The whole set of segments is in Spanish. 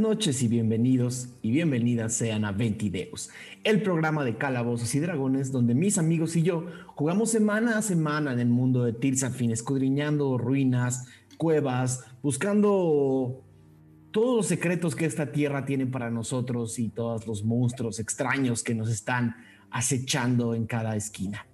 Noches y bienvenidos y bienvenidas sean a Ventideus, el programa de calabozos y dragones donde mis amigos y yo jugamos semana a semana en el mundo de Tirzafin, escudriñando ruinas, cuevas, buscando todos los secretos que esta tierra tiene para nosotros y todos los monstruos extraños que nos están acechando en cada esquina.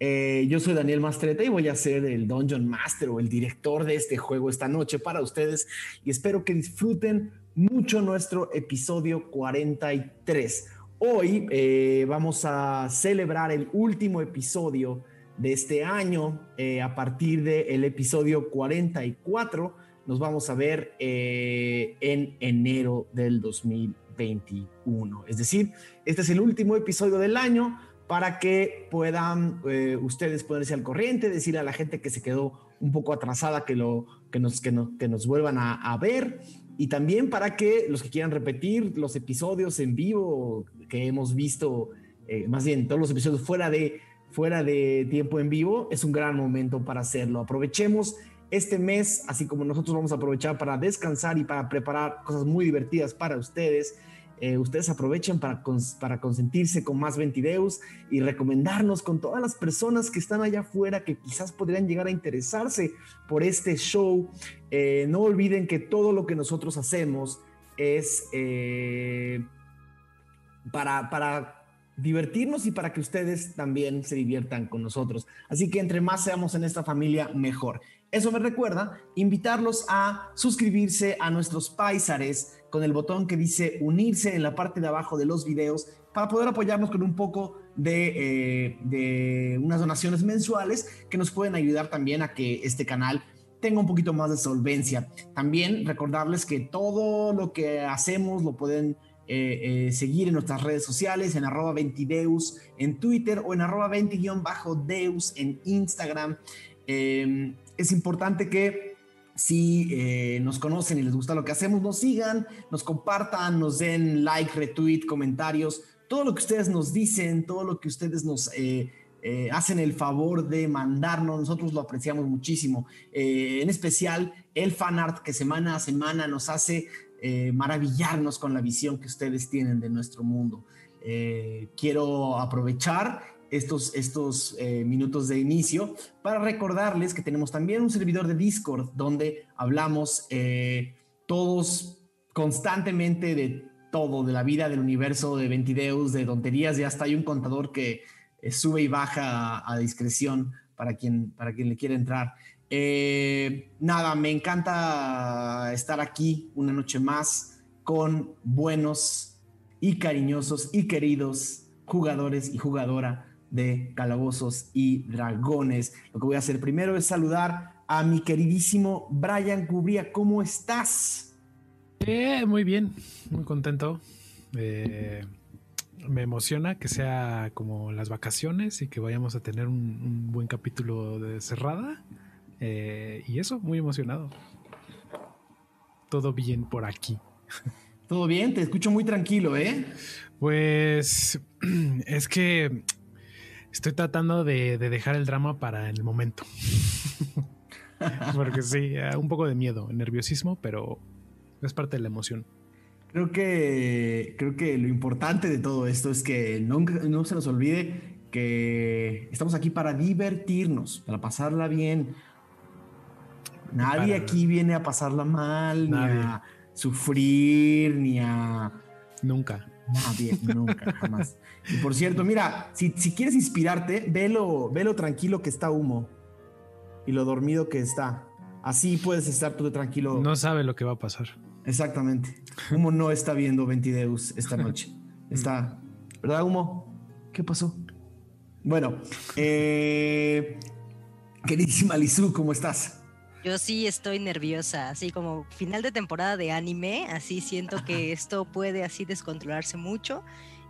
Eh, yo soy Daniel Mastreta y voy a ser el Dungeon Master o el director de este juego esta noche para ustedes y espero que disfruten mucho nuestro episodio 43. Hoy eh, vamos a celebrar el último episodio de este año. Eh, a partir del episodio 44 nos vamos a ver eh, en enero del 2021. Es decir, este es el último episodio del año para que puedan ustedes ponerse al corriente, decir a la gente que se quedó un poco atrasada que, lo, que, nos, que, que nos vuelvan a ver y también para que los que quieran repetir los episodios en vivo que hemos visto, eh, más bien todos los episodios fuera de, fuera de tiempo en vivo, es un gran momento para hacerlo. Aprovechemos este mes, así como nosotros vamos a aprovechar para descansar y para preparar cosas muy divertidas para ustedes. Eh, ustedes aprovechen para, para consentirse con más Ventideus y recomendarnos con todas las personas que están allá afuera que quizás podrían llegar a interesarse por este show. Eh, no olviden que todo lo que nosotros hacemos es eh, para, para divertirnos y para que ustedes también se diviertan con nosotros. Así que entre más seamos en esta familia, mejor. Eso me recuerda invitarlos a suscribirse a nuestros paisares con el botón que dice unirse en la parte de abajo de los videos para poder apoyarnos con un poco de, eh, de unas donaciones mensuales que nos pueden ayudar también a que este canal tenga un poquito más de solvencia. También recordarles que todo lo que hacemos lo pueden eh, eh, seguir en nuestras redes sociales, en arroba 20deus en Twitter o en arroba 20-deus en Instagram. Em, es importante que si eh, nos conocen y les gusta lo que hacemos, nos sigan, nos compartan, nos den like, retweet, comentarios, todo lo que ustedes nos dicen, todo lo que ustedes nos eh, eh, hacen el favor de mandarnos, nosotros lo apreciamos muchísimo. en especial el fan art que semana a semana nos hace maravillarnos con la visión que ustedes tienen de nuestro mundo. quiero aprovechar estos, estos eh, minutos de inicio para recordarles que tenemos también un servidor de Discord donde hablamos eh, todos constantemente de todo, de la vida, del universo, de Ventideus, de tonterías, y hasta hay un contador que eh, sube y baja a, discreción para quien, para quien le quiera entrar. nada, me encanta estar aquí una noche más con buenos y cariñosos y queridos jugadores y jugadora de Calabozos y Dragones. Lo que voy a hacer primero es saludar a mi queridísimo Brian Cubría. ¿Cómo estás? Eh, muy bien, muy contento. Eh, me emociona que sea como las vacaciones y que vayamos a tener un, buen capítulo de cerrada. Eh, y eso, muy emocionado. Todo bien por aquí. Todo bien, te escucho muy tranquilo, ¿eh? Pues es que Estoy tratando de, dejar el drama para el momento. Porque sí, eh, un poco de miedo, nerviosismo, pero es parte de la emoción. Creo que, creo que lo importante de todo esto es que no, no se nos olvide que estamos aquí para divertirnos, para pasarla bien. Nadie aquí viene a pasarla mal, ni a sufrir, ni a... Nunca. Nadie, nunca, jamás. Y por cierto, mira, si, quieres inspirarte, velo, velo tranquilo que está humo y lo dormido que está. Así puedes estar tú tranquilo. No sabe lo que va a pasar. Exactamente. Humo no está viendo Ventideus esta noche. Está, ¿verdad, Humo? ¿Qué pasó? Bueno, eh, queridísima Lizu, ¿cómo estás? Yo sí estoy nerviosa, así como final de temporada de anime, así siento que esto puede así descontrolarse mucho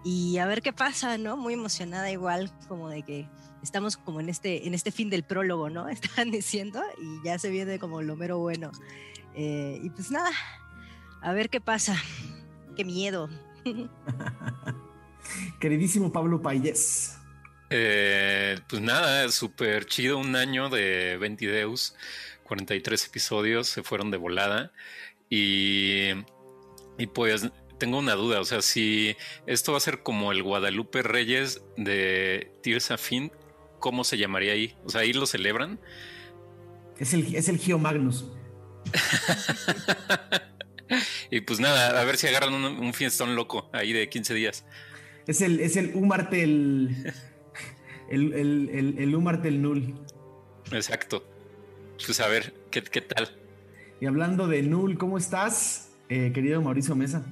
y a ver qué pasa, ¿no? Muy emocionada igual como de que estamos como en este, en este fin del prólogo, ¿no? Están diciendo y ya se viene como lo mero bueno. Eh, y pues nada, a ver qué pasa. Qué miedo. Queridísimo Pablo Payés. Eh, pues nada, súper chido un año de Ventideus. 43 episodios se fueron de volada y Y pues tengo una duda, o sea, si esto va a ser como el Guadalupe Reyes de Tirsa Fin, ¿cómo se llamaría ahí? O sea, ahí lo celebran. Es el, es el Gio Magnus. y pues nada, a ver si agarran un, fiestón loco ahí de 15 días. Es el, es el Umartel. el, el, el, Umartel Null. Exacto. Pues a ver, ¿qué, qué tal? Y hablando de Null, ¿cómo estás, eh, querido Mauricio Mesa?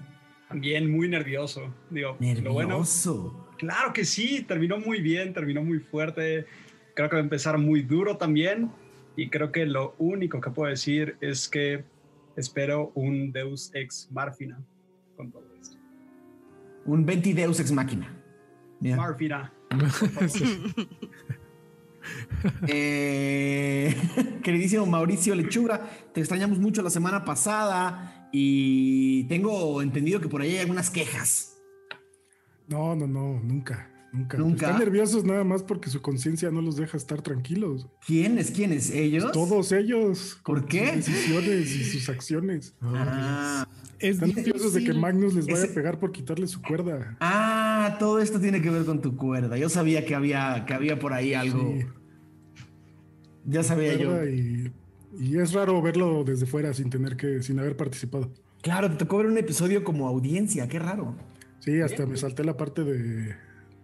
Bien, muy nervioso. Digo, nervioso. claro que sí, terminó muy bien, terminó muy fuerte. Creo que va a empezar muy duro también. Y creo que lo único que puedo decir es que espero un Deus ex Marfina con todo esto. Un 20 Deus ex Máquina. Marfina. Eh, queridísimo Mauricio Lechuga, te extrañamos mucho la semana pasada y tengo entendido que por ahí hay algunas quejas. No, no, no, nunca. Nunca. Están nerviosos nada más porque su conciencia no los deja estar tranquilos. ¿Quiénes? ¿Quiénes? ¿Ellos? todos ellos. ¿Por qué? Sus decisiones y sus acciones. Ah, Están nerviosos de que Magnus les vaya a pegar por quitarle su cuerda. Ah, todo esto tiene que ver con tu cuerda. Yo sabía que había, que había por ahí algo. Ya sabía yo. Y, y, es raro verlo desde fuera sin tener que, sin haber participado. Claro, te tocó ver un episodio como audiencia, qué raro. Sí, hasta me salté la parte de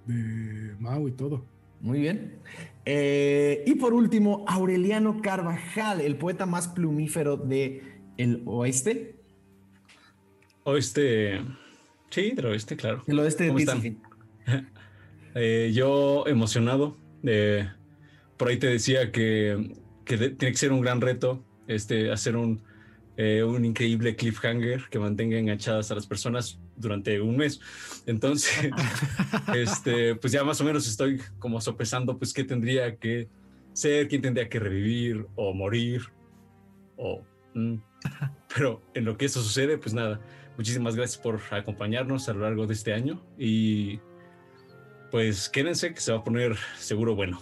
de Mau y todo. Muy bien. Eh, y por último, Aureliano Carvajal, el poeta más plumífero de el oeste. Oeste, sí, del oeste, claro. El oeste de eh, yo emocionado. Eh, por ahí te decía que, que tiene que ser un gran reto este, hacer un, un increíble cliffhanger que mantenga enganchadas a las personas durante un mes. Entonces, este, pues ya más o menos estoy como sopesando, pues qué tendría que ser, quién tendría que revivir o morir, o... Mm. Pero en lo que eso sucede, pues nada, muchísimas gracias por acompañarnos a lo largo de este año y pues quédense que se va a poner seguro bueno.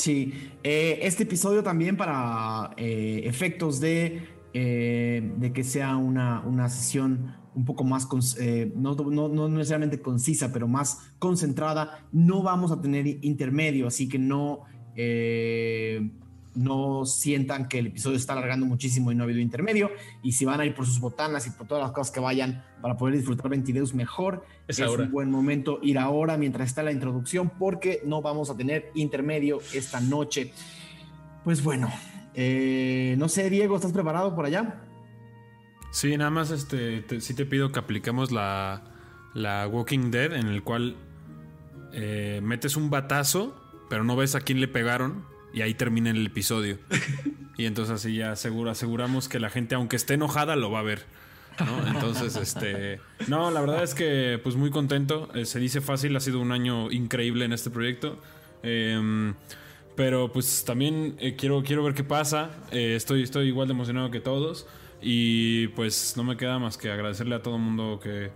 Sí, eh, este episodio también para eh, efectos de, eh, de que sea una, una sesión un poco más, eh, no, no, necesariamente concisa, pero más concentrada, no vamos a tener intermedio, así que no, no sientan que el episodio está alargando muchísimo y no ha habido intermedio. Y si van a ir por sus botanas y por todas las cosas que vayan para poder disfrutar 22 mejor, es, un buen momento ir ahora mientras está la introducción, porque no vamos a tener intermedio esta noche. Pues bueno, eh, no sé, Diego, ¿estás preparado por allá? Sí, nada más este, sí te pido que apliquemos la, la Walking Dead, en el cual eh, metes un batazo, pero no ves a quién le pegaron, y ahí termina el episodio. y entonces así ya asegura, aseguramos que la gente, aunque esté enojada, lo va a ver. Entonces, este. No, la verdad es que, pues muy contento. Eh, se dice fácil, ha sido un año increíble en este proyecto. Em, pero pues también eh, quiero, quiero ver qué pasa. estoy, estoy igual de emocionado que todos. Y pues no me queda más que agradecerle a todo el mundo que,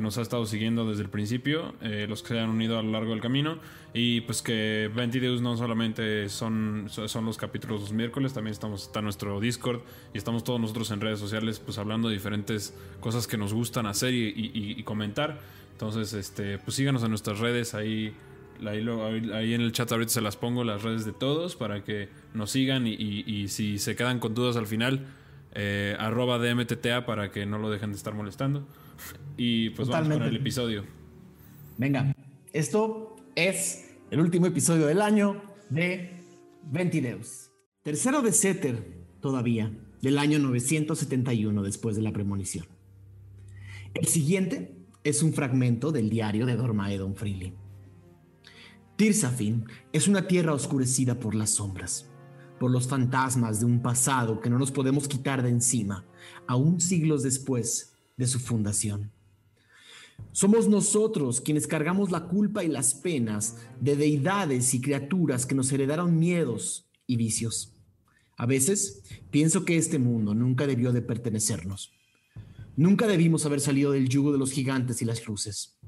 nos ha estado siguiendo desde el principio, eh, los que se han unido a lo largo del camino. Y pues que 20 Deus no solamente son, son los capítulos los miércoles, también estamos, está nuestro Discord y estamos todos nosotros en redes sociales pues hablando de diferentes cosas que nos gustan hacer y, comentar. Entonces, este, pues síganos en nuestras redes, ahí, ahí, ahí, en el chat ahorita se las pongo, las redes de todos, para que nos sigan y, y si se quedan con dudas al final eh, arroba DMTTA para que no lo dejen de estar molestando. Y pues vamos con el episodio. Venga, esto es el último episodio del año de Ventideus. Tercero de Setter, todavía, del año 971 después de la premonición. El siguiente es un fragmento del diario de Dormaedon Freely. Tirsafin es una tierra oscurecida por las sombras por los fantasmas de un pasado que no nos podemos quitar de encima, aún siglos después de su fundación. Somos nosotros quienes cargamos la culpa y las penas de deidades y criaturas que nos heredaron miedos y vicios. A veces pienso que este mundo nunca debió de pertenecernos. Nunca debimos haber salido del yugo de los gigantes y las luces.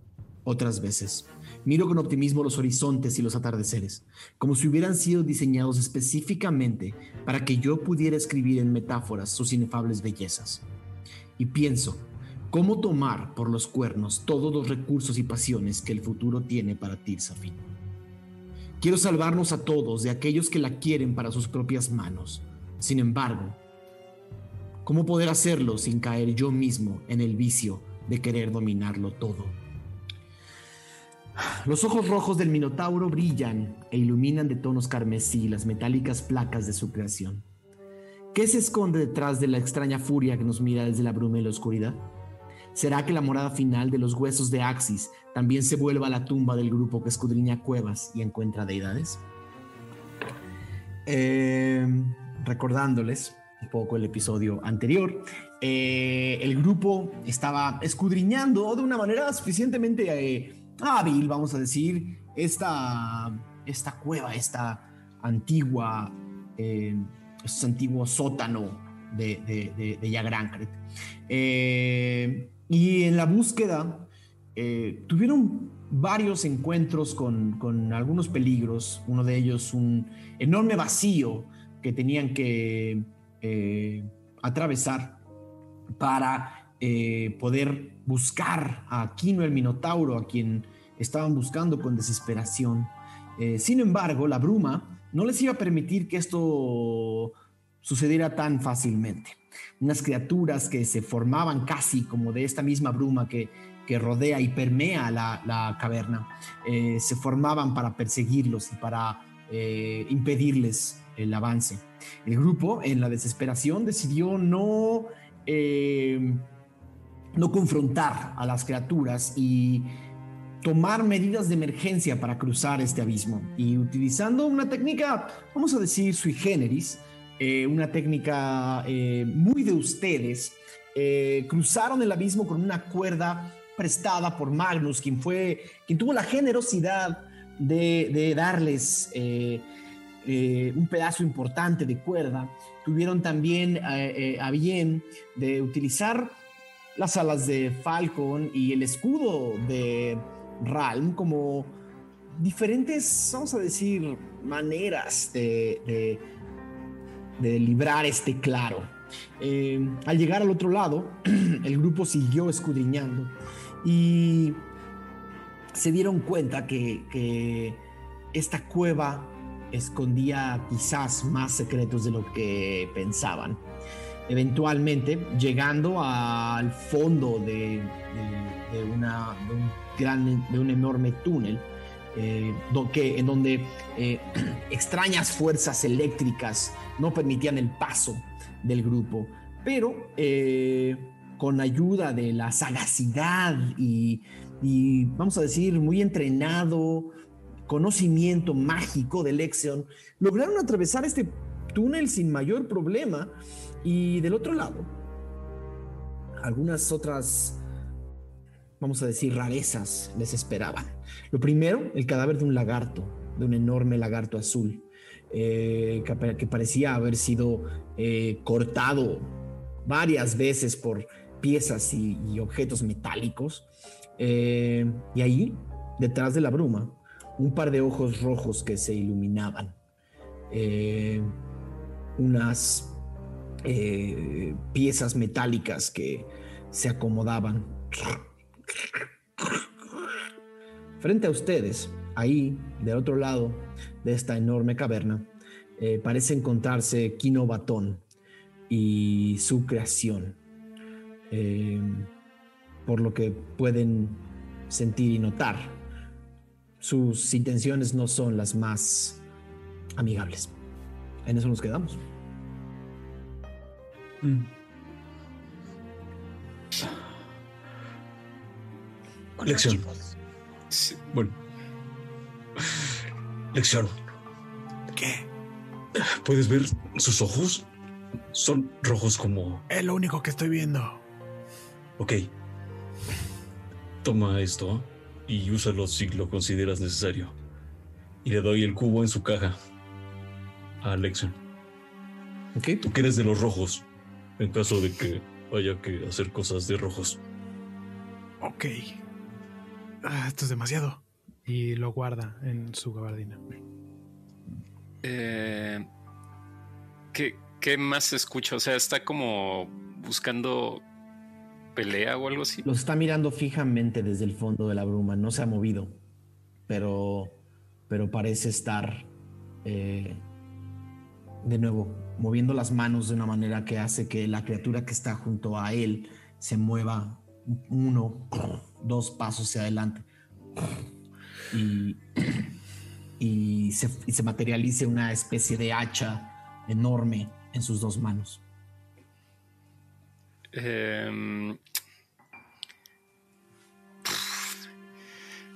Otras veces Miro con optimismo los horizontes y los atardeceres, como si hubieran sido diseñados específicamente para que yo pudiera escribir en metáforas sus inefables bellezas. Y pienso cómo tomar por los cuernos todos los recursos y pasiones que el futuro tiene para Tirsafin. Quiero salvarnos a todos de aquellos que la quieren para sus propias manos. Sin embargo, ¿cómo poder hacerlo sin caer yo mismo en el vicio de querer dominarlo todo? Los ojos rojos del Minotauro brillan e iluminan de tonos carmesí las metálicas placas de su creación. ¿Qué se esconde detrás de la extraña furia que nos mira desde la bruma y la oscuridad? ¿Será que la morada final de los huesos de Axis también se vuelva la tumba del grupo que escudriña cuevas y encuentra deidades? Eh, recordándoles un poco el episodio anterior, eh, el grupo estaba escudriñando de una manera suficientemente eh, hábil, vamos a decir, esta, esta cueva, esta antigua, eh, este antiguo sótano de, de, y en la búsqueda eh, tuvieron varios encuentros con, con, algunos peligros, uno de ellos un enorme vacío que tenían que atravesar para poder buscar a Quino el Minotauro, a quien estaban buscando con desesperación. Eh, sin embargo, la bruma no les iba a permitir que esto sucediera tan fácilmente. Unas criaturas que se formaban casi como de esta misma bruma que, que rodea y permea la, caverna, eh, se formaban para perseguirlos y para eh, impedirles el avance. El grupo, en la desesperación, decidió no, no confrontar a las criaturas y tomar medidas de emergencia para cruzar este abismo y utilizando una técnica, vamos a decir, sui generis, eh, una técnica eh, muy de ustedes, eh, cruzaron el abismo con una cuerda prestada por Magnus, quien fue, quien tuvo la generosidad de, darles un pedazo importante de cuerda. Tuvieron también a bien de utilizar las alas de Falcon y el escudo de Ralm como diferentes, vamos a decir, maneras de, de, librar este claro. Eh, al llegar al otro lado, el grupo siguió escudriñando y se dieron cuenta que, esta cueva escondía quizás más secretos de lo que pensaban. Eventualmente, llegando al fondo de, una, un de un enorme túnel, eh, en donde eh, extrañas fuerzas eléctricas no permitían el paso del grupo, pero eh, con ayuda de la sagacidad y, vamos a decir, muy entrenado conocimiento mágico de Lexion, lograron atravesar este túnel sin mayor problema y del otro lado, algunas otras vamos a decir, rarezas les esperaban. Lo primero, el cadáver de un lagarto, de un enorme lagarto azul, eh, que, parecía haber sido eh, cortado varias veces por piezas y, objetos metálicos. Eh, y ahí, detrás de la bruma, un par de ojos rojos que se iluminaban. unas piezas metálicas que se acomodaban Frente a ustedes, ahí, del otro lado de esta enorme caverna, eh, parece encontrarse Kino Batón y su creación. Eh, por lo que pueden sentir y notar, sus intenciones no son las más amigables. En eso nos quedamos. Mm. Lección. Bueno. Lección. ¿Qué? ¿Puedes ver sus ojos? Son rojos como... Es lo único que estoy viendo. Ok. Toma esto y úsalo si lo consideras necesario. Y le doy el cubo en su caja a Lección. Ok. Tú que eres de los rojos, en caso de que haya que hacer cosas de rojos. Ok. Ah, esto es demasiado. Y lo guarda en su gabardina. Eh, ¿qué, ¿Qué más escucha? O sea, está como buscando pelea o algo así? Los está mirando fijamente desde el fondo de la bruma, no se ha movido, pero, pero parece estar eh, de nuevo moviendo las manos de una manera que hace que la criatura que está junto a él se mueva uno, dos pasos hacia adelante y, y, se, y se materialice una especie de hacha enorme en sus dos manos. Em,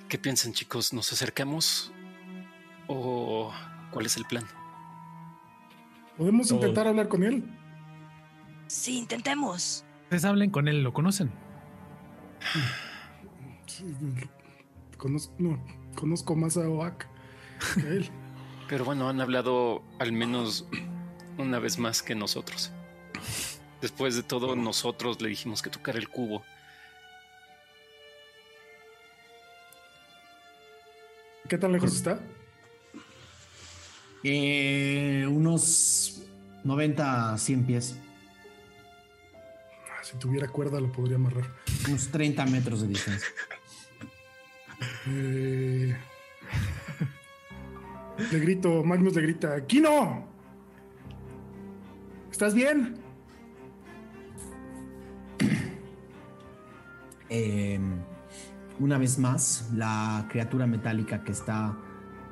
¿Qué piensan chicos? ¿Nos acercamos? ¿O cuál es el plan? ¿Podemos intentar hablar con él? Sí, intentemos. Ustedes hablen con él, ¿lo conocen? Conozco, no, conozco más a Oak que a él. Pero bueno, han hablado al menos una vez más que nosotros. Después de todo, nosotros le dijimos que tocara el cubo. ¿Qué tan lejos está? Eh, unos 90, 100 pies. Ah, Si tuviera cuerda lo podría amarrar. Unos 30 metros de distancia. Eh, le grito, Magnus le grita, ¡Kino! ¿Estás bien? Eh, una vez más, la criatura metálica que está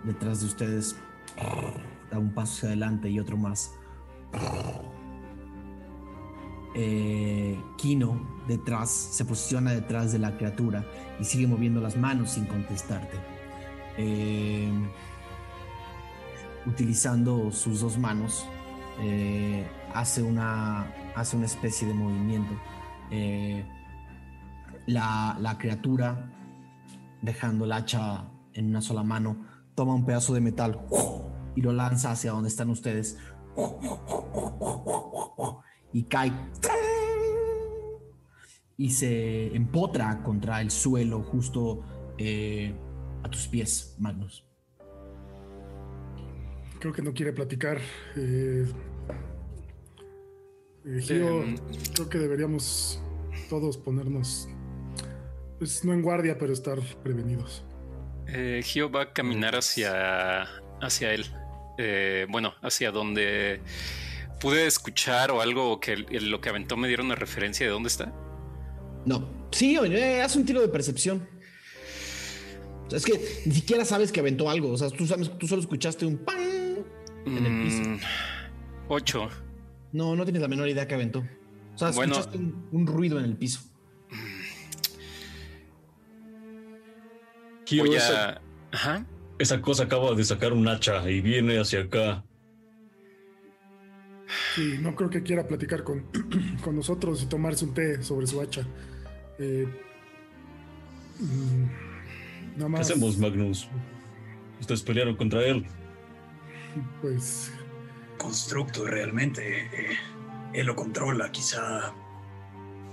detrás de ustedes da un paso hacia adelante y otro más. Eh, Kino detrás se posiciona detrás de la criatura y sigue moviendo las manos sin contestarte. Eh, utilizando sus dos manos, eh, hace, una, hace una especie de movimiento. La, la criatura, dejando el hacha en una sola mano, toma un pedazo de metal y lo lanza hacia donde están ustedes. Y cae. Y se empotra contra el suelo justo eh, a tus pies, Magnus. Creo que no quiere platicar. Eh, eh, Gio, Em. creo que deberíamos todos ponernos, pues no en guardia, pero estar prevenidos. Eh, Gio va a caminar hacia, hacia él. Eh, bueno, hacia donde pude escuchar o algo que lo que aventó me dieron una referencia de dónde está. No. Sí, oye, eh, haz un tiro de percepción. O sea, es que ni siquiera sabes que aventó algo. O sea, tú, sabes, tú solo escuchaste un pan en el piso. Mm, Ocho. No, no tienes la menor idea que aventó. O sea, Bueno. escuchaste un, un ruido en el piso. Voy esa. Ajá. esa cosa acaba de sacar un hacha y viene hacia acá. Sí, no creo que quiera platicar con, con nosotros y tomarse un té sobre su hacha. Eh, mm, nada ¿Qué más. hacemos, Magnus? Ustedes pelearon contra él. Pues Constructo realmente. eh, él lo controla, quizá.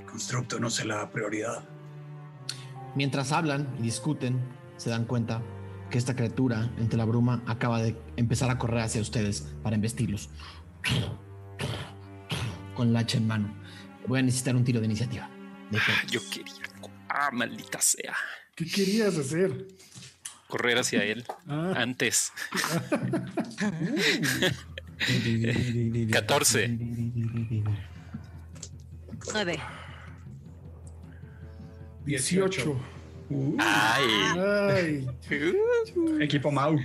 Constructo no sea la prioridad. Mientras hablan y discuten, se dan cuenta que esta criatura entre la bruma acaba de empezar a correr hacia ustedes para embestirlos. Con el hacha en mano. Voy a necesitar un tiro de iniciativa. De Ah. Yo quería. Ah, maldita sea. ¿qué querías hacer? Correr hacia él. Ah, Antes. 14. 9. 18. Uh, Ay. Ay, equipo Mau.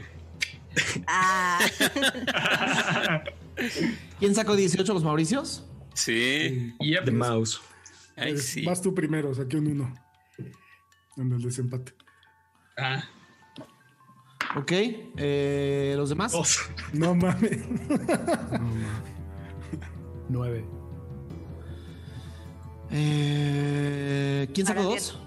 Ah, ¿Quién sacó 18 los Mauricios? Sí. Yep. The Mouse. Ay, es- sí. vas tú primero, saqué un 1 en el desempate. Ah, Ok. eh, ¿Los demás? dos. No mames. Nueve. Eh, ¿Quién sacó dos?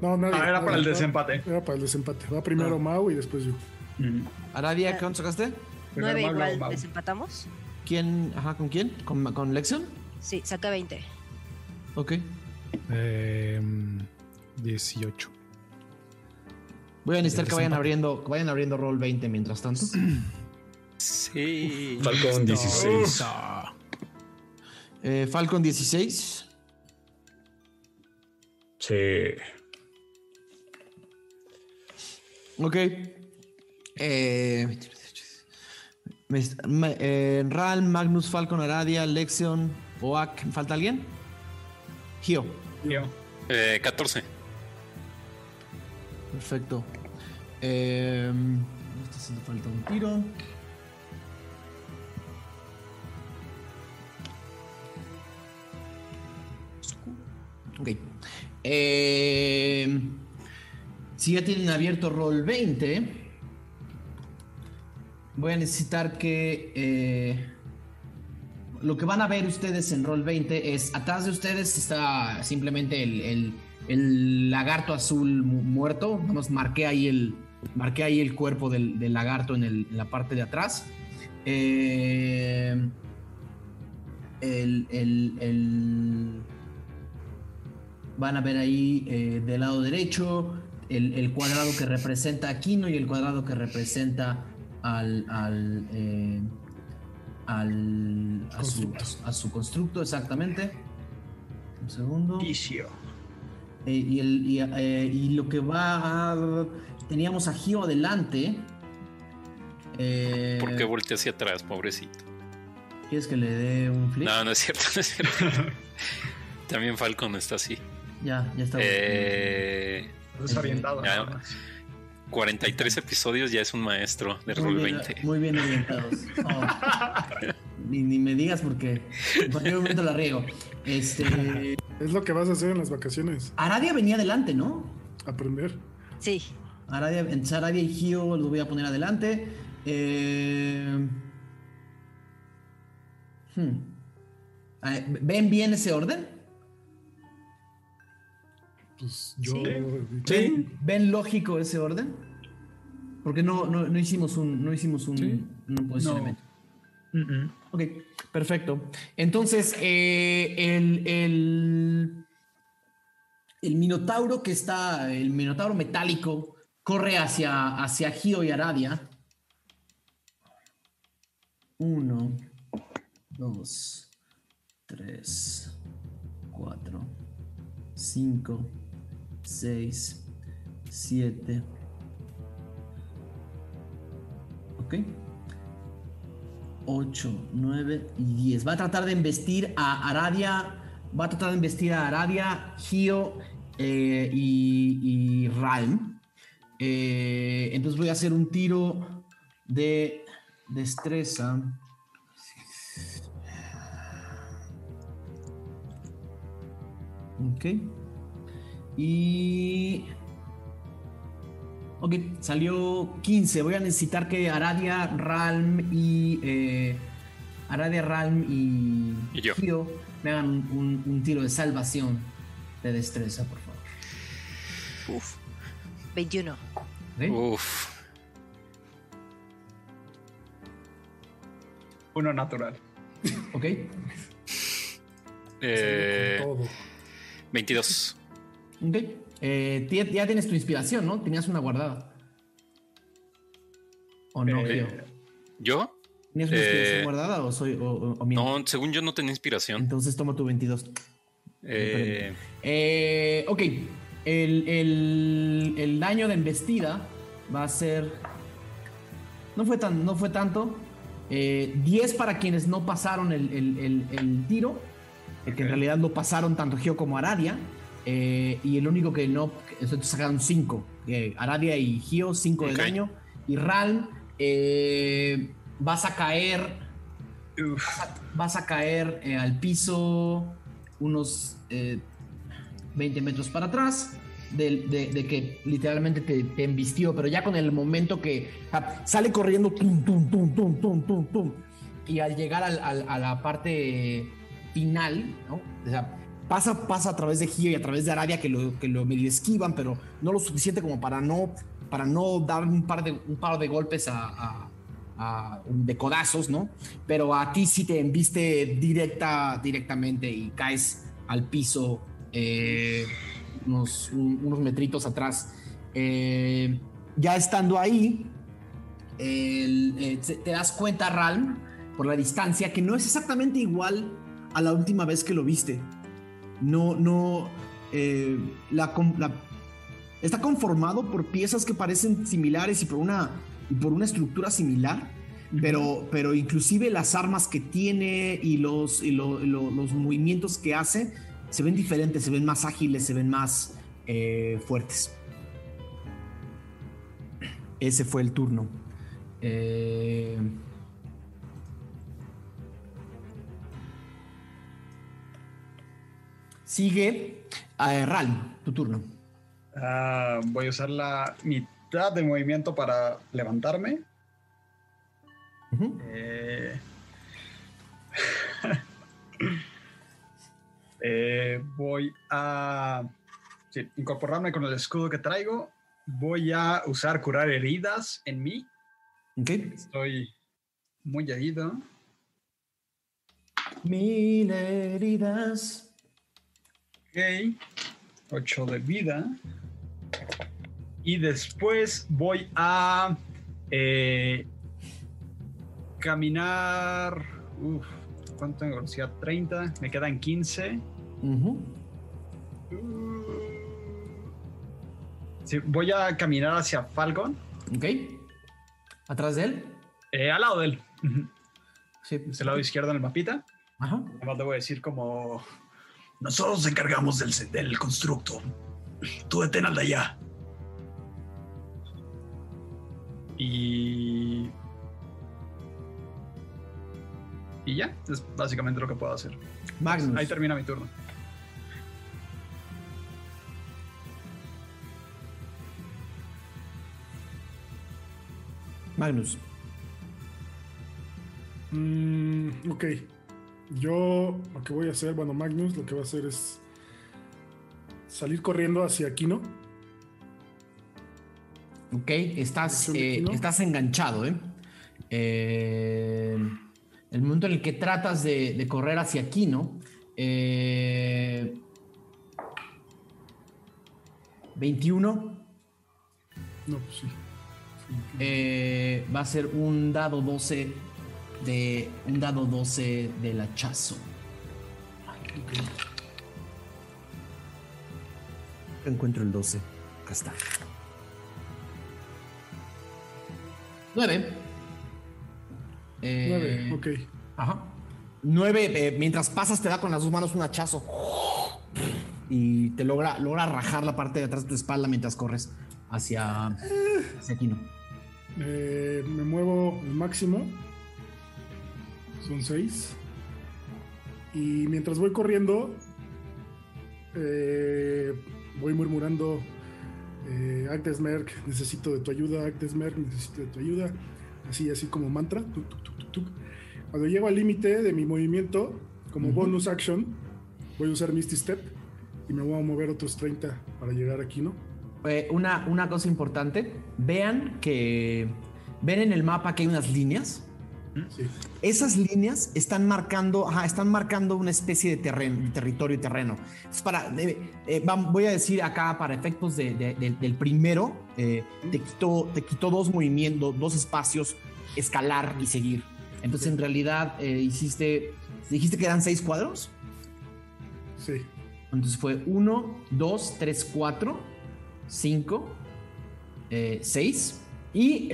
No, nadie. Ah, era para el Nadie. desempate. Era para el desempate. Va primero Mau y después yo. Mm. Aradia, ¿cuánto sacaste? Primero 9 Mau, luego igual. Mau. ¿Desempatamos? ¿Quién? Ajá, ¿con quién? ¿Con, con Lexion? Sí, saca 20. Ok. Em, 18. Voy a necesitar que vayan abriendo, que vayan abriendo roll 20 mientras tanto. Sí. Falcon 16. Ah, Eh, Falcon 16. Sí. Ok. Eh, eh, Ral, Magnus, Falcon, Aradia, Lexion, Oak. ¿Falta alguien? Gio. Yo. Eh, 14. Perfecto. Eh, sí le falta un tiro. Ok. Eh, si ya tienen abierto roll 20, voy a necesitar que eh, lo que van a ver ustedes en roll 20 es atrás de ustedes está simplemente el, el- lagarto azul mu- muerto. Vamos, marqué ahí el, marqué ahí el cuerpo del, del lagarto en, la parte de atrás. Eh, el, van a ver ahí eh, del lado derecho el, cuadrado que representa a Kino y el cuadrado que representa al, al, eh, al- a, su, a su- a su constructo, exactamente. Un segundo. Eh, y, el, y, eh, y lo que va a... Teníamos a Gio adelante. Eh, ¿Por qué volteé hacia atrás, pobrecito? ¿Quieres que le dé un flip? No, no es cierto, no es cierto. También Falcon está así. Ya, ya está. Eh, Desorientado. Ya. Nada más. 43 episodios ya es un maestro de muy bien, 20. Muy bien orientados. Oh. ni, ni me digas porque en cualquier momento la riego. Este, Es lo que vas a hacer en las vacaciones. Aradia venía adelante, ¿no? Aprender. Sí. Aradia, entonces Aradia y Gio los voy a poner adelante. Eh, hmm. ¿Ven bien ese orden? Pues yo. Sí. ¿Ven, ven lógico ese orden? Porque no, no, no hicimos un, no hicimos un, Sí. un posicionamiento. Ok, perfecto. Entonces, eh, el, el, el minotauro que está, el minotauro metálico, corre hacia, hacia Gio y Aradia. Uno, dos, tres, cuatro, cinco, seis, siete. Ok. 8, 9 y 10. Va a tratar de embestir a Aradia. Va a tratar de embestir a Aradia, Gio eh, y, y Ralm. Eh, entonces voy a hacer un tiro de destreza. Ok. Y. Ok, salió 15. Voy a necesitar que Aradia, Ralm y. eh, Aradia, Ralm y. Y yo. Gio me hagan un, un- un tiro de salvación de destreza, por favor. Uf. 21. ¿Ok? Uf. Uno natural. Ok. Eh, Con todo. 22. Ok. Eh, ya tienes tu inspiración, ¿no? Tenías una guardada. ¿O no, Eh? ¿Yo? ¿Tenías una inspiración eh, guardada o soy o, o- o miento? No, según yo no tenía inspiración. Entonces toma tu 22. Eh, ok. El, el- el daño de embestida va a ser. No fue, tan, no fue tanto. Eh, 10 para quienes no pasaron el, el- el- el tiro. eh, Que en realidad lo pasaron tanto Geo como Aradia. Eh, y el único que no. Entonces sacaron 5. Aradia y Gio, 5 de daño. Y Ralm, eh, vas a caer vas a caer eh, al piso unos eh, 20 metros para atrás de, de- de que literalmente te, te embistió, pero ya con el momento que sale corriendo, tum, tum, tum, tum, tum, tum, tum, y al llegar al- al- a la parte final, ¿no? O sea, pasa, pasa a través de Gio y a través de Arabia que lo, que lo medio esquivan, pero no lo suficiente como para no, para no dar un par de, un par de golpes a- a- de codazos, ¿no? Pero a ti sí te embiste directa, directamente y caes al piso eh, unos, un- unos metritos atrás. Eh, ya estando ahí, eh, te das cuenta, Ralm, por la distancia, que no es exactamente igual a la última vez que lo viste. No, no, eh, la, está conformado por piezas que parecen similares y por una, y por una estructura similar, pero, pero inclusive las armas que tiene y, los, y lo- y lo- los movimientos que hace se ven diferentes, se ven más ágiles, se ven más eh, fuertes. Ese fue el turno. Eh, Sigue a Ral, tu turno. Ah, voy a usar la mitad de movimiento para levantarme. Eh, eh, voy a sí, incorporarme con el escudo que traigo. Voy a usar curar heridas en mí. Estoy muy herido. Mil heridas. Ok. 8 de vida. Y después voy a eh, caminar. Uf, ¿cuánto tengo? velocidad? 30. Me quedan 15. Ujú. Sí, voy a caminar hacia Falcon. Ok. ¿Atrás de él? eh, al lado de él. Sí. Es el lado izquierdo en el mapita. Ajá. Además, le voy a decir como. Nosotros nos encargamos del, del constructo. Tú detén al de allá. Y. Y ya, es básicamente lo que puedo hacer. Magnus. Ahí termina mi turno. Magnus. Mm, ok. Yo lo que voy a hacer, bueno, Magnus lo que va a hacer es salir corriendo hacia Kino. Ok, estás, eh, estás enganchado, ¿eh? Eh, El momento en el que tratas de, de correr hacia Kino, eh, 21 No, pues sí. eh, va a ser un dado 12 de un dado 12 del hachazo. Encuentro el 12. Acá está. 9. Nueve, ok. Ajá. 9. mientras pasas, te da con las dos manos un hachazo. Y te logra, logra rajar la parte de atrás de tu espalda mientras corres hacia, hacia Kino. Eh, me muevo el máximo. Son seis. Y mientras voy corriendo, eh, voy murmurando: eh, Agdesmerk, necesito de tu ayuda. Agdesmerk, necesito de tu ayuda. Así, así como mantra. tuc, tuc, tuc, tuc, tuc. Cuando llego al límite de mi movimiento, como bonus action, voy a usar Misty Step y me voy a mover otros 30 para llegar aquí, ¿no? Eh, una, una cosa importante, vean que ven en el mapa que hay unas líneas. Sí. Esas líneas están marcando, ajá, están marcando una especie de terreno, territorio y terreno. Es para, eh, eh, voy a decir acá para efectos de- de- de- del primero, eh, te quitó, te quitó dos movimientos, dos espacios, escalar y seguir. Entonces en realidad eh, hiciste, dijiste que eran seis cuadros. Sí. Entonces fue 1, 2, 3, 4, 5, 6 y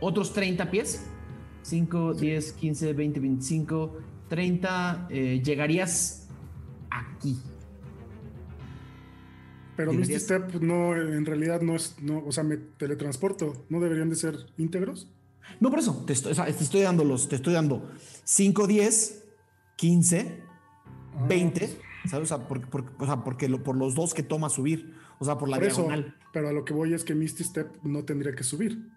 otros 30 pies. 5, 10, 15, 20, 25, 30. eh, llegarías aquí. Pero Misty Step no, en realidad no es, no, o sea, me teletransporto. ¿No deberían de ser íntegros? No, por eso, te estoy, o sea, te estoy dando los, te estoy dando 5, 10, 15, Ah, 20, ¿sabes? O sea, por- por- o sea, porque lo- por los dos que toma subir, o sea, por la Por eso, diagonal. pero a lo que voy es que Misty Step no tendría que subir.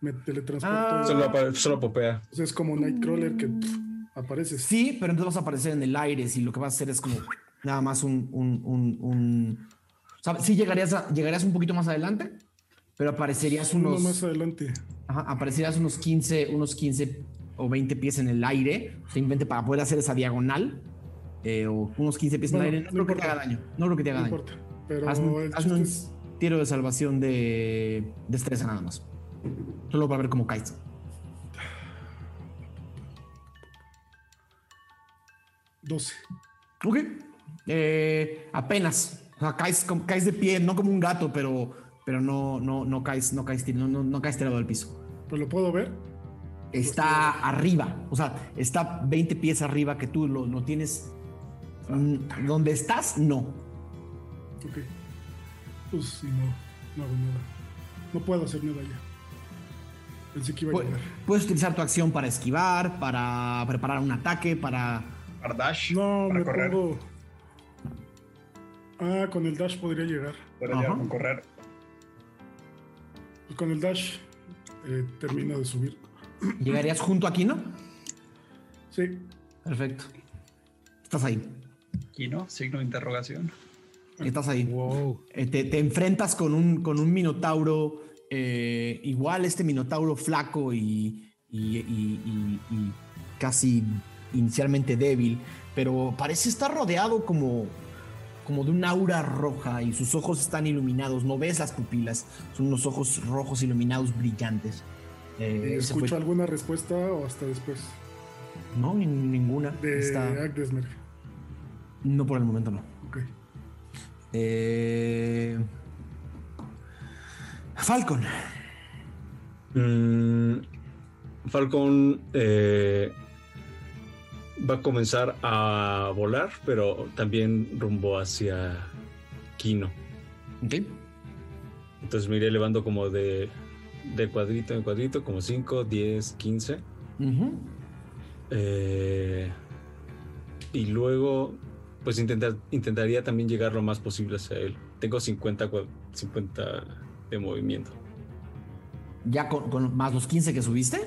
Me teletransporto. Ah. Solo, solo popea. O sea, es como Nightcrawler que pff, apareces. Sí, pero entonces vas a aparecer en el aire si lo que vas a hacer es como nada más un... un, un, un- o sea, sí llegarías, a- llegarías un poquito más adelante, pero aparecerías Uno unos... más adelante. Ajá, aparecerías unos 15, unos 15 o 20 pies en el aire, simplemente para poder hacer esa diagonal, eh, o unos 15 pies Bueno, en el aire. No, no creo que te importa. haga daño. No creo que te haga No daño. importa. Pero Hazme, el hazme un tiro de salvación de destreza nada más. Solo para ver cómo caes. doce. Ok. Eh, apenas. O sea, caes, caes de pie, no como un gato, pero, pero no, no, no caes, no caes, no, no, no caes tirado al piso. Pues lo puedo ver. Está arriba, o sea, está 20 pies arriba que tú lo, lo tienes. mm, Donde estás, no. Ok. Pues sí, no, no hago nada. No puedo hacer nada ya. Pensé que iba a Pu- llegar. Puedes utilizar tu acción para esquivar, para preparar un ataque, para. Para dash. No, para me correr. pongo. Ah, con el dash podría llegar. Ajá. llegar con correr. Pues con el dash eh, termino de subir. Llegarías junto aquí, ¿no? Sí. Perfecto. Estás ahí. Aquí, ¿no? Signo de interrogación. Estás ahí. Wow. Eh, te, te enfrentas con un, con un minotauro, eh, igual este minotauro flaco y, y- y- y- y casi inicialmente débil, pero parece estar rodeado como, como de un aura roja y sus ojos están iluminados, no ves las pupilas, son unos ojos rojos iluminados brillantes. Eh, ese ¿Escucho fue- alguna respuesta o hasta después? No, ni- ninguna. De Está- Agdesmer. no por el momento no. Ok. Eh, Falcon. Mm, Falcon eh, va a comenzar a volar, pero también rumbo hacia Kino. Ok. Entonces me iré elevando como de, de cuadrito en cuadrito, como 5, 10, 15. Ujú. Eh, y luego, pues intentar, intentaría también llegar lo más posible hacia él. Tengo 50, cua- 50 de movimiento. Ya con, con más los 15 que subiste.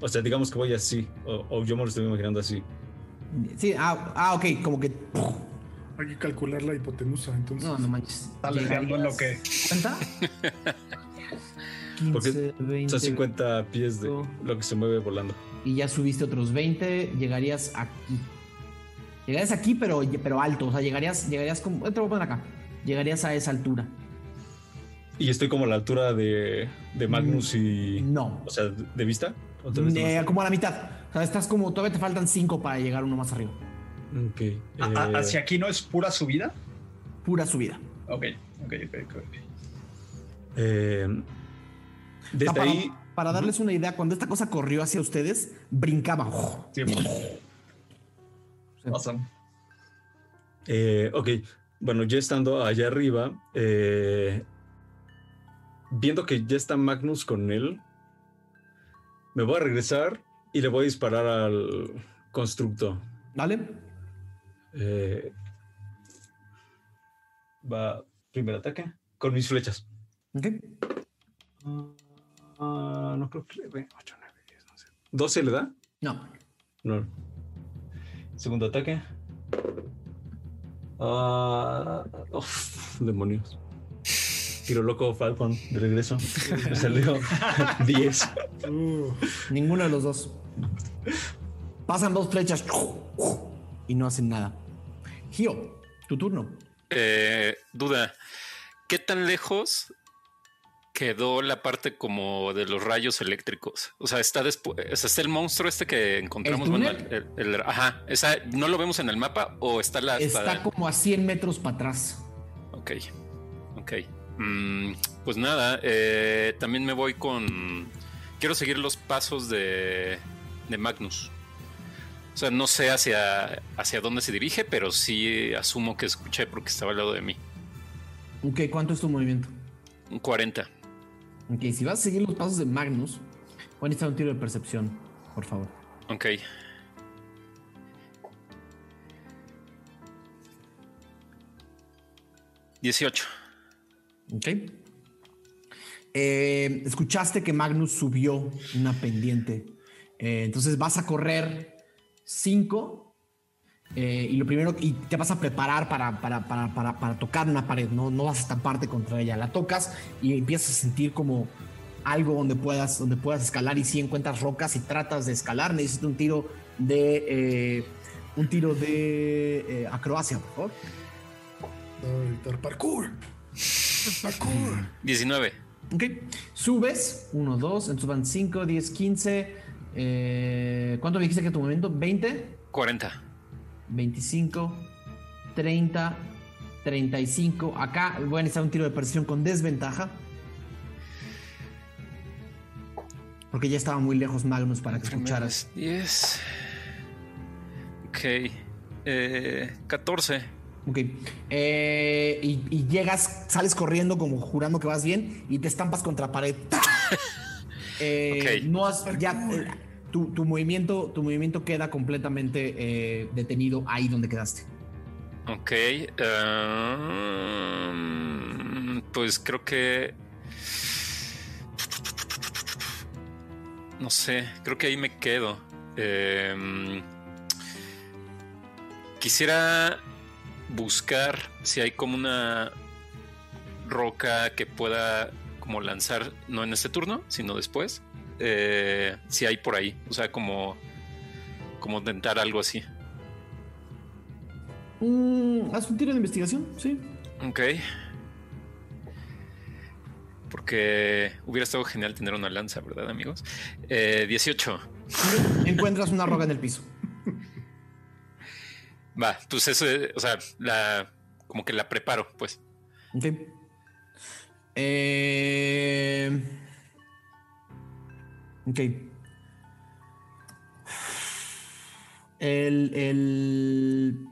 O sea, digamos que voy así, o, o yo me lo estoy imaginando así. Sí, ah, ah, ok, como que. Hay que calcular la hipotenusa, entonces. No, no manches. Está aleteando en lo que. ¿Cuánta? 15, Porque 20. Son 50 pies de lo que se mueve volando. Y ya subiste otros 20, llegarías aquí. Llegarías aquí, pero, pero alto. O sea, llegarías, llegarías como. Te voy a poner acá. Llegarías a esa altura. Y estoy como a la altura de, de Magnus y. No. O sea, de vista. ¿O tal vez Eh, como a la mitad. O sea, estás como. Todavía te faltan 5 para llegar uno más arriba. Ok. A- a- eh, ¿Hacia aquí no es pura subida? Pura subida. Ok, ok, ok, ok. eh, O desde sea, para, ahí. para darles una idea, cuando esta cosa corrió hacia ustedes, brincaba. Sí. Awesome. Eh, ok, bueno, ya estando allá arriba, eh, viendo que ya está Magnus con él, me voy a regresar y le voy a disparar al constructo. ¿Vale? Eh, va, primer ataque, con mis flechas. Ok. Ah, no creo que le dé 8, 9, 10, 11. ¿12 le da? No. No. Segundo ataque. Uf, demonios. Tiro loco Falcon de regreso. Me salió 10. Uh, Ninguno de los dos. Pasan dos flechas y no hacen nada. Gio, tu turno. Eh, duda, ¿qué tan lejos quedó la parte como de los rayos eléctricos? O sea, está después, o sea, está el monstruo este que encontramos. ¿El bueno, túnel? el- el- ajá, esa, ¿no lo vemos en el mapa o está la Está como a 100 metros para atrás. Ok, ok. Mm, pues nada, eh, también me voy con. Quiero seguir los pasos de, de Magnus. O sea, no sé hacia, hacia dónde se dirige, pero sí asumo que escuché porque estaba al lado de mí. Ok, ¿cuánto es tu movimiento? Un 40. Ok, si vas a seguir los pasos de Magnus, voy a necesitar un tiro de percepción, por favor. Ok. Dieciocho. Ok. Eh, escuchaste que Magnus subió una pendiente. Eh, entonces vas a correr 5 y lo primero, y te vas a preparar para, para, para, para, para tocar una pared, ¿no? no vas a estamparte contra ella. La tocas y empiezas a sentir como algo donde puedas, donde puedas escalar y si encuentras rocas y tratas de escalar, necesitas un tiro de... eh, un tiro de eh, acrobacia, por favor. gritar parkour. Parkour. 19. Ok. Subes. 1, 2. Entonces van 5, 10, 15. Eh, ¿Cuánto me dijiste que tu movimiento? ¿20? 40. 25. 30, 35. Acá voy a necesitar un tiro de percepción con desventaja. Porque ya estaba muy lejos Magnus para que escucharas. 10. Ok. Eh, 14. Ok. Eh, y, y llegas, sales corriendo como jurando que vas bien y te estampas contra pared. Eh. No has, ya, eh, tu, tu movimiento, tu movimiento queda completamente eh, detenido ahí donde quedaste. Ok. ehm, pues creo que. No sé, creo que ahí me quedo. Em, quisiera buscar si hay como una roca que pueda como lanzar, no en este turno, sino después. Eh, si hay por ahí, o sea, como, como intentar algo así. Mm, haz un tiro de investigación, sí. Ok. Porque hubiera estado genial tener una lanza, ¿verdad, amigos? Eh, 18. Encuentras una roca en el piso. Va, pues eso, o sea, la, como que la preparo, pues. Ok. Eh, ok. El, el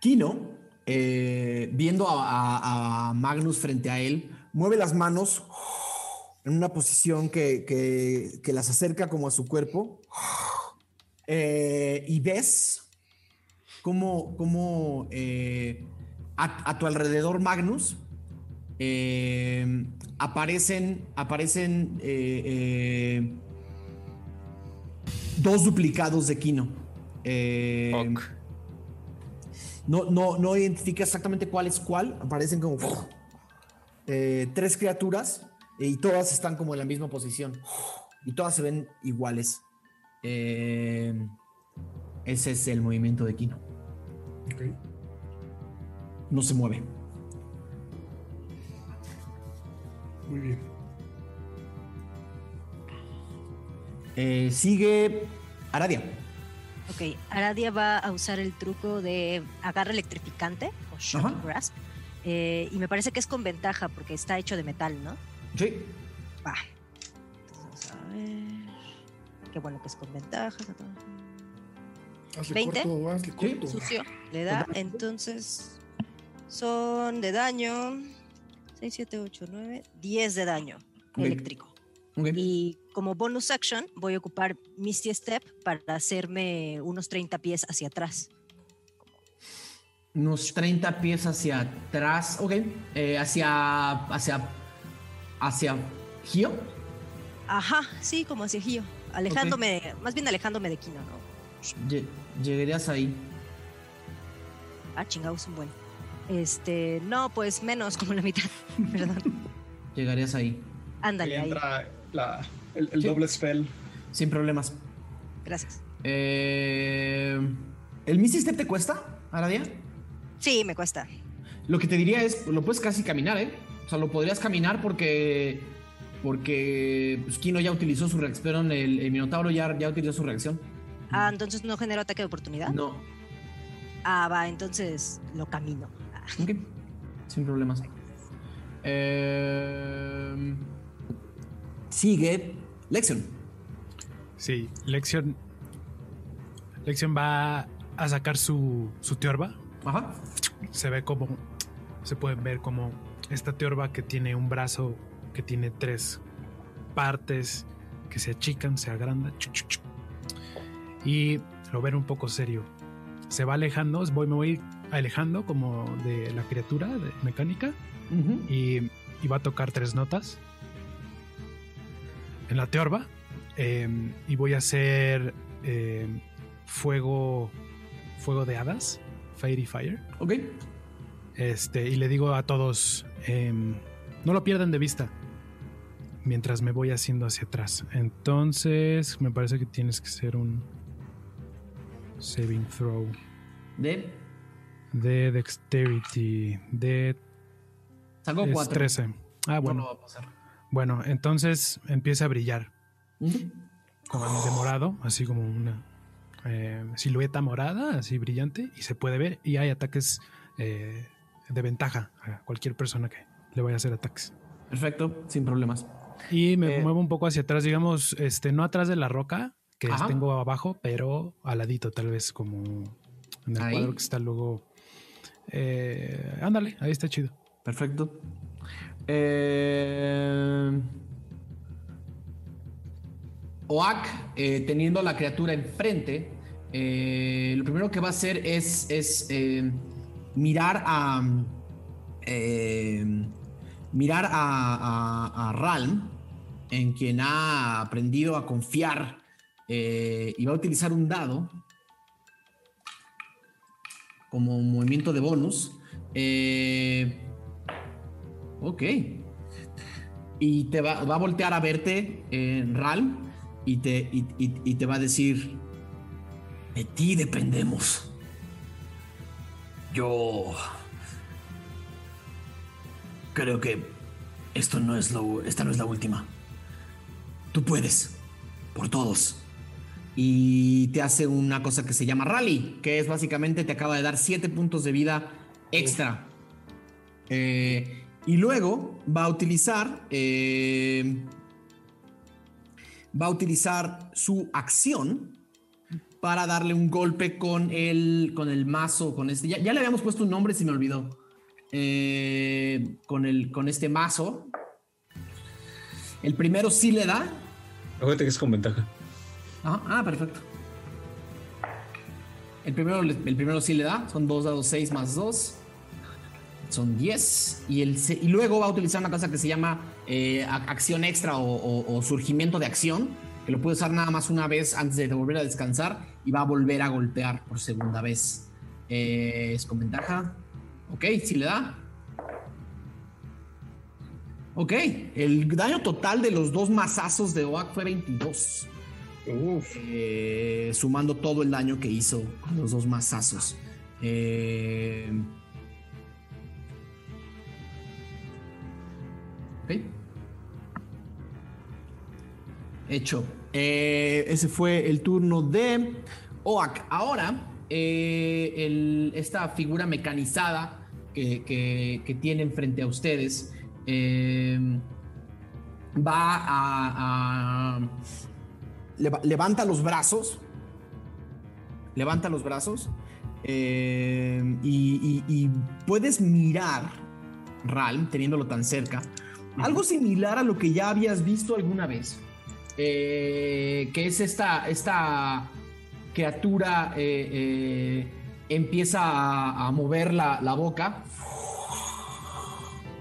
Kino, eh, viendo a, a- a Magnus frente a él, mueve las manos en una posición que, que- que las acerca como a su cuerpo. Eh, y ves cómo, cómo, eh, a, a tu alrededor, Magnus, eh, aparecen, aparecen dos duplicados de Kino. No, no, no identifica exactamente cuál es cuál. Aparecen como tres criaturas y todas están como en la misma posición. Y todas se ven iguales. Eh, ese es el movimiento de Kino. Ok. No se mueve. Muy bien. Eh, sigue Aradia. Ok, Aradia va a usar el truco de agarre electrificante o shocking Ajá. grasp. eh, y me parece que es con ventaja porque está hecho de metal, ¿no? Sí. Va. Entonces, a ver. Qué bueno que es con ventaja. Hazle 20. corto, hazle corto. Sucio. Le da, entonces. Son de daño. 6, 7, 8, 9, 10 de daño Ok. eléctrico. Ok. Y como bonus action, voy a ocupar Misty Step para hacerme unos 30 pies hacia atrás. Unos 30 pies hacia atrás. Ok. Eh, hacia. Hacia. Hacia. Gio. Ajá, sí, como hacia Gio. Alejándome, más bien alejándome de Kino, ¿no? Lle- Llegarías ahí. Ah, chingados, un buen. Este, no, pues menos, como la mitad. Perdón. Llegarías ahí. Ándale, Ahí ahí. entra la- el, el Sí. doble spell. Sin problemas. Gracias. Eh, ¿El Misty Step te cuesta, Aradia? Sí, me cuesta. Lo que te diría es, lo puedes casi caminar, ¿eh? O sea, lo podrías caminar porque... Porque pues, Kino ya utilizó su reacción, el, el Minotauro ya, ya utilizó su reacción. Ah, entonces no genero ataque de oportunidad. No. Ah, va, entonces lo camino. Ok. Sin problemas. Eh, sigue Lexion. Sí, Lexion. Lexion va a sacar su, su teorba. Ajá. Se ve como. Se pueden ver como esta teorba que tiene un brazo que tiene tres partes que se achican, se agrandan. Y lo ven un poco serio. Se va alejando, voy, me voy alejando como de la criatura de mecánica y, y va a tocar tres notas en la teorba eh, y voy a hacer eh, fuego fuego de hadas fairy fire Ok. este y le digo a todos em, no lo pierdan de vista mientras me voy haciendo hacia atrás entonces me parece que tienes que ser un saving throw De. de dexterity de es cuatro. 13 ah No bueno lo va a pasar. Bueno, entonces empieza a brillar como de morado, así como una eh, silueta morada, así brillante, y se puede ver. Y hay ataques eh, de ventaja a cualquier persona que le vaya a hacer ataques. Perfecto, sin problemas. Y me Eh, muevo un poco hacia atrás, digamos, este, no atrás de la roca que Ajá. tengo abajo, pero al ladito, tal vez como en el Ahí. cuadro que está luego. Eh, ándale, ahí está chido. Perfecto. Eh... Oak, eh, teniendo a la criatura enfrente, eh, lo primero que va a hacer es, es, eh, mirar a. mirar a, a- a Ralm, en quien ha aprendido a confiar, eh, y va a utilizar un dado como un movimiento de bonus. Eh, ok. Y te va, a voltear a verte, eh, Ralm, y te, y te va a decir: De ti dependemos. Yo. Creo que esto no es lo, esta no es la última. Tú puedes, por todos. Y te hace una cosa que se llama rally, que es básicamente te acaba de dar 7 puntos de vida extra. Eh, y luego va a utilizar. eh, va a utilizar su acción para darle un golpe con el, con el mazo. Con este. Ya, le habíamos puesto un nombre, se me olvidó. Eh, con, el, con este mazo. El primero sí le da. Acuérdate que es con ventaja. Ah, perfecto. El primero, el primero sí le da. Son 2 dados 6 más 2. Son 10. Y, y luego va a utilizar una cosa que se llama eh, ac- acción extra o, surgimiento de acción. Que lo puede usar nada más una vez antes de volver a descansar. Y va a volver a golpear por segunda vez. Eh, es con ventaja. Ok, sí le da. Ok, el daño total de los dos mazazos de Oak fue 22. Eh, sumando todo el daño que hizo los dos mazazos. Eh, ok. Hecho. Eh, ese fue el turno de Oak. Ahora, eh, el- esta figura mecanizada que, que- que tienen frente a ustedes eh, va a, a- leva- levanta los brazos. Levanta los brazos. eh, y, y- y puedes mirar, Ralm, teniéndolo tan cerca, algo similar a lo que ya habías visto alguna vez. eh, que es esta, esta criatura eh, eh, empieza a, a mover la, la boca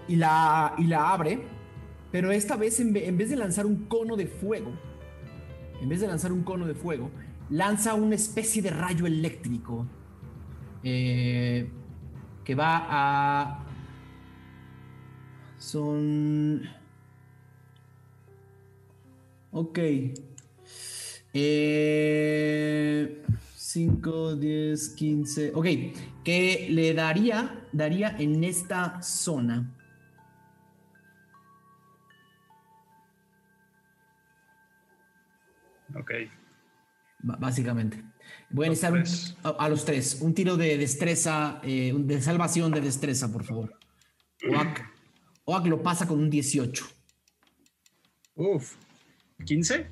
y la, y la abre, pero esta vez en, ve- en vez de lanzar un cono de fuego, en vez de lanzar un cono de fuego, lanza una especie de rayo eléctrico eh, que va a... Son... Ok. Eh, 5, 10, 15. Ok. Que le daría, daría en esta zona. Ok. Básicamente. Voy a Los necesitar un- a, a los tres. Un tiro de destreza, eh, de salvación de destreza, por favor. Oak, Oak lo pasa con un 18. Uf. ¿15?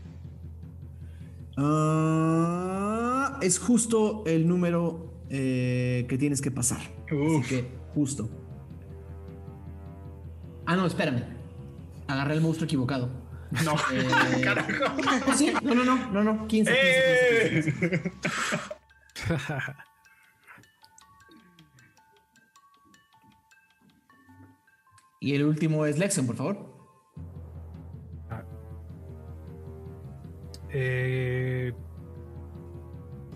Ah, es justo el número eh, que tienes que pasar. Uf. Así que, justo. Ah, no, espérame. Agarré el monstruo equivocado. No. Eh, Carajo. no, sí, no, no, no, no, no, 15. 15, 15, 15. ¡Eh! Y el último es Lexion, por favor. Eh,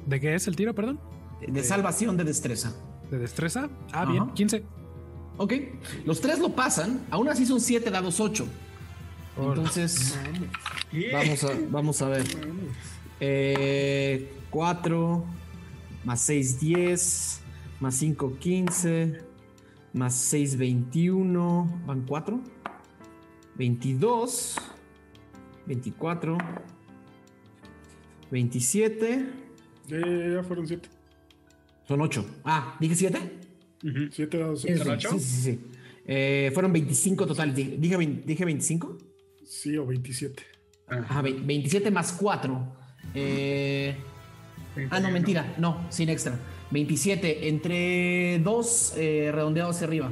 ¿De qué es el tiro, perdón? De salvación de destreza. ¿De destreza? Ah, Ajá. bien, 15. Ok. Los tres lo pasan. Aún así son 7 dados 8. Entonces, vamos a, vamos a ver. 4 más 6, 10. Más 5, 15. Más 6, 21. ¿Van 4? 22. 24. 27. Ya, ya, ya fueron siete. Son 8. Ah, ¿dije 7? Ujú. Siete dados. Sí, sí, sí. sí. Eh, fueron 25 totales. Dije, dije, 20 dije 25. Sí, o 27. Ajá, ve- 27 más 4. Eh, ah, no, mentira. No, sin extra. 27 entre 2 redondeado hacia arriba.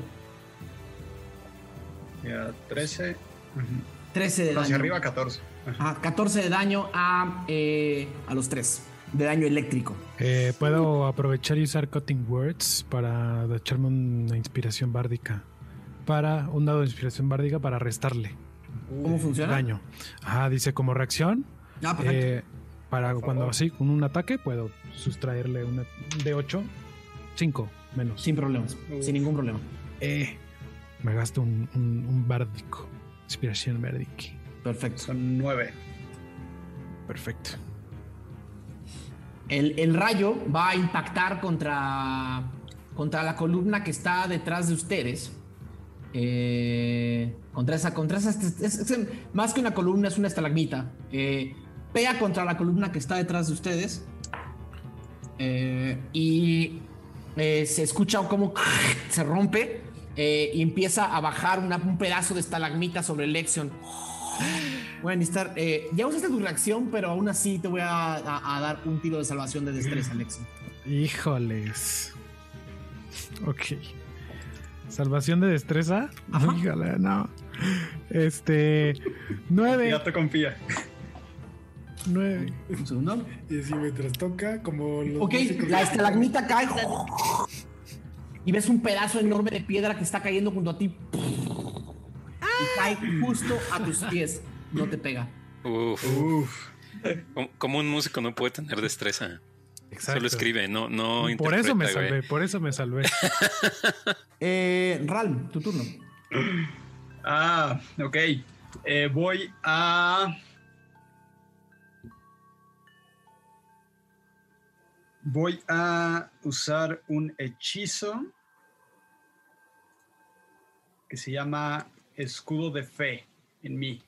Ya, 13. Ujú. 13 de daño. Hacia arriba, 14. Ajá. Ajá, 14 de daño a, eh, a los 3. De daño eléctrico. Eh, Puedo aprovechar y usar Cutting Words para echarme una inspiración bárdica. Para un dado de inspiración bárdica para restarle ¿Cómo funciona? daño. Ajá, dice como reacción. Ah, perfecto. eh, para Por cuando favor. así, con un ataque, puedo sustraerle una de 8, 5 menos. Sin problemas. Uf. Sin ningún problema. Eh, me gasto un, un, un bárdico. Inspiración bárdica. Perfecto. Son 9. Perfecto. El, el rayo va a impactar contra, contra la columna que está detrás de ustedes. Eh, contra esa, contra esa, es- es- es- más que una columna, es una estalagmita. Eh, pega contra la columna que está detrás de ustedes. Eh, y eh, se escucha como se rompe eh, y empieza a bajar un pedazo de estalagmita sobre Lexion. Voy a ya usaste tu reacción, pero aún así te voy a dar un tiro de salvación de destreza, Lexion. Híjoles. Ok. Salvación de destreza. Ajá. Híjole, no. Este. Nueve. Ya te confía. Nueve. Un segundo. Y así mientras toca, como los Ok, la estalagmita cae. Y ves un pedazo enorme de piedra que está cayendo junto a ti. Y cae justo a tus pies. No te pega. Uf. Uf. Como un músico no puede tener destreza. Exacto. Solo escribe, no, no Por eso me güey. salvé, por eso me salvé. Eh, Ralm, tu turno. Ah, ok. Eh, voy a. Voy a usar un hechizo que se llama Escudo de Fe en mí.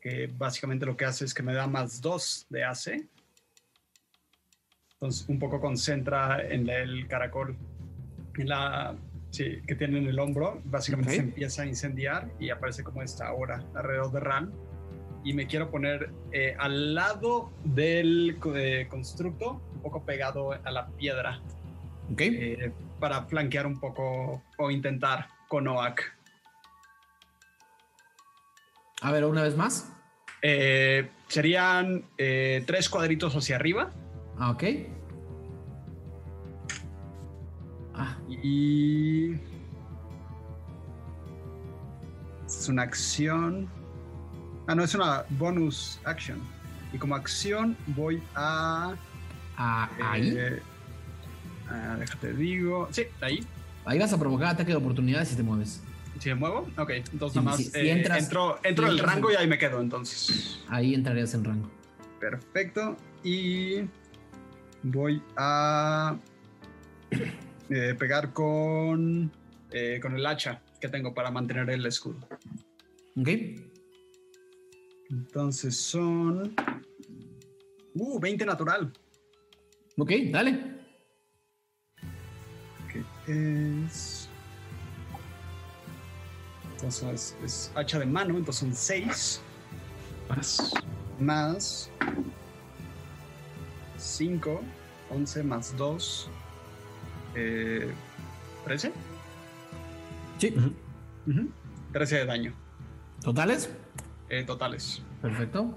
Que básicamente lo que hace es que me da más 2 de AC. Entonces, un poco concentra en el caracol, en la, sí, que tiene en el hombro. Básicamente Ok. se empieza a incendiar y aparece como esta hora alrededor de Ran. Y me quiero poner eh, al lado del eh, constructo, un poco pegado a la piedra, Ok. eh, para flanquear un poco o intentar con Oak. A ver, una vez más. Eh, serían eh, tres cuadritos hacia arriba Ah, ok. Ah, y es una acción. Ah, no, es una bonus action. Y como acción voy a... ah, ahí. eh, déjate digo. Sí, ahí. Ahí vas a provocar ataque de oportunidad si te mueves. Si me muevo, ok. Entonces Sí, nada más si eh, entras- entro, entro si entras rango en- y ahí me quedo entonces. Ahí entrarías en rango. Perfecto. Y voy a eh, pegar con, eh, con el hacha que tengo para mantener el escudo. Ok. Entonces son... Uh, 20 natural. Ok, dale. Que es... Entonces es, es hacha de mano, entonces son 6. Más. Más 5, 11 más 2, eh, 13. Sí. Ujú, 13 de daño ¿Totales? eh, totales. Perfecto.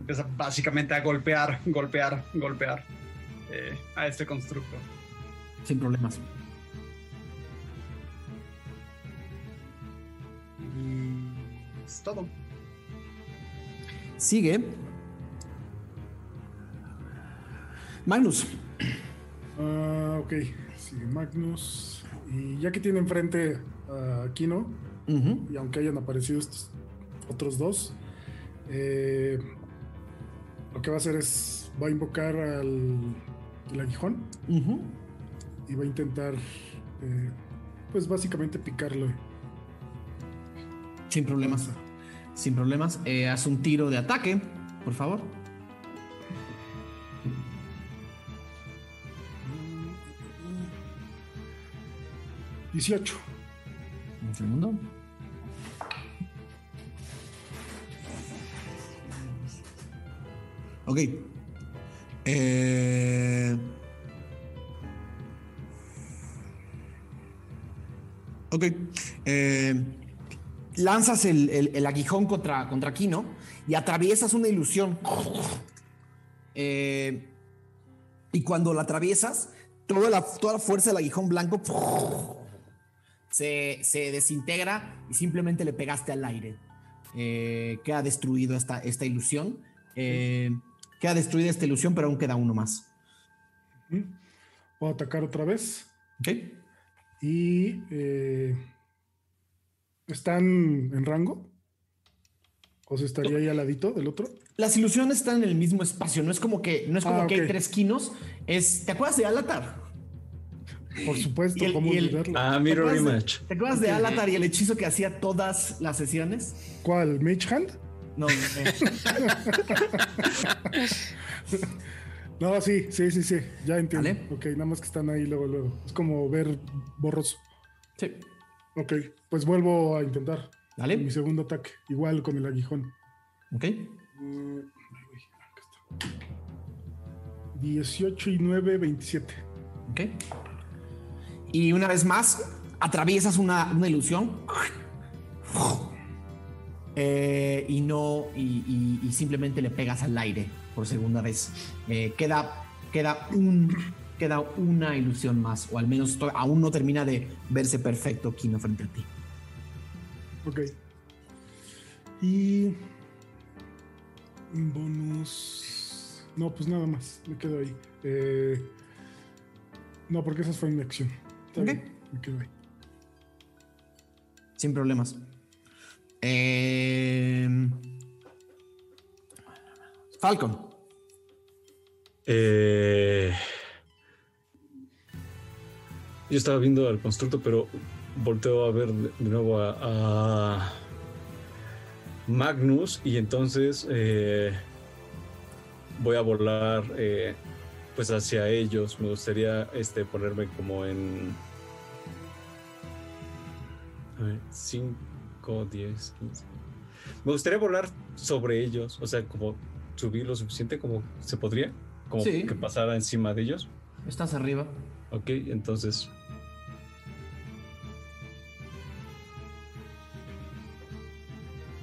Empieza básicamente a golpear, golpear, golpear eh, a este constructo. Sin problemas. Y es todo. Sigue. Magnus. Ah, ok, sigue Magnus. Y ya que tiene enfrente a Kino, y aunque hayan aparecido estos otros dos, eh, lo que va a hacer es, va a invocar al el aguijón y va a intentar, eh, pues básicamente picarlo. Sin problemas. Sin problemas. Eh, haz un tiro de ataque, por favor. Dieciocho. Un segundo. Ok. Eh... Ok. Eh, lanzas el, el- el aguijón contra, contra Kino y atraviesas una ilusión. Eh, y cuando la atraviesas, toda la, toda la fuerza del aguijón blanco se, se desintegra y simplemente le pegaste al aire. Eh, queda destruido esta, esta ilusión. Eh, queda destruida esta ilusión, pero aún queda uno más. Voy a atacar otra vez. ¿Ok? Y eh, ¿están en rango? ¿O se estaría ahí al ladito del otro? Las ilusiones están en el mismo espacio, no es como que, no es como Ah, que hay tres quinos. Es, ¿Te acuerdas de Alatar? Por supuesto, Y el- ¿cómo y el- olvidarlo? Ah, ¿Te Mirror Image. ¿Te acuerdas de Alatar y el hechizo que hacía todas las sesiones? ¿Cuál? ¿Mage Hand? No, eh, No, sí, sí, sí, sí. Ya entiendo. Vale. Ok, nada más que están ahí luego, luego. Es como ver borroso. sí. Ok, pues vuelvo a intentar. Dale. Mi segundo ataque, igual con el aguijón. Ok. Está. 18 y 9, 27. Ok. Y una vez más, atraviesas una, una ilusión. Eh, y no. Y, y- y simplemente le pegas al aire por segunda vez. Eh, queda. Queda un. Queda una ilusión más. O al menos aún no termina de verse perfecto Kino frente a ti. Ok. Y. Un bonus. No, pues nada más. Me quedo ahí. Eh, no, porque esa fue mi acción. Está Ok. bien, me quedo ahí. Sin problemas. Eh, Falcon. Eh, yo estaba viendo al constructo, pero volteo a ver de nuevo a, a Magnus y entonces eh, voy a volar eh, pues hacia ellos. Me gustaría este, ponerme como en 5, 10, 15. Me gustaría volar sobre ellos, o sea, como subir lo suficiente como se podría, como Sí. que pasara encima de ellos. Estás arriba. Ok, entonces.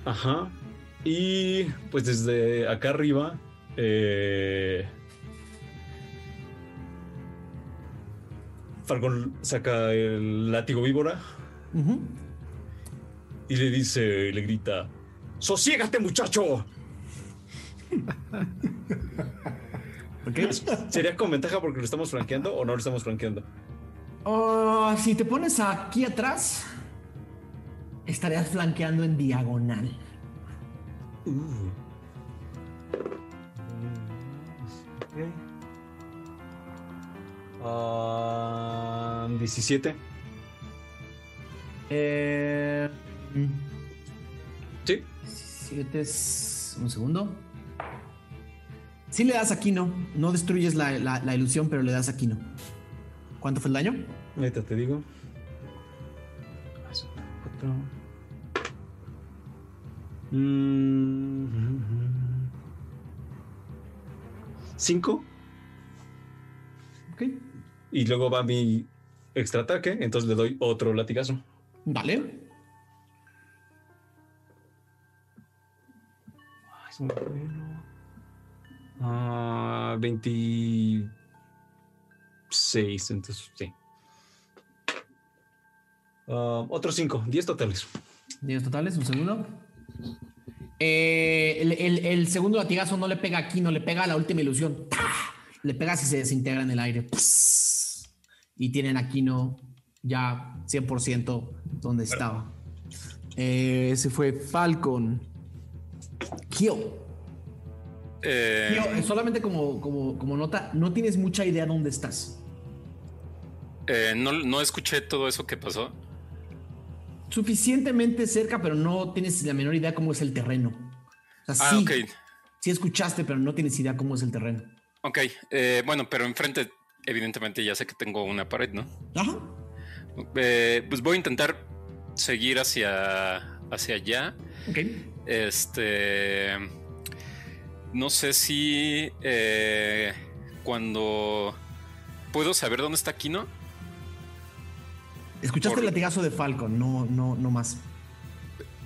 Ajá. Y pues desde acá arriba. Eh... Falcon saca el látigo víbora Ujú. y le dice, le grita: ¡Sosiégate, muchacho! Ok. ¿Sería con ventaja porque lo estamos franqueando o no lo estamos franqueando? Oh, si te pones aquí atrás, estarías flanqueando en diagonal. Uh. Ah, 17. Eh, Sí. siete es. Un segundo. Sí le das a Kino. No destruyes la, la- la ilusión, pero le das a Kino. ¿Cuánto fue el daño? Ahorita te digo. Mm. Cinco. Ok. Y luego va mi extra ataque. Entonces le doy otro latigazo. Vale. Ay, es muy bueno. Ah, 26. Entonces, sí. Ah, otros 5. 10 totales. 10 totales, un segundo. Eh, el, el- el segundo latigazo no le pega aquí, no le pega a la última ilusión. ¡Pah! Le pega si se desintegra en el aire. Pss. Y tienen a Kino ya 100% donde estaba. Eh, ese fue Falcon. Eh, Kio, eh, solamente como, como, como nota, no tienes mucha idea dónde estás. eh, no, no escuché todo eso que pasó. Suficientemente cerca, pero no tienes la menor idea cómo es el terreno. O sea, Ah, sí, ok. sí escuchaste, pero no tienes idea cómo es el terreno. Ok. eh, bueno, pero enfrente, evidentemente ya sé que tengo una pared, ¿no? Ajá. Eh, pues voy a intentar seguir hacia, hacia allá. Ok. Este. No sé si eh, cuando puedo saber dónde está Kino. Escuchaste Por- el latigazo de Falcon, no, no, no más.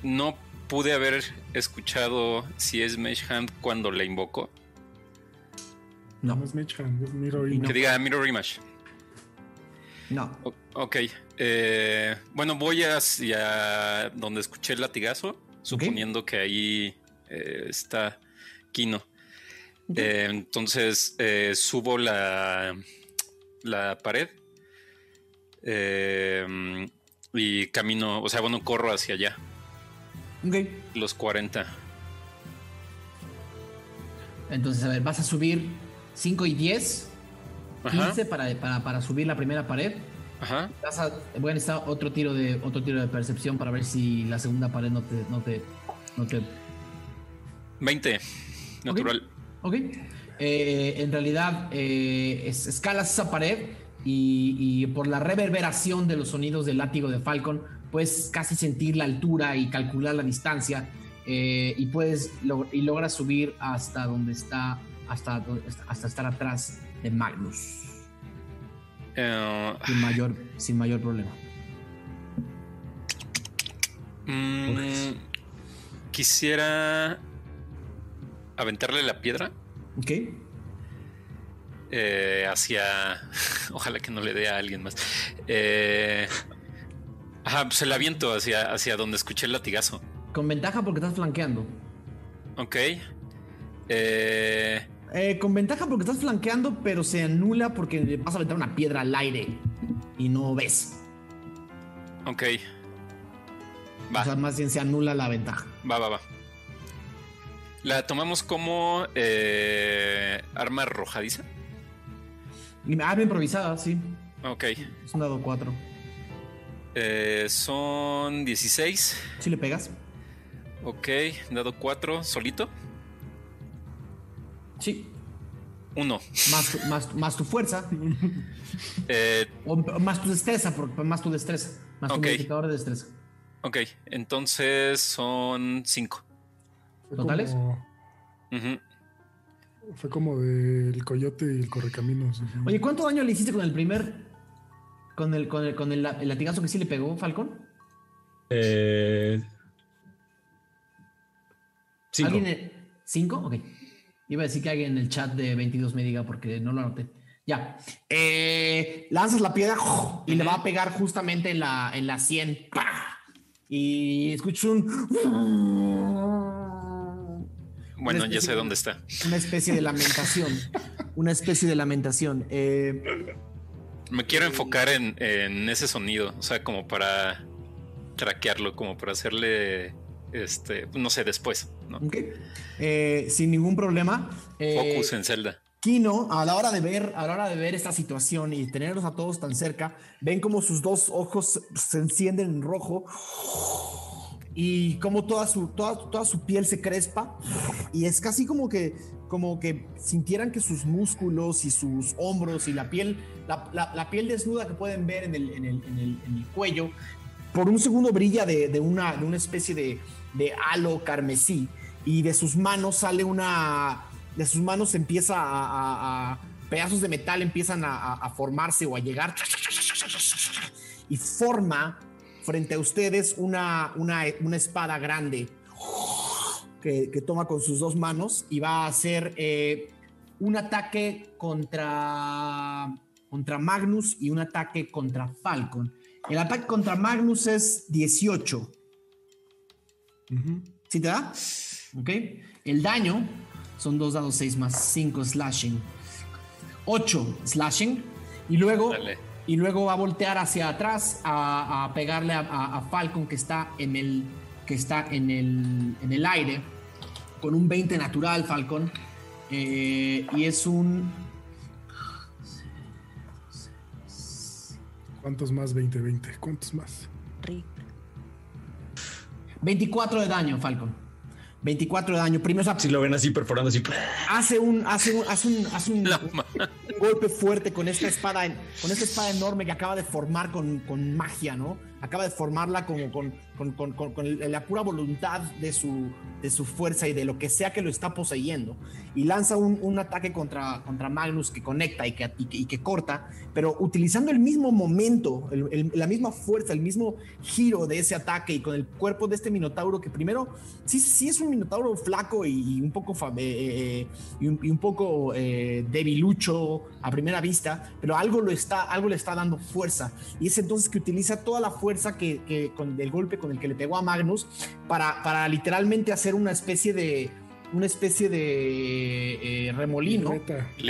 No pude haber escuchado si es Mage Hand cuando le invoco. No, No es Mage Hand, es Mirror Y Image. Que diga Mirror Image. no. O- ok. eh, bueno, voy hacia donde escuché el latigazo, suponiendo que ahí eh, está Kino. Eh, entonces eh, subo la, la pared eh, y camino, o sea, bueno, corro hacia allá, Ok. los 40. Entonces, a ver, vas a subir 5 y 10, Ajá, 15 para, para, para subir la primera pared. ajá. Vas a, voy a necesitar otro tiro de otro tiro de percepción para ver si la segunda pared no te, no te, no te 20, natural. Ok. Eh, en realidad, eh, es- escalas esa pared y, y por la reverberación de los sonidos del látigo de Falcon, puedes casi sentir la altura y calcular la distancia eh, y puedes log- y logras subir hasta donde está, hasta, hasta estar atrás de Magnus Eh, sin mayor, sin mayor problema. mm, quisiera aventarle la piedra. Ok. Eh, hacia. Ojalá que no le dé a alguien más. Eh, ajá, pues el aviento hacia, hacia donde escuché el latigazo. Con ventaja porque estás flanqueando. Ok. Eh, Eh, con ventaja porque estás flanqueando, pero se anula porque le vas a aventar una piedra al aire y no ves. ok. O Va, sea, más bien se anula la ventaja. va, va, va. La tomamos como eh, arma arrojadiza. Arma improvisada, sí. Ok. Es un dado 4. Eh, son 16. ¿Sí le pegas? Ok. Dado 4. Solito. Sí. 1. Más, tu- más, más tu fuerza. Eh, O más tu destreza, por- más tu destreza. Más tu Ok. modificador de destreza. ok. Entonces son 5. Fue ¿Totales? Como, fue como del coyote y el correcaminos. así. Oye, ¿cuánto daño le hiciste con el primer. con el, con el, con el, la- el latigazo que sí le pegó, Falcon? Eh, cinco. ¿Alguien? en- ¿Cinco? Ok. Iba a decir que alguien en el chat de 22 me diga porque no lo anoté. Ya. Eh, lanzas la piedra y le va a pegar justamente en la, en la 100. ¡Pah! Y escuchas un. Bueno, ya sé de- dónde está. Una especie de lamentación. Una especie de lamentación. Eh, Me quiero enfocar en, en ese sonido, o sea, como para traquearlo, como para hacerle, este, no sé, después, ¿no? ok. Eh, sin ningún problema. Eh, Focus en Zelda. Kino, a la hora de ver, a la hora de ver esta situación y tenerlos a todos tan cerca, ven como sus dos ojos se encienden en rojo y como toda su, toda, toda su piel se crespa y es casi como que, como que sintieran que sus músculos y sus hombros y la piel, la, la- la piel desnuda que pueden ver en el, en el- en el- en el cuello, por un segundo brilla de, de una, de una especie de, de halo carmesí y de sus manos sale una, de sus manos empieza a, a- a- pedazos de metal empiezan a, a- formarse o a llegar y forma frente a ustedes una, una, una espada grande que, que toma con sus dos manos y va a hacer eh, un ataque contra, contra Magnus y un ataque contra Falcon. El ataque contra Magnus es 18. Ujú. ¿Sí te da? Ok. El daño son dos dados 6 más 5 slashing. 8 slashing. Y luego, Dale. Y luego va a voltear hacia atrás a, a pegarle a, a- a Falcon que está en el, que está en el, en el aire. Con un 20 natural, Falcon. Eh, y es un. ¿Cuántos más? 20, 20. ¿Cuántos más? Rick. 24 de daño, Falcon. 24 de daño. Primero, o sea, Si lo ven así perforando así. hace un, hace un, hace un, hace un- un golpe fuerte con esta espada, con esta espada enorme que acaba de formar con, con magia, ¿no? Acaba de formarla como con, con, con- con- la pura voluntad de su, de su fuerza y de lo que sea que lo está poseyendo. Y lanza un, un ataque contra, contra Magnus que conecta y que, y que, y que corta, pero utilizando el mismo momento, el- el- la misma fuerza, el mismo giro de ese ataque y con el cuerpo de este minotauro que primero sí, sí es un minotauro flaco y, y un poco fa- eh, eh, y, un, un poco eh, debilucho a primera vista, pero algo lo está, algo le está dando fuerza y es entonces que utiliza toda la fuerza que, que con el golpe con el que le pegó a Magnus para, para literalmente hacer una especie de una especie de eh, remolino.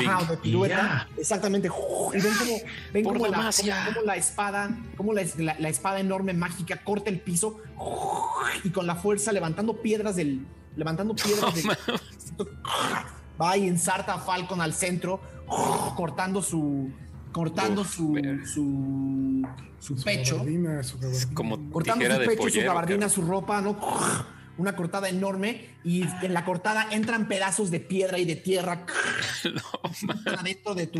Ajá, de pirueta. Ya. Exactamente. Y ven como, ven como la, como- como la espada, como la, la- la espada enorme mágica corta el piso y con la fuerza levantando piedras del. Levantando piedras del. Va y ensarta a Falcon al centro, cortando su. Cortando Uf, su, su, su pecho. gabardina, su gabardina. como- Cortando su pecho, su gabardina, cara. su ropa, ¿no? Una cortada enorme y en la cortada entran pedazos de piedra y de tierra. Incrustan adentro de tu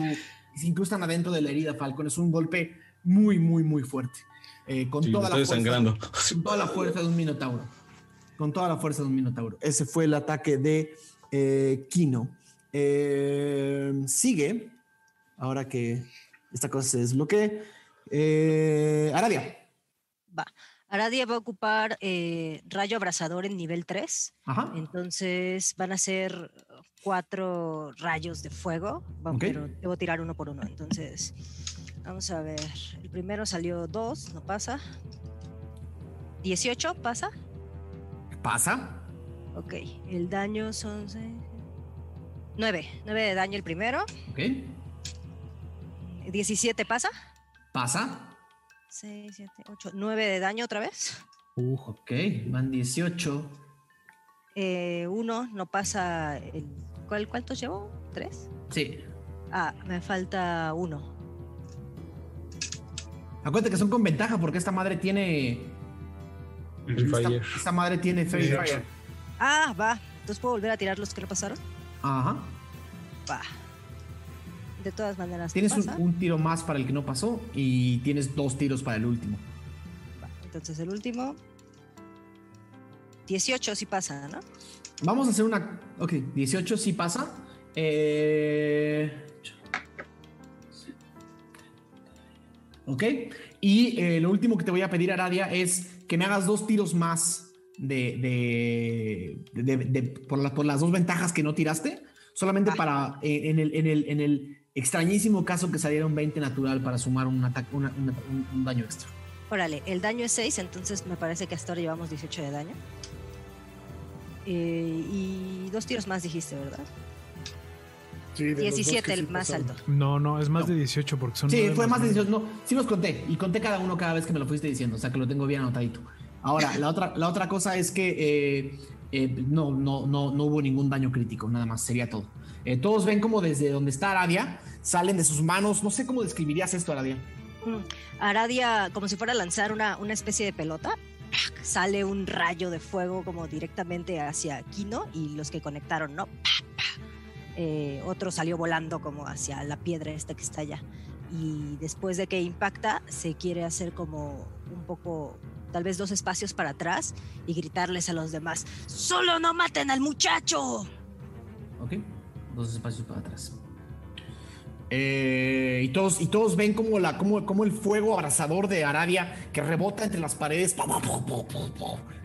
se incrustan adentro de la herida Falcon. Es un golpe muy muy muy fuerte. Eh, con Sí, toda la estoy fuerza. con toda la fuerza de un minotauro. Con toda la fuerza de un minotauro. Ese fue el ataque de eh, Kino. Eh, sigue ahora que esta cosa se desbloquee eh, Aradia Va. Aradia va a ocupar eh, rayo abrasador en nivel 3. ajá Entonces van a ser cuatro rayos de fuego. Va- Ok. Pero debo tirar uno por uno. Entonces, vamos a ver. El primero salió 2, no pasa. 18, pasa. pasa Ok. El daño son 9. 9 de daño el primero. ok 17 pasa. pasa 6, 7, 8. 9 de daño otra vez. Uh, Ok, van 18. Eh, uno no pasa. El, ¿cuál, ¿Cuántos llevo? ¿Tres? Sí. Ah, me falta uno. Acuérdate que son con ventaja porque esta madre tiene. Esta, Fire. esta madre tiene Sí. Fire. Ah, va. Entonces puedo volver a tirar los que no pasaron. Ajá. Va. De todas maneras. Tienes un, tiro más para el que no pasó y tienes dos tiros para el último. Entonces el último. 18 sí pasa, ¿no? Vamos a hacer una. Ok, 18 sí pasa. Eh, Ok. Y eh, lo último que te voy a pedir, Aradia, es que me hagas dos tiros más de, de, de- por, la- por las dos ventajas que no tiraste. Solamente para eh, en, el, en, el, en el extrañísimo caso que saliera un 20 natural para sumar un, ataque, una- una- un, un daño extra. Órale, el daño es 6, entonces me parece que hasta ahora llevamos 18 de daño. Eh, y dos tiros más dijiste, ¿verdad? Sí, de los dos que 17, sí el más pasaron. alto. no, no, es más No. de 18 porque son. Sí, fue más de nueve. 18. No, sí los conté. Y conté cada uno cada vez que me lo fuiste diciendo. O sea que lo tengo bien anotadito. Ahora, la otra, la otra cosa es que eh, eh, no, no, no, no hubo ningún daño crítico. Nada más, sería todo. Eh, todos ven como desde donde está Aradia salen de sus manos. No sé cómo describirías esto, Aradia. Mm. Aradia, como si fuera a lanzar una, una especie de pelota, sale un rayo de fuego como directamente hacia Kino y los que conectaron, ¿no? Eh, otro salió volando como hacia la piedra esta que está allá. Y después de que impacta, se quiere hacer como un poco, tal vez dos espacios para atrás y gritarles a los demás, ¡Solo no maten al muchacho! Ok. Dos espacios para atrás. Eh, y, todos, y todos ven como, la, como, como el fuego abrasador de Aradia que rebota entre las paredes.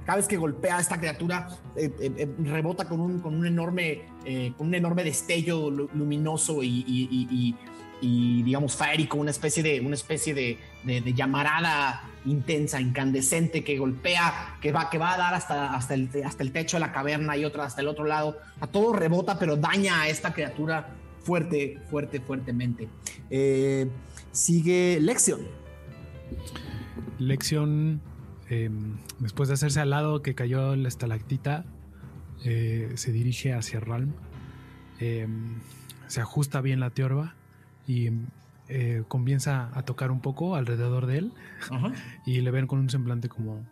Cada vez que golpea a esta criatura, eh, eh, rebota con un, con un, enorme, eh, con un enorme destello lu- luminoso y, y- y- y- y, digamos, férico, una especie de, una especie de, de- de llamarada intensa, incandescente, que golpea, que va, que va a dar hasta, hasta, el, hasta el techo de la caverna y otra hasta el otro lado. A todo rebota, pero daña a esta criatura fuerte, fuerte, fuertemente. Eh, sigue Lexion. Lección, eh, después de hacerse al lado que cayó la estalactita, eh, se dirige hacia Ralm. eh, se ajusta bien la tiorba y eh, comienza a tocar un poco alrededor de él Ajá. y le ven con un semblante como,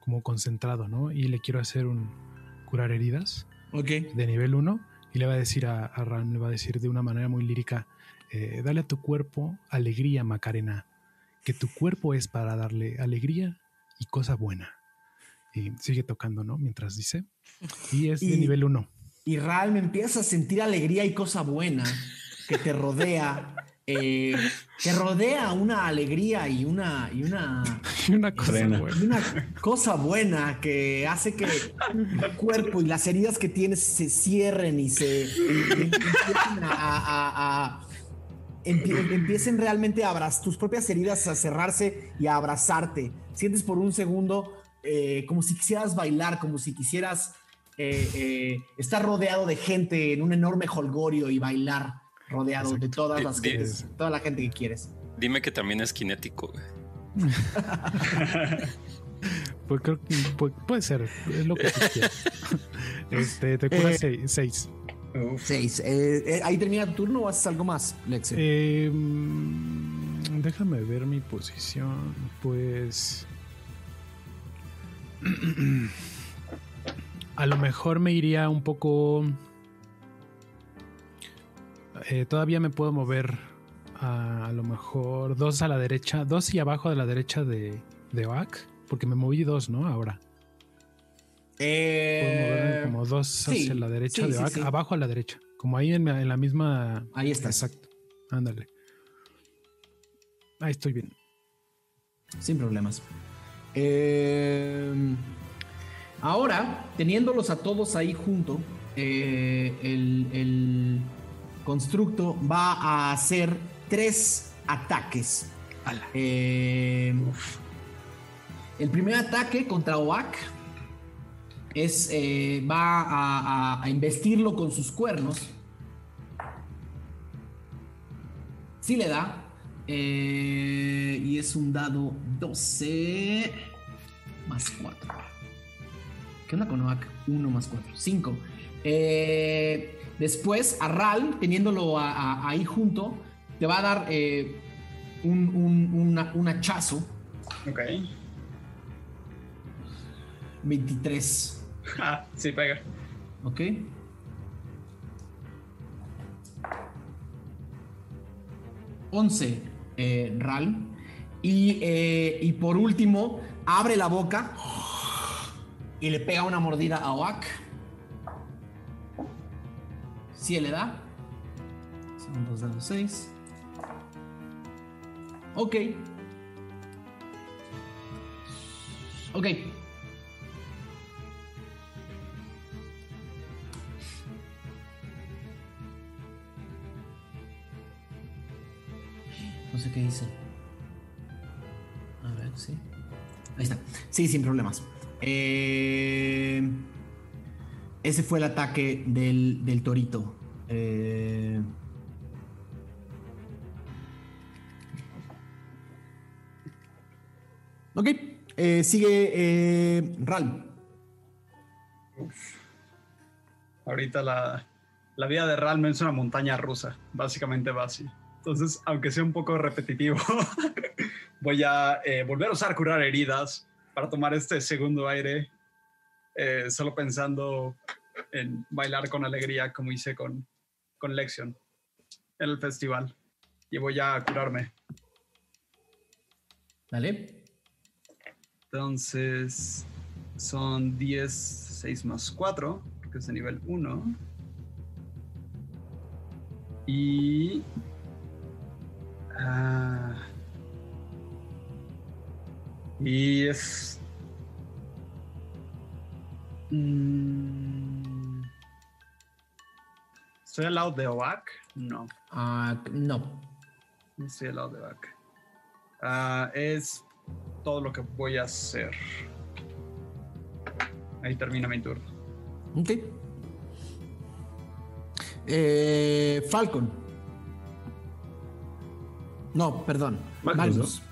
como concentrado, ¿no? Y le quiero hacer un curar heridas Ok. de nivel 1 y le va a decir a, a Ram, le va a decir de una manera muy lírica, eh, dale a tu cuerpo alegría, Macarena, que tu cuerpo es para darle alegría y cosa buena. Y sigue tocando, ¿no? Mientras dice. Y es de nivel 1. Y realmente empiezas a sentir alegría y cosa buena que te rodea. Eh, te rodea una alegría y una, y una, Y una cosa y una cosa buena que hace que tu cuerpo y las heridas que tienes se cierren y se empiecen a, a- a- a- empie- empiecen realmente a abrazar tus propias heridas a cerrarse y a abrazarte. Sientes por un segundo eh, como si quisieras bailar, como si quisieras eh, eh, estar rodeado de gente en un enorme holgorio y bailar rodeado de todas las gentes, toda la gente que quieres. Dime que también es cinético. güey. Pues creo que pu- puede ser, es lo que tú quieras. Este, te curas 6. Uf. Seis. Eh, eh, ¿Ahí termina tu turno o haces algo más, Lexi? Eh, mm, déjame ver mi posición. Pues. A lo mejor me iría un poco. Eh, todavía me puedo mover a, a lo mejor dos a la derecha, dos y abajo de la derecha de, de Oak, porque me moví dos, ¿no? Ahora. Puedo moverme Eh, como dos sí, hacia la derecha sí, de sí. abajo a la derecha. Como ahí en, la- en la misma. ahí estás, Exacto. Ándale. Ahí estoy bien. sin problemas. Eh, ahora, teniéndolos a todos ahí junto, eh, el, el constructo va a hacer tres ataques. Eh, el primer ataque contra Oak es, eh, va a, a- a investirlo con sus cuernos. Sí le da. eh, y es un dado 12 más 4. ¿Qué onda con Oak? 1 más 4. 5. Después, a Ral, teniéndolo a- a- ahí junto, te va a dar eh, un, un- una- un hachazo. Ok. 23. Ah, sí, pega. ¿Ok? Once, eh, Ral. Y, eh, y por último, abre la boca y le pega una mordida a Oak. Si le da. Son dos dados seis. Ok. Ok. No sé qué dice. A ver, sí. Ahí está. Sí, sin problemas. Eh, ese fue el ataque del, del torito. Eh, ok. eh, sigue eh, Ral. Ahorita la, la vida de Ralm es una montaña rusa. Básicamente va así. Entonces, aunque sea un poco repetitivo, voy a eh, volver a usar curar heridas para tomar este segundo aire, eh, solo pensando en bailar con alegría como hice con, con Lexion en el festival. Y voy a curarme. Dale. Entonces, son 10, 6 más 4, que es de nivel 1. Y... ah, y es... Mm, ¿Estoy al lado de Oak? No, Ah, no. no estoy al lado de Oak. Ah, es todo lo que voy a hacer. Ahí termina mi turno. Ok. Eh, Falcon. No, perdón. Magnus, Magnus.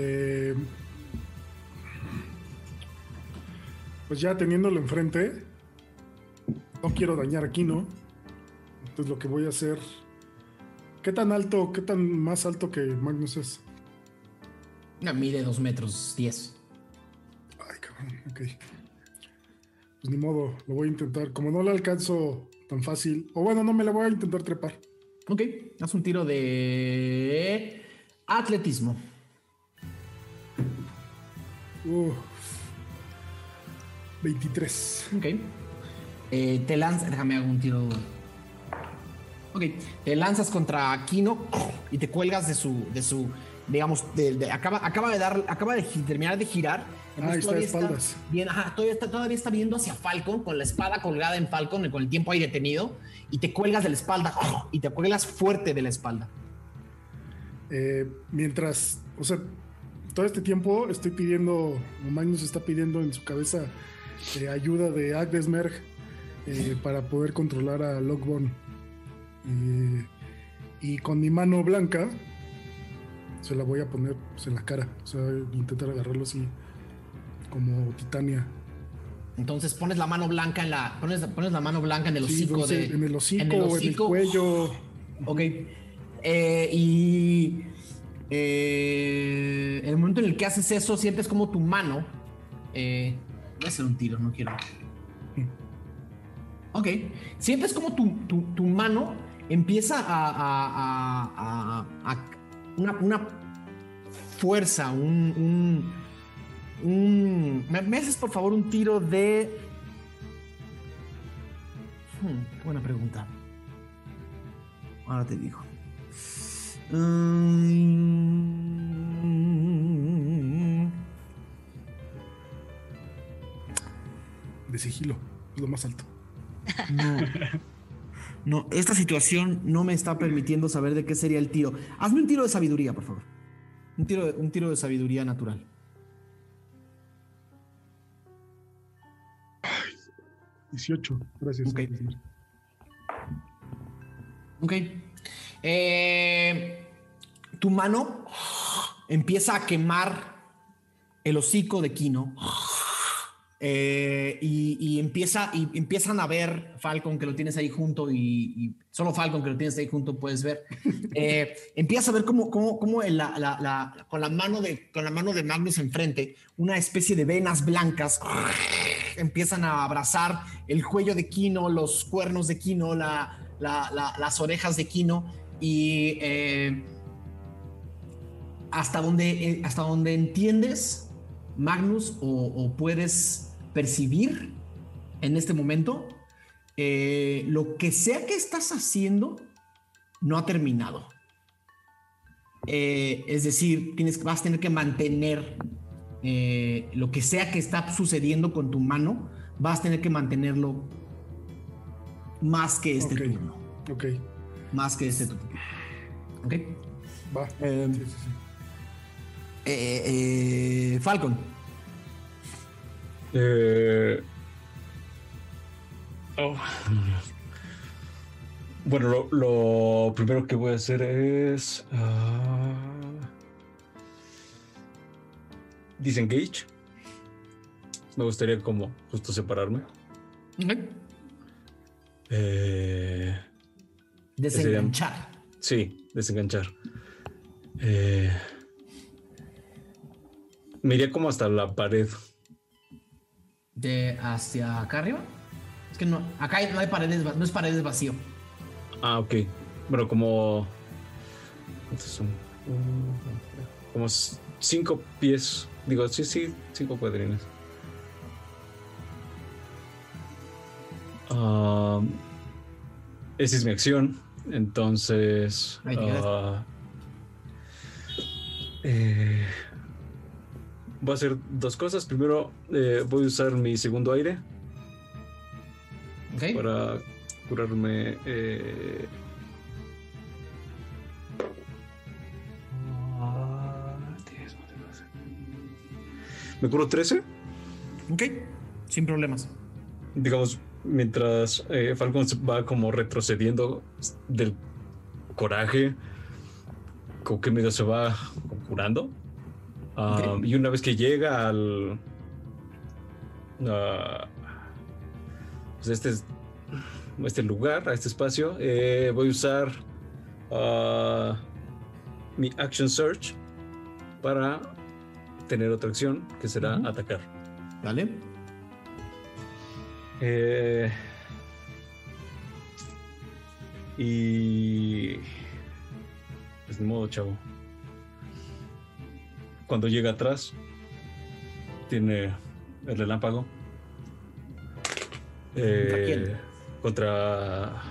Eh, pues ya teniéndolo enfrente, no quiero dañar a Kino. Entonces lo que voy a hacer. ¿Qué tan alto, qué tan más alto que Magnus es? Una mide dos metros diez. Ay, cabrón, ok. Pues ni modo, lo voy a intentar. Como no le alcanzo tan fácil, o bueno, no me la voy a intentar trepar. Ok, haz un tiro de atletismo. Uf. 23. Ok. Eh, te lanzas, déjame hago un tiro. Ok, te lanzas contra Kino y te cuelgas de su, de su, digamos, de, de- acaba, acaba de dar, acaba de terminar de girar. Ah, está de espaldas. bien, ajá, todavía está, todavía está viendo hacia Falcon con la espada colgada en Falcon con el tiempo ahí detenido y te cuelgas de la espalda y te cuelgas fuerte de la espalda. Eh, mientras, o sea, todo este tiempo estoy pidiendo, o Magnus está pidiendo en su cabeza eh, ayuda de Agdesmerg eh, para poder controlar a Lockbone. Eh, y con mi mano blanca se la voy a poner pues, en la cara, o sea, intentar agarrarlo así como Titania. Entonces pones la mano blanca en la, pones, pones la mano blanca en el Sí, hocico de, en el hocico, en el el, hocico. cuello. Ok. Eh, y eh, el momento en el que haces eso, sientes como tu mano. eh, voy a hacer un tiro, no quiero. Ok. Sientes como tu, tu- tu mano empieza a. a- a- a- una, una fuerza, un. un, ¿Me, me haces por favor un tiro de. Hmm, buena pregunta. Ahora te digo. Mm, De sigilo, es lo más alto. no. No, esta situación no me está permitiendo saber de qué sería el tiro. Hazme un tiro de sabiduría, por favor. Un tiro de, un tiro de sabiduría natural. 18, gracias. Ok. Agdesmerg. Eh, tu mano empieza a quemar el hocico de Kino. Eh, y, y empieza, y empiezan a ver Falcon que lo tienes ahí junto y, y solo Falcon que lo tienes ahí junto puedes ver. Eh, empiezas a ver la- la- la- con, la mano de, con la mano de Magnus enfrente, una especie de venas blancas empiezan a abrazar el cuello de Kino, los cuernos de Kino, la, la- la- las orejas de Kino y eh, hasta donde eh, hasta donde entiendes Magnus o, o puedes percibir en este momento eh, lo que sea que estás haciendo no ha terminado. Eh, es decir tienes vas a tener que mantener eh, lo que sea que está sucediendo con tu mano vas a tener que mantenerlo más que este turno. Ok, más que este ok va. Sí, sí, sí. eh, eh, Falcon. Eh, oh. Bueno, lo, lo primero que voy a hacer es. ah, disengage. Me gustaría como justo separarme. Eh, Desenganchar. sí, desenganchar. Eh, me iría como hasta la pared. De hacia acá arriba. Es que no, acá hay- no hay paredes, no es paredes vacío. Ah, ok. Bueno, como. ¿Cuántos son? Como cinco pies. Digo, sí, sí, cinco cuadrines. Ah, esa es mi acción. Entonces. Ah, eh, voy a hacer dos cosas. Primero, eh, voy a usar mi segundo aire ¿Ok? para curarme. eh, ah, 10, 11, 12. Me curo 13. Ok. Sin problemas. Digamos, mientras eh, Falcon va como retrocediendo del coraje, como que medio se va curando. Ah. Y una vez que llega al. ah, pues este, este lugar, a este espacio, eh, voy a usar ah, mi Action Search para tener otra acción que será Ujú. atacar. Dale. Eh, y. Pues ni modo, chavo. Cuando llega atrás, tiene el relámpago. ¿Contra Eh, quién? Contra.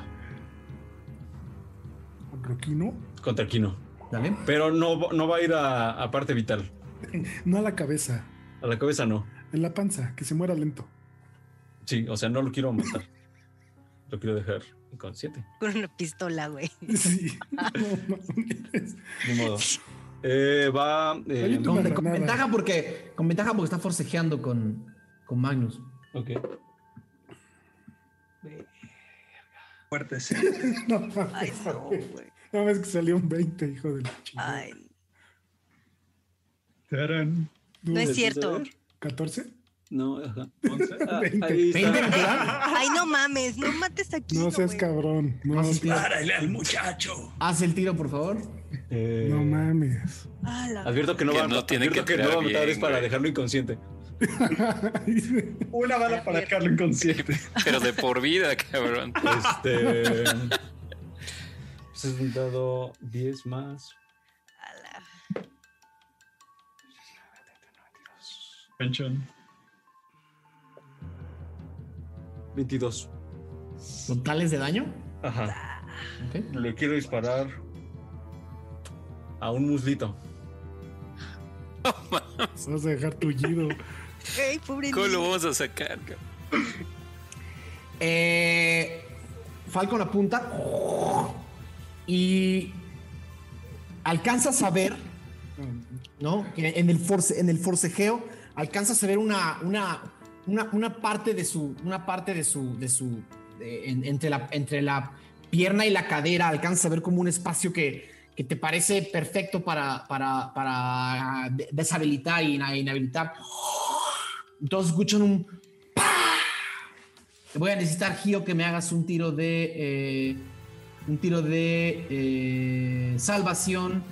Contra Kino. Dale. Pero no, no va a ir a, a parte vital. no a la cabeza, A la cabeza no. en la panza, que se muera lento. Sí, o sea, no lo quiero matar. Lo quiero dejar inconsciente. Con una pistola, güey. Sí. No. Ni modo. Eh, va. eh, Con, ventaja porque con ventaja porque está forcejeando con, con Magnus. ok. Fuertes. No mames. Ay, no, güey. No mames que salió un 20, hijo de la chingada. Ay, Tarán. no es ¿Necesitas cierto. ver? ¿14? No, ajá. Ah, Veinte. ahí está. ¿20 natural? Ay, no mames, no mates aquí. No seas cabrón. No, Haz el tiro. Párale al muchacho. Haz el tiro, por favor. Eh, no mames. Advierto que no Que va, no a- tiene que que no va a matar es para güey. dejarlo inconsciente. Una bala para dejarlo inconsciente. Pero de por vida, cabrón. Este. pues es un dado 10 más. Penchón. 22. ¿Totales de daño? Ajá. Le quiero disparar a un muslito. Vas a dejar tullido. Ay, pobre ¿Cómo lo vamos a sacar? Eh, Falcon apunta y alcanzas a ver, ¿no? Que En el, force, en el forcejeo alcanzas a ver una, una, una, una parte de su, una parte de su, de su, entre, la, entre la pierna y la cadera, alcanzas a ver como un espacio que, que te parece perfecto para, para, para de- deshabilitar y inhabilitar. Entonces escuchan un te voy a necesitar, Gio, que me hagas un tiro de. eh, un tiro de eh, salvación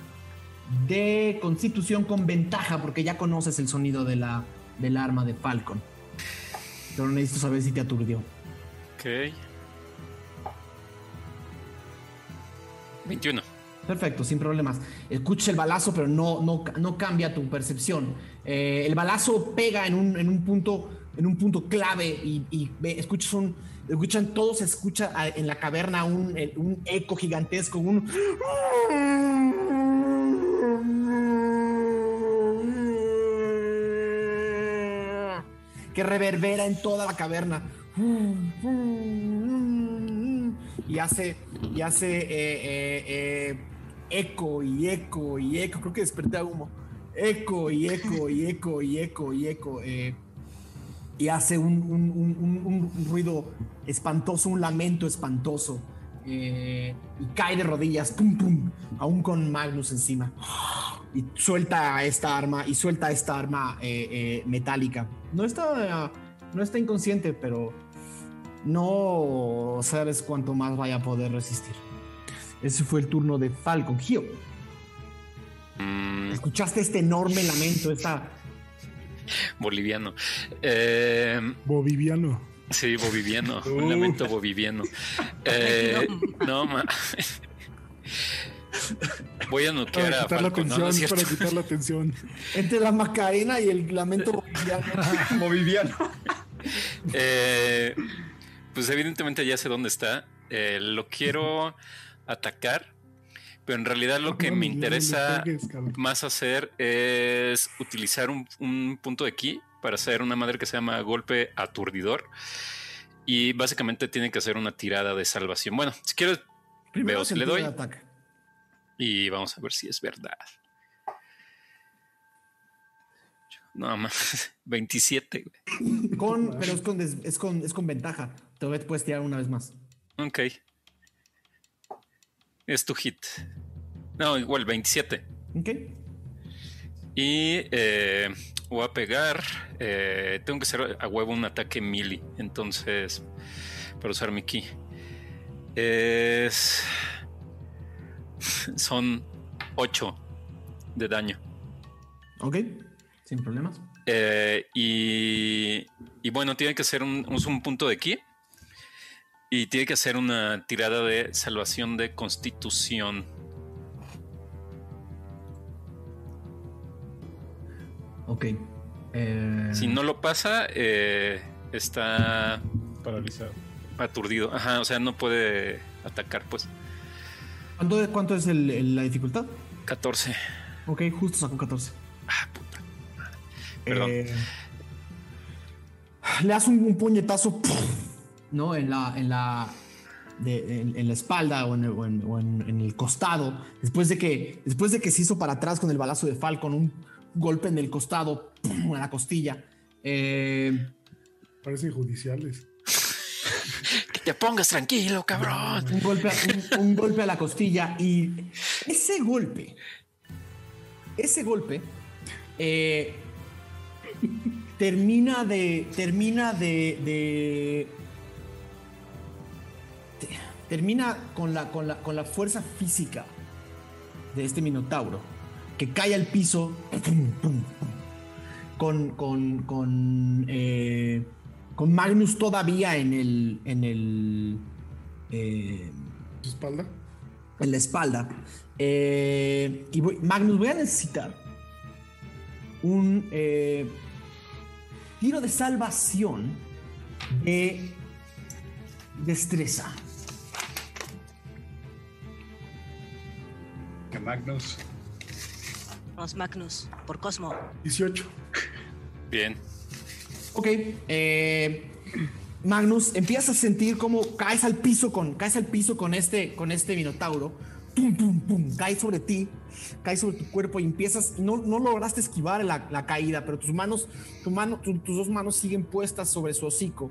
de constitución con ventaja, porque ya conoces el sonido de la, del arma de Falcon. Pero necesito saber si te aturdió. Ok. 21. Perfecto, sin problemas. Escuchas el balazo, pero no, no, no cambia tu percepción. Eh, el balazo pega en un, en un punto, en un punto clave y, escuchas un, escuchan todos, se escucha ah, en la caverna un, un eco gigantesco, un que reverbera en toda la caverna. Y hace y hace eh, eh, eh, eco y eco y eco. Creo que desperté a humo. Eco y eco y eco y eco y eco y hace un, un- un- un- ruido espantoso un lamento espantoso y cae de rodillas pum aún con Magnus encima y suelta esta arma y suelta esta arma eh, eh, metálica no está no está inconsciente pero no sabes cuánto más vaya a poder resistir. Ese fue el turno de Falcon. Gio, Mm, escuchaste este enorme lamento, esta... boliviano. Eh, Boviviano. sí, boliviano. Un lamento boliviano. Eh, no, ma. Voy a noquear Para a quitar la Falcon. No, atención, no cierto. para quitar la atención. Entre la Macarena y el lamento boliviano. Moviviano. Eh, pues evidentemente ya sé dónde está. Eh, lo quiero atacar, pero en realidad lo que No, me no interesa más hacer es utilizar un, un punto de ki para hacer una madre que se llama golpe aturdidor. Y básicamente tiene que hacer una tirada de salvación. Bueno, si quieres, Primero veo si le doy ataque. Y vamos a ver si es verdad. No más, 27. güey. Con, pero es con, des- es, con, es con ventaja. Todavía te puedes tirar una vez más. Ok. Es tu hit. No, igual 27. ¿Ok? Y eh, voy a pegar. eh, tengo que hacer a huevo un ataque melee. Entonces, para usar mi ki. Es. Son 8 de daño. Ok, sin problemas. Eh, y, y bueno, tiene que ser un, un punto de ki. Y tiene que hacer una tirada de salvación de constitución. Ok. eh, Si no lo pasa, eh, está Paralizado. aturdido. Ajá, o sea, no puede atacar, pues. ¿Cuánto, cuánto es el- el- la dificultad? 14. Ok, justo sacó 14. Ah, puta. Perdón. Eh, le das un, un puñetazo, ¡pum! ¿no? En la, en la, de- en, en la espalda o, en el, o en- o en- en el costado. Después de que, después de que se hizo para atrás con el balazo de Falcon, un golpe en el costado, ¡pum! en la costilla. Eh, Parecen judiciales. Que te pongas tranquilo, cabrón. un, golpe, a- la costilla y ese golpe, ese golpe eh, termina de, termina de, de- te- termina con la, con la, con la fuerza física de este minotauro que cae al piso con, con, eh, con Magnus todavía en el, en el, eh, ¿Su espalda? en la espalda. Eh, y voy- Magnus, voy a necesitar un eh, tiro de salvación de destreza. Que Magnus. Vamos, Magnus, por Cosmo. 18. Bien. Ok. eh, Magnus, empiezas a sentir cómo caes al piso con, caes al piso con este, con este minotauro. Pum, pum, cae sobre ti, cae sobre tu cuerpo y empiezas. No, no lograste esquivar la, la caída, pero tus manos, tu mano, tu- tus dos manos siguen puestas sobre su hocico.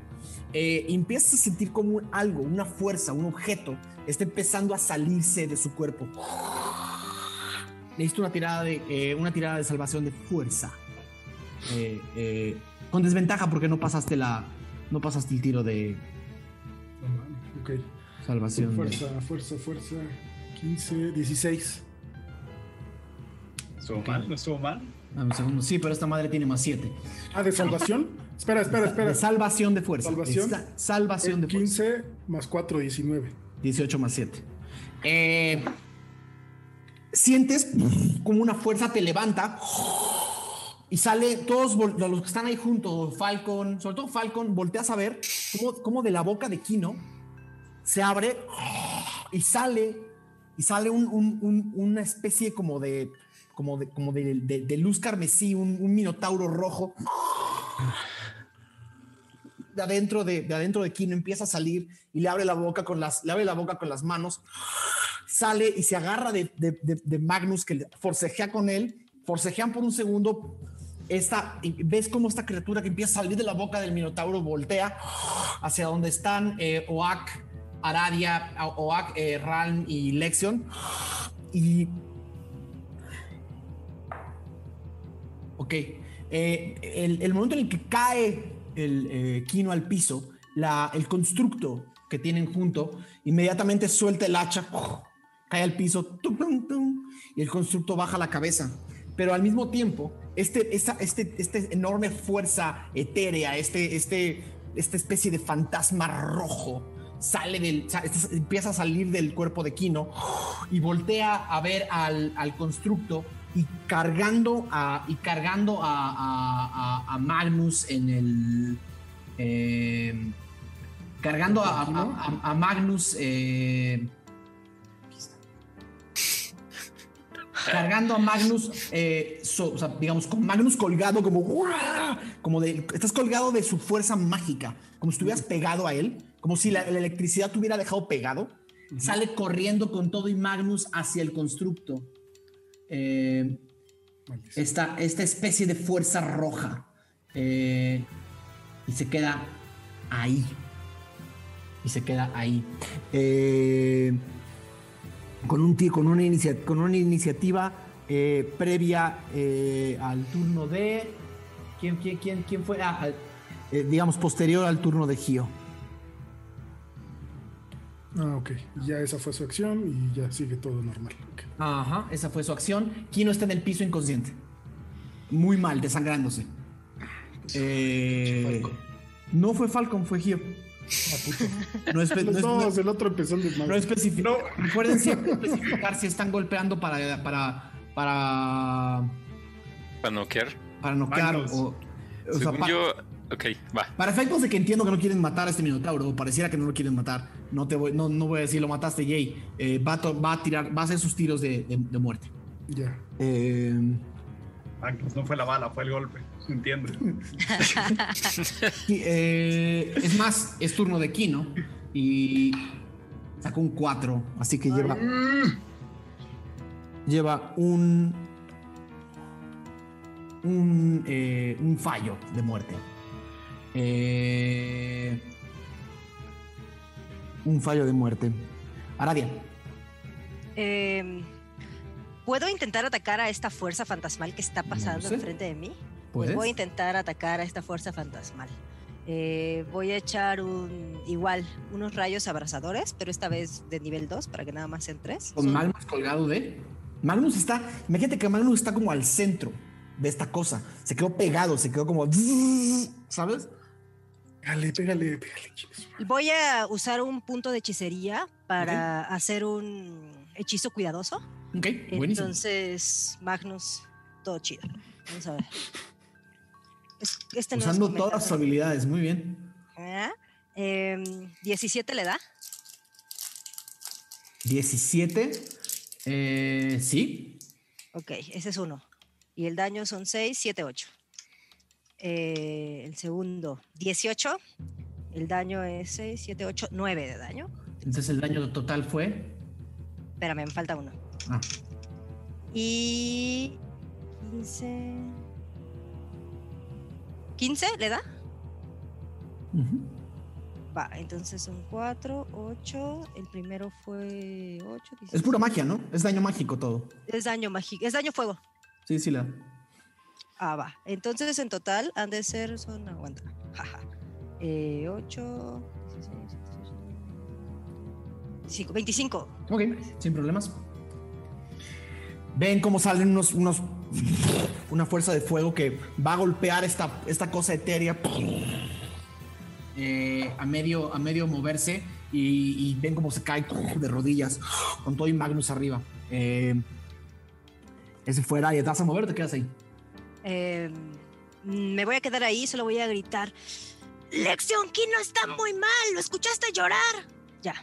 Eh, empiezas a sentir como algo, una fuerza, un objeto, está empezando a salirse de su cuerpo. Necesito una tirada de, eh, una tirada de salvación de fuerza. Eh, con desventaja porque no pasaste la no pasaste el tiro de ok. salvación de- Fuerza, fuerza, fuerza. 15, 16. ¿Estuvo mal? ¿No estuvo mal? Dame un segundo. sí pero esta madre tiene más 7 Ah, de salvación. espera, espera, espera. de salvación de fuerza Salvación. De sa- salvación de Eh, fuerza 15 más 4, 19. 18 más 7 Eh, sientes como una fuerza te levanta y sale todos los que están ahí juntos Falcon sobre todo Falcon volteas a ver cómo, cómo de la boca de Kino se abre y sale y sale un- un- un- una especie como de como de, como de, de- luz carmesí un, minotauro rojo. De adentro de, de adentro de Kino empieza a salir y le abre la boca con las le abre la boca con las manos. Sale y se agarra de, Magnus que forcejea con él. Forcejean por un segundo esta, ves cómo esta criatura que empieza a salir de la boca del minotauro voltea hacia donde están eh, Oak, Aradia, Oak, eh, y Lexion y Ok. Eh, el, el momento en el que cae el eh, Kino al piso, la- el constructo que tienen junto, inmediatamente suelta el hacha, cae al piso, y el constructo baja la cabeza. Pero al mismo tiempo, este, esta este, este enorme fuerza etérea, este, este, esta especie de fantasma rojo, sale del, este- empieza a salir del cuerpo de Kino y voltea a ver al, al constructo y cargando a, y cargando a, a- a- a Magnus en el... eh, cargando a, a- a- a Magnus... eh, cargando a Magnus, eh, so- o sea, digamos, con Magnus colgado como, ¡guau! como de, estás colgado de su fuerza mágica, como si estuvieras pegado a él, como si la, la electricidad te hubiera dejado pegado. Sale corriendo con todo y Magnus hacia el constructo. Eh, esta, esta especie de fuerza roja. eh, y se queda ahí. Y se queda ahí. Eh, con, un, con, una, inicia- con una iniciativa eh, previa eh, al turno de. ¿Quién, quién, quién, quién fue? Ah, al- eh, digamos, posterior al turno de Gio. Ah, ok. Ya esa fue su acción y ya sigue todo normal. Ajá, esa fue su acción. Kino está en el piso inconsciente. Muy mal, desangrándose. Eh, no fue Falcon, fue Gio. No es, no es- no- el otro empezó el desmadre. no especificar. Recuerden siempre especificar si están golpeando para para para Para noquear. para noquear o, sea, Según pa- yo. Ok, va. para efectos de que entiendo que no quieren matar a este minotauro o pareciera que no lo quieren matar. No te voy no, no voy a decir lo mataste Jay. Eh, va, a to- va a tirar va a hacer sus tiros de, de- de muerte. Ya. Eh, no fue la bala, fue el golpe. Sí, eh, es más, es turno de Kino y sacó un 4, así que lleva lleva un un, eh, un fallo de muerte. Eh, un fallo de muerte. Aradia, Em, ¿Puedo intentar atacar a esta fuerza fantasmal que está pasando sé. enfrente de mí? ¿Puedes? Voy a intentar atacar a esta fuerza fantasmal. Eh, voy a echar un igual unos rayos abrasadores, pero esta vez de nivel 2 para que nada más sean 3. Con Magnus colgado de. Magnus está. Imagínate que Magnus está como al centro de esta cosa. Se quedó pegado, se quedó como. ¿Sabes? Pégale, pégale, pégale. Voy a usar un punto de hechicería para hacer un hechizo cuidadoso. Ok, buenísimo. Entonces, Magnus, todo chido. Vamos a ver. Es- Este no es Usando todas sus habilidades, muy bien. Ah, em, 17 le da. 17. Eh, sí. Ok, ese es uno. Y el daño son 6, 7, 8. Eh, el segundo, 18. El daño es 6, 7, 8, 9 de daño. Entonces el daño total fue. Espérame, me falta uno. Ah, Y 15. 15 le da. ujú. Va, entonces son 4, 8. El primero fue 8. Es pura magia, ¿no? Es daño mágico todo. Es daño mágico. Es daño fuego. Sí, sí, la. Ah, va. Entonces en total han de ser. Son. Aguanta. Jaja. Eh, 8. 5, 25. Ok, sin problemas. Ven cómo salen unos, unos. Una fuerza de fuego que va a golpear esta, esta cosa etérea. eh, a, medio, a medio moverse. Y, y ven cómo se cae de rodillas. Con todo y Magnus arriba. Eh, ese fuera y te vas a mover o te quedas ahí. Eh, me voy a quedar ahí, solo voy a gritar. Lexion Kino está muy mal, ¿lo escuchaste llorar? Ya.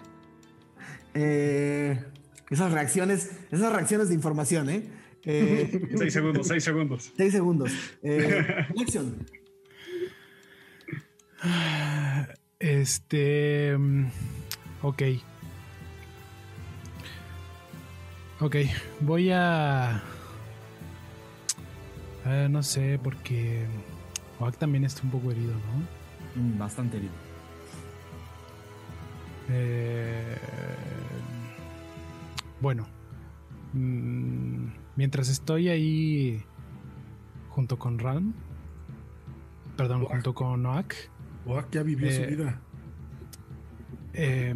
Eh, esas reacciones, esas reacciones de información, ¿eh? Eh seis segundos, seis segundos. seis segundos. Eh, Lexion. Este. mm, Ok. Ok, voy a. eh, no sé, porque. Oak también está un poco herido, ¿no? Mm, Bastante herido. Eh, bueno, mientras estoy ahí junto con Ran, perdón, junto con Noak, Oak ya vivió Eh, su vida. eh,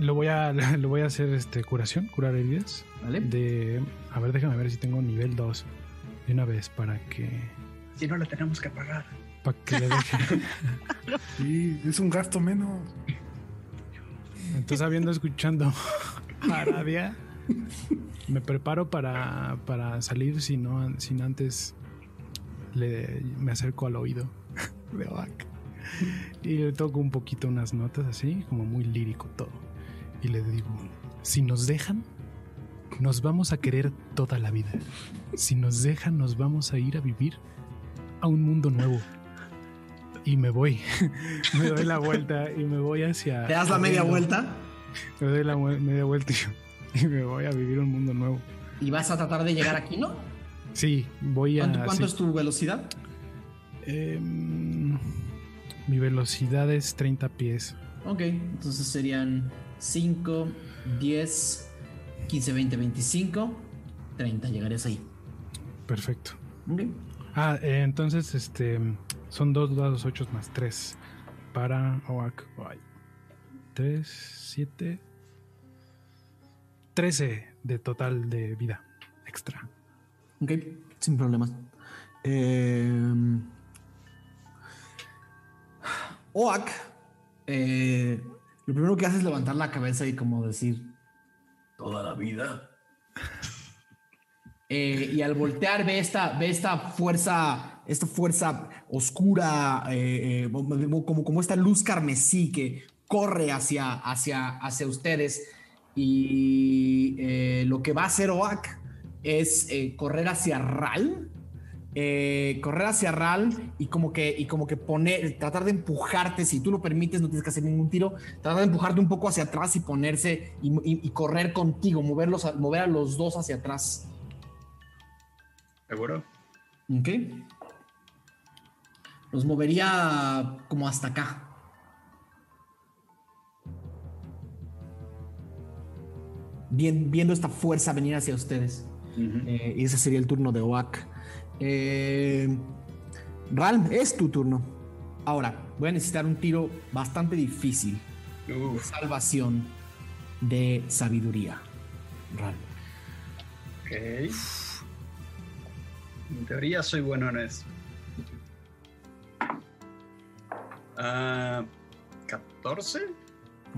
lo voy a lo voy a hacer este curación, curar heridas. ¿Vale? De a ver, déjame ver si tengo nivel 2 de una vez para que Si no, la tenemos que pagar. para que le deje. Sí, es un gasto menos. Entonces, habiendo escuchando a Aradia, me preparo para, para salir sin, no, sin antes le, me acerco al oído de Oak y le toco un poquito unas notas así, como muy lírico todo. Y le digo, si nos dejan, nos vamos a querer toda la vida. Si nos dejan, nos vamos a ir a vivir a un mundo nuevo. Y me voy, me doy la vuelta y me voy hacia... Te das la media vuelta Me doy la media vuelta y, y me voy a vivir un mundo nuevo. y vas a tratar de llegar aquí, ¿no? Sí, voy a. ¿Cuánto, cuánto sí. es tu velocidad? Em, mi velocidad es 30 pies. Ok, entonces serían 5, 10, 15, 20, 25, 30. Llegarías ahí. Perfecto. Ok. Ah, eh, entonces este son dos dados 8 más 3 para Oak. 3, 7, 13 de total de vida extra. Ok, sin problemas. Eh, Oak, eh, lo primero que hace es levantar la cabeza y como decir, Toda la vida. Eh, y al voltear ve esta, ve esta fuerza, esta fuerza oscura, como, como esta luz carmesí que corre hacia, hacia, hacia ustedes. Y eh, lo que va a hacer Oak es eh, correr hacia Ral. eh, correr hacia Ral y como que y como que poner tratar de empujarte si tú lo permites no tienes que hacer ningún tiro tratar de empujarte un poco hacia atrás y ponerse y, y- y correr contigo moverlos a- mover a los dos hacia atrás ¿Seguro? Ok. Los movería como hasta acá. Bien, viendo esta fuerza venir hacia ustedes. Eh, y ese sería el turno de Oak. Eh, Ralm, es tu turno. Ahora, voy a necesitar un tiro bastante difícil. Uf, salvación de sabiduría. Ralm. ok. En teoría soy bueno en eso. Ah, 14.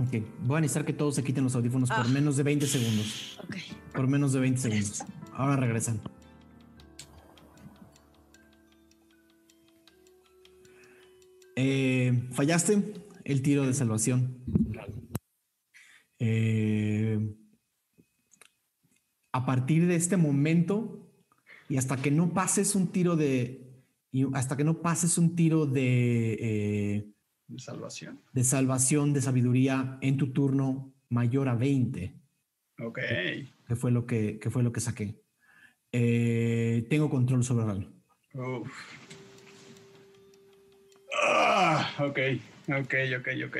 Ok, voy a necesitar que todos se quiten los audífonos por Ah. menos de 20 segundos. Ok. Por menos de 20 segundos. Ahora regresan. Eh, fallaste el tiro de salvación. Eh, a partir de este momento y hasta que no pases un tiro de y hasta que no pases un tiro de eh, De salvación. de salvación de sabiduría en tu turno mayor a 20 Ok. que fue lo que, que fue lo que saqué. Eh, tengo control sobre Ral. Uf. Ah, ok, ok, ok, ok.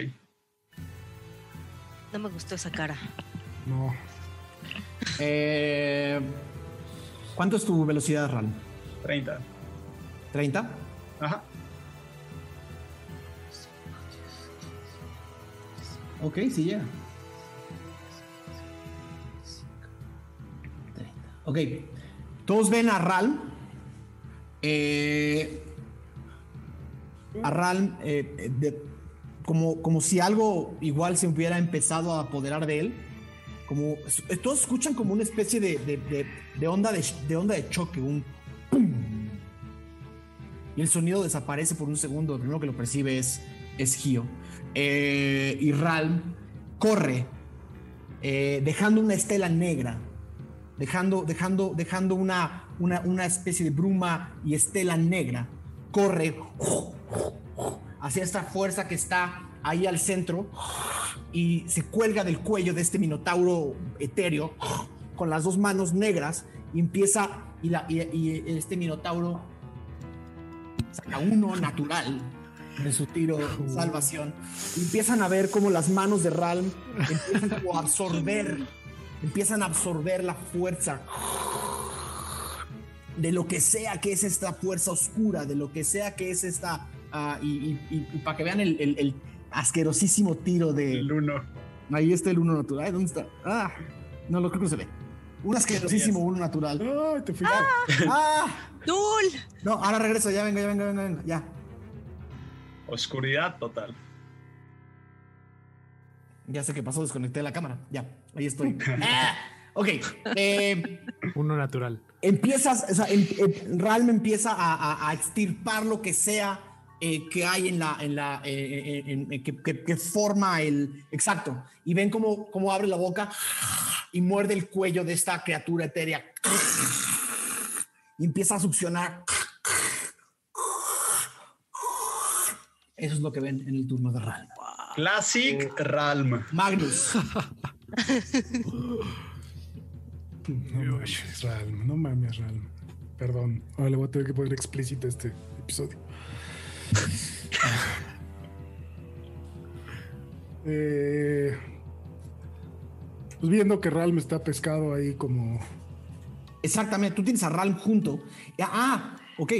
No me gustó esa cara. No, Eh, ¿Cuánto es tu velocidad, Ral? 30. ¿30? Ajá. Ok, sí llega. 30. Ok. Todos ven a Ral. Eh, a Ral eh, como, como si algo igual se hubiera empezado a apoderar de él. Como, todos escuchan como una especie de, de- onda, de, de onda de choque, un pum. Y el sonido desaparece por un segundo. Lo primero que lo percibe es, es Gio. Eh, y Ralm corre, eh, dejando una estela negra, dejando, dejando, dejando una, una, una especie de bruma y estela negra. Corre hacia esta fuerza que está ahí al centro y se cuelga del cuello de este minotauro etéreo con las dos manos negras y empieza y, y este minotauro saca uno natural en su tiro de salvación y empiezan a ver como las manos de Ralm empiezan como a absorber empiezan a absorber la fuerza de lo que sea que es esta fuerza oscura, de lo que sea que es esta. ah, y, y- y- y para que vean el, el- el asquerosísimo tiro de. El 1. Ahí está el uno natural. Ay, ¿Dónde está? Ah, no lo creo que se ve. Un asquerosísimo uno natural. Ay, te fui. ¡Ah! ¡Dul! No, ahora regreso, ya venga, ya venga, venga, venga, ya. Oscuridad total. Ya sé qué pasó, desconecté la cámara. Ya, ahí estoy. Ah, ok. eh, Uno natural. empiezas, o sea, em- em- Ralm empieza a, a- a extirpar lo que sea eh, que hay en la, en la, eh, eh, en- en- que, que- que forma el, exacto, y ven cómo, cómo abre la boca y muerde el cuello de esta criatura etérea y empieza a succionar. Eso es lo que ven en el turno de Ralm. Classic Ralm. Magnus, No mames, Ralm, no mames, Ralm. Perdón, ahora le voy a tener que poner explícito este episodio. Eh, pues viendo que Ralm está pescado ahí como Exactamente, tú tienes a Ralm junto. Ah, ok.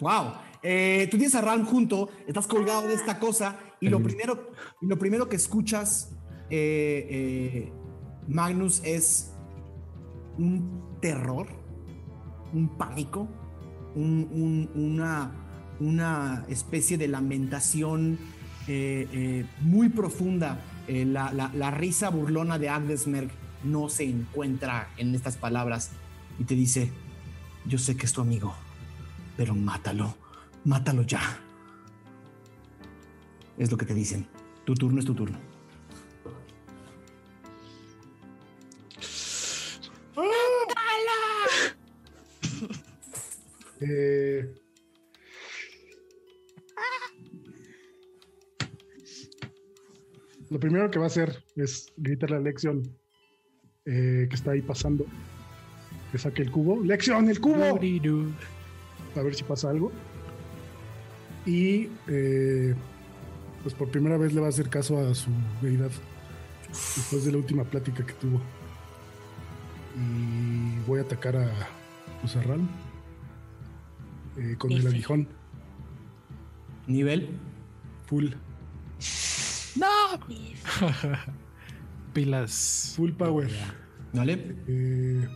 Wow. Eh, tú tienes a Ralm junto, estás colgado de esta cosa y lo primero, y lo primero que escuchas eh, eh, Magnus es un terror, un pánico, un- un- una, una especie de lamentación muy profunda. La, la- la risa burlona de Agnesmerg no se encuentra en estas palabras y te dice, yo sé que es tu amigo, pero mátalo, mátalo ya. Es lo que te dicen. Tu turno es tu turno. Eh, lo primero que va a hacer es gritarle a Lexion eh, que está ahí pasando. Que saque el cubo. ¡Lexion, el cubo! A ver si pasa algo. Y eh, pues por primera vez le va a hacer caso a su deidad. Después de la última plática que tuvo. Y voy a atacar a Usarral. Eh, con el aguijón. Nivel. Full. Pilas. Full power. ¿Vale? Eh,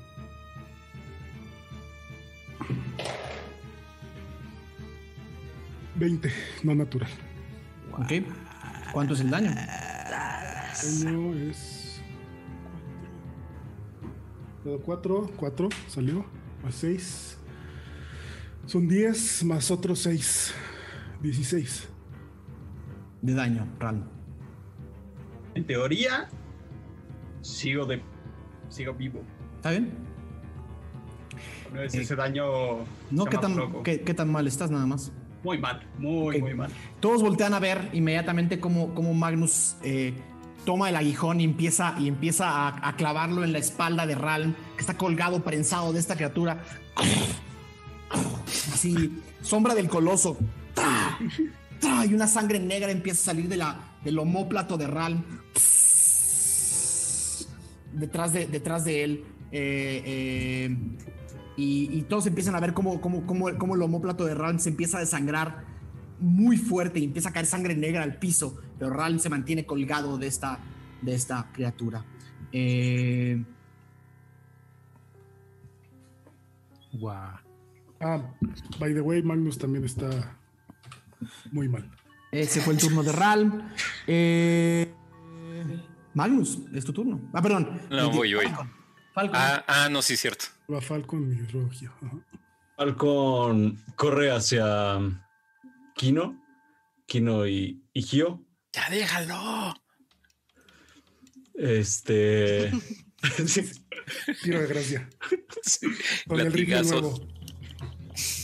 ...20, no natural. Ok. ¿Cuánto es el daño? Daño es... 4, 4, salió. Más 6. Son 10 más otros 6. 16. De daño, Ral. En teoría, sigo de. Sigo vivo. ¿Está bien? No es Eh, ese daño. No, ¿qué tan, qué, qué tan mal estás nada más? Muy mal, muy, mal. Todos voltean a ver inmediatamente cómo, cómo Magnus eh, toma el aguijón y empieza, y empieza a, a clavarlo en la espalda de Ralm, que está colgado, prensado de esta criatura. Así, sombra del coloso. Y una sangre negra empieza a salir de la, del homóplato de Ralm. Detrás de, detrás de él. Eh, eh, y, y todos empiezan a ver cómo, cómo, cómo, cómo el homóplato de Ralm se empieza a desangrar muy fuerte y empieza a caer sangre negra al piso, pero Ralm se mantiene colgado de esta, de esta criatura. Eh, Guau. Ah, by the way, Magnus también está muy mal. ese fue el turno de Ralm. Eh, Magnus, es tu turno. Ah, perdón. No, voy, voy. Falcon. Ah, ah, no, sí, cierto. Va Falcon y Rogio. Falcon corre hacia Kino, Kino y, y Gio. Ya déjalo. Este. Tiro de gracia. Con el Latigazos. nuevo.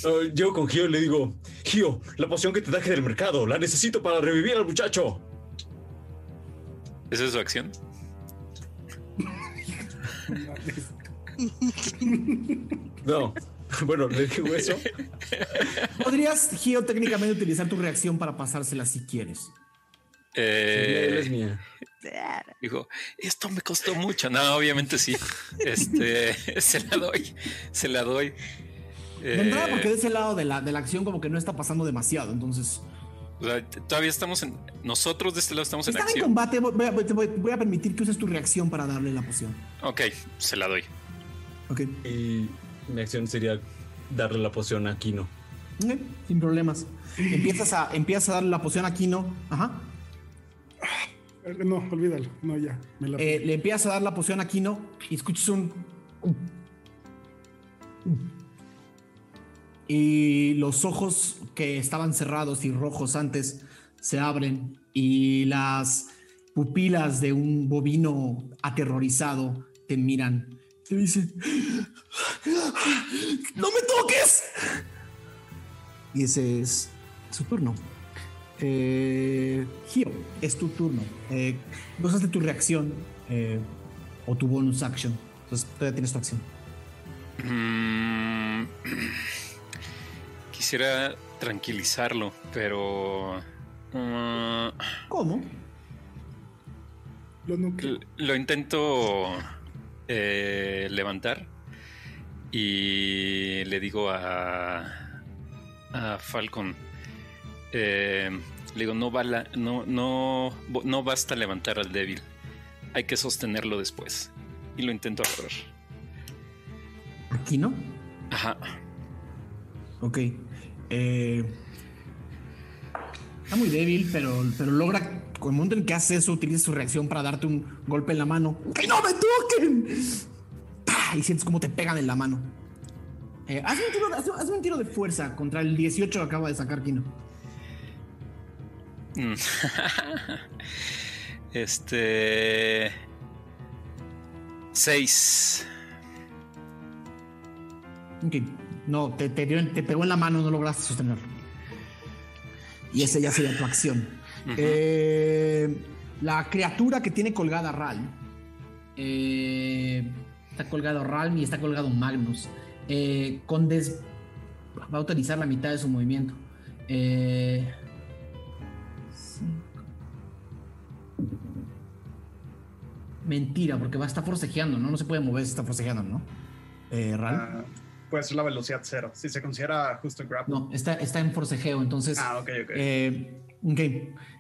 Oh, Yo con Gio le digo: Gio, la poción que te traje del mercado, la necesito para revivir al muchacho. ¿Esa es su acción? No, bueno, le digo eso. Podrías, Gio, técnicamente utilizar tu reacción para pasársela si quieres. Él es Eh, mía. dijo, esto me costó mucho. No, obviamente sí. Este, se la doy. Se la doy. De entrada, Eh, porque de ese lado de la, de la acción como que no está pasando demasiado, entonces... o sea, todavía estamos en. Nosotros de este lado estamos en Están en acción. combate, voy a, te voy- voy a permitir que uses tu reacción para darle la poción. Ok, se la doy. Ok, Y mi acción sería darle la poción a Kino. Ok, sin problemas. Empiezas a, empiezas a darle la poción a Kino. Ajá. Eh, No, olvídalo. No, ya. Me la... Eh, le empiezas a dar la poción a Kino y escuchas un. Y los ojos que estaban cerrados y rojos antes se abren y las pupilas de un bovino aterrorizado te miran. Te dicen: ¡No me toques! Y ese es su turno. Eh, Gio, es tu turno. Eh, usaste tu reacción eh, o tu bonus action. Entonces todavía tienes tu acción. Quisiera tranquilizarlo, pero. Lo no L- Lo intento eh, levantar y le digo a, a Falcon, eh, le digo, no, bala, no, no, no basta levantar al débil, hay que sostenerlo después. Y lo intento agarrar. Aquí no. Ajá. Ok. Eh, está muy débil, pero, pero logra. Con el momento en que hace eso, utiliza su reacción para darte un golpe en la mano. ¡Que no me toquen! ¡Pah! Y sientes cómo te pegan en la mano. Eh, hazme, un tiro, hazme- hazme un tiro de fuerza contra el 18 que acaba de sacar Kino. Mm. este. Seis. Ok. No, te, te, dio en- te pegó en la mano, no lograste sostenerlo. Y esa ya sería tu acción. Eh, la criatura que tiene colgada Ral. eh, está colgado Ral y está colgado Magnus. eh, con des- va a utilizar la mitad de su movimiento. Eh. Mentira, porque va a estar forcejeando, ¿no? No se puede mover si está forcejeando, ¿no? Eh, Ral. Puede ser la velocidad cero. Si se considera justo grapple. No, está, está en forcejeo, entonces. Ah, ok, ok. eh, ok.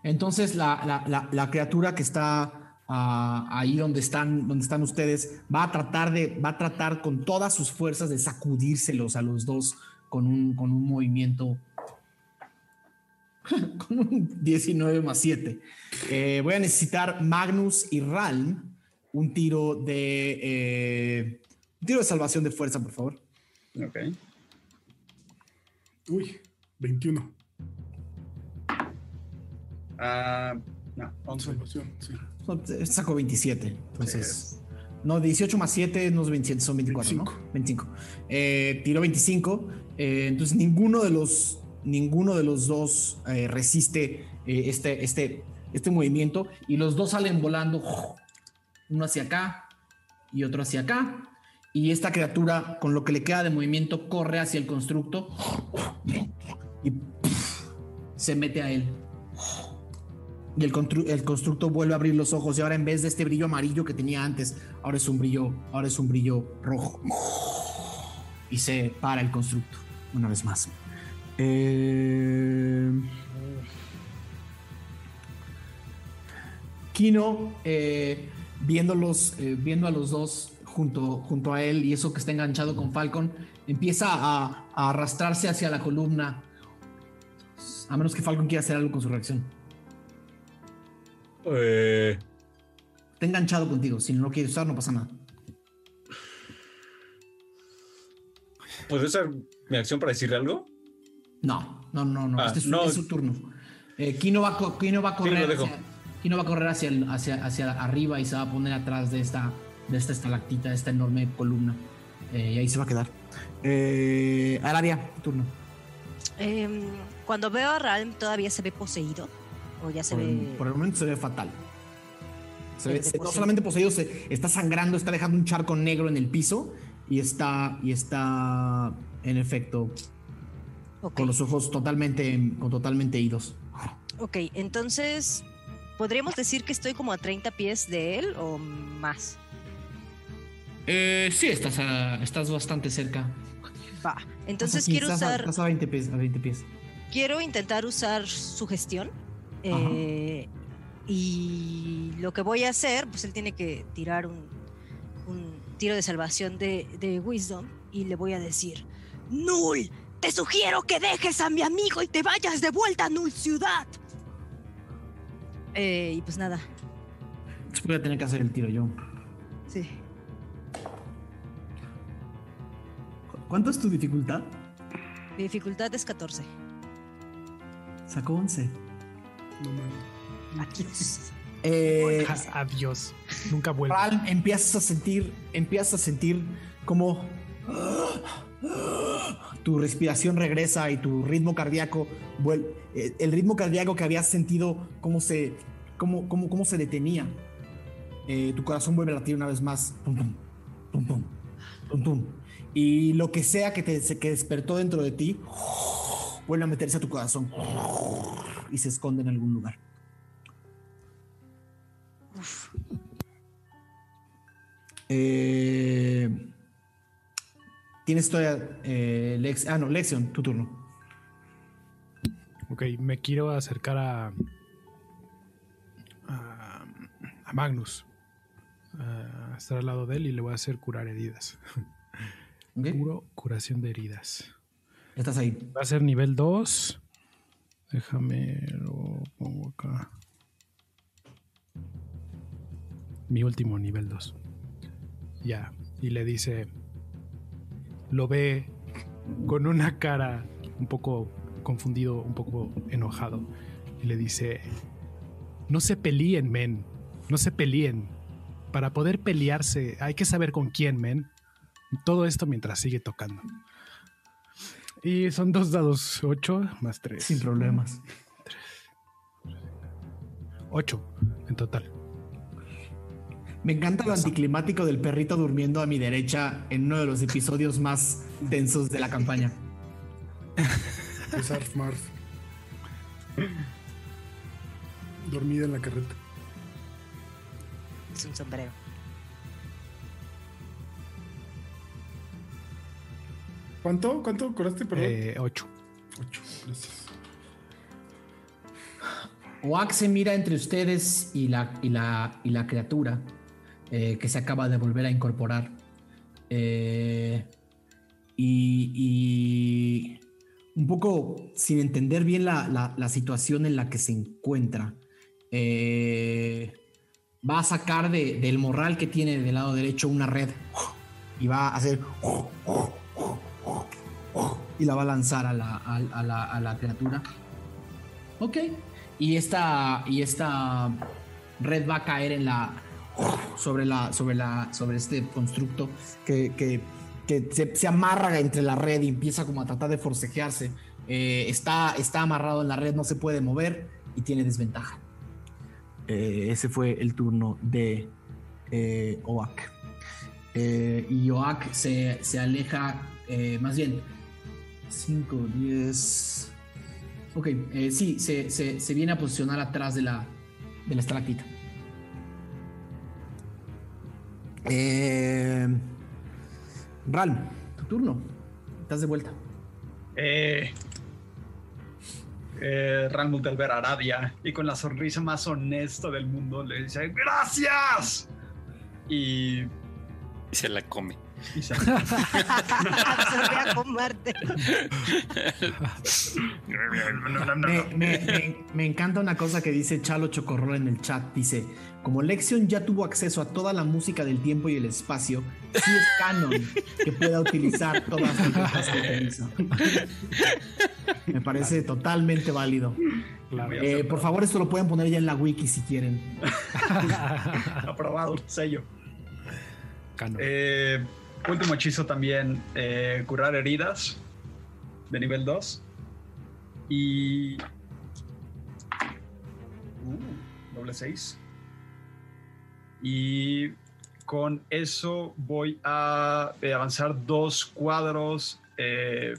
Entonces la, la- la- la criatura que está ah, ahí donde están, donde están ustedes va a tratar de, va a tratar con todas sus fuerzas de sacudírselos a los dos con un, con un movimiento. con un 19 más 7. Eh, voy a necesitar Magnus y Ralm un tiro de. eh, un tiro de salvación de fuerza, por favor. Ok. Uy, 21. Ah, no, 11. Salvación, sí. Este Sacó 27. Entonces. No, 18 más 7 no es 27, son 24, 25. ¿no? 25. Eh, tiró 25. eh, entonces ninguno de los. Ninguno de los dos eh, resiste eh, este, este, este movimiento. Y los dos salen volando. Uno hacia acá y otro hacia acá. Y esta criatura, con lo que le queda de movimiento, corre hacia el constructo. Y se mete a él. Y el, constru- el constructo vuelve a abrir los ojos y ahora en vez de este brillo amarillo que tenía antes, ahora es un brillo, ahora es un brillo rojo. Y se para el constructo una vez más. Eh, Kino, eh, viéndolos, eh, viendo a los dos junto, junto a él y eso que está enganchado con Falcon, empieza a, a arrastrarse hacia la columna. A menos que Falcon quiera hacer algo con su reacción. Eh, Está enganchado contigo. Si no lo quieres usar, no pasa nada. ¿Puedo usar mi acción para decirle algo? No, no, no, no. Ah, este es, su- no. es su turno. Eh, Kino, va, Kino va a correr. hacia, Kino va a correr hacia, hacia, hacia arriba y se va a poner atrás de esta, de esta estalactita, de esta enorme columna. Eh, y ahí se va a quedar. Eh, Aradia, turno. Em, cuando veo a Ralm, ¿todavía se ve poseído? ¿O ya se Por, el- ve...? por el momento se ve fatal. Se ve- se- no poseído. solamente poseído, se, está sangrando, está dejando un charco negro en el piso y está, y está en efecto con los ojos totalmente, con totalmente idos. ok, entonces, ¿podríamos decir que estoy como a 30 pies de él o más? Eh, sí, estás, a- estás bastante cerca. Va, entonces Estás aquí, quiero estás a- usar... estás a 20 pies. A 20 pies. quiero intentar usar sugestión. eh, y lo que voy a hacer, pues él tiene que tirar un, un tiro de salvación de, de Wisdom y le voy a decir, Null, te sugiero que dejes a mi amigo y te vayas de vuelta a Null Ciudad. Eh, y pues nada, voy a tener que hacer el tiro yo. sí. ¿Cuánto es tu dificultad? Mi dificultad es 14. Sacó 11. No. Adiós. Eh, Adiós. Nunca vuelvo. Ral, empiezas a sentir, empiezas a sentir como tu respiración regresa y tu ritmo cardíaco vuel- eh, el ritmo cardíaco que habías sentido cómo se cómo, cómo, cómo se detenía. Eh, tu corazón vuelve a latir una vez más. Tum, tum, tum, tum, tum, tum. Y lo que sea que te que despertó dentro de ti vuelve a meterse a tu corazón y se esconde en algún lugar. Eh, tienes todavía eh, Lex, ah no Lexion, tu turno. Ok, me quiero acercar a. a, Magnus. estar al lado de él y le voy a hacer curar heridas. Puro curación de heridas. Estás ahí. Va a ser nivel 2. Déjame lo pongo acá. Mi último nivel 2. Ya. Y le dice. Lo ve con una cara un poco confundido, un poco enojado. Y le dice. No se peleen, men. No se peleen. Para poder pelearse hay que saber con quién, men. Todo esto mientras sigue tocando. Y son dos dados, 8 más 3. Sin problemas. 8 en total. Me encanta lo anticlimático del perrito durmiendo a mi derecha en uno de los episodios más densos de la campaña. Es Arf Marf. Dormida en la carreta. Es un sombrero. ¿Cuánto? ¿Cuánto curaste? Perdón. Eh, 8. Ocho. Gracias. Oak se mira entre ustedes y la, y la, y la criatura eh, que se acaba de volver a incorporar. Eh, y, y un poco sin entender bien la, la- la situación en la que se encuentra, eh, va a sacar de- del morral que tiene del lado derecho una red y va a hacer y la va a lanzar a la, a- a la- a la criatura. Ok. Y esta, y esta red va a caer en la. sobre la. sobre la. sobre este constructo que, que, que se, se amarra entre la red y empieza como a tratar de forcejearse. Eh, está, está amarrado en la red, no se puede mover y tiene desventaja. Eh, ese fue el turno de eh, Oak. Eh, y Oak se, se aleja, eh, más bien, 5, 10. Ok, eh, sí, se, se- se viene a posicionar atrás de la, de la estalactita. Eh, Ralm, tu turno. Estás de vuelta. Eh, eh, Ralmut al ver a Aradia y con la sonrisa más honesta del mundo le dice ¡Gracias! Y, Y se la come. Y se- Absorbe a Marte. Me, me- me- me encanta una cosa que dice Chalo Chocorrol en el chat. Dice, como Lexion ya tuvo acceso a toda la música del tiempo y el espacio, sí es canon que pueda utilizar todas las cosas que utiliza. Me parece totalmente válido. Claro. Eh, por favor, esto lo pueden poner ya en la wiki si quieren. aprobado, sello. Canon. Eh, último hechizo también, eh, curar heridas de nivel 2. Y... Uh, doble 6. Y con eso voy a eh, avanzar dos cuadros eh,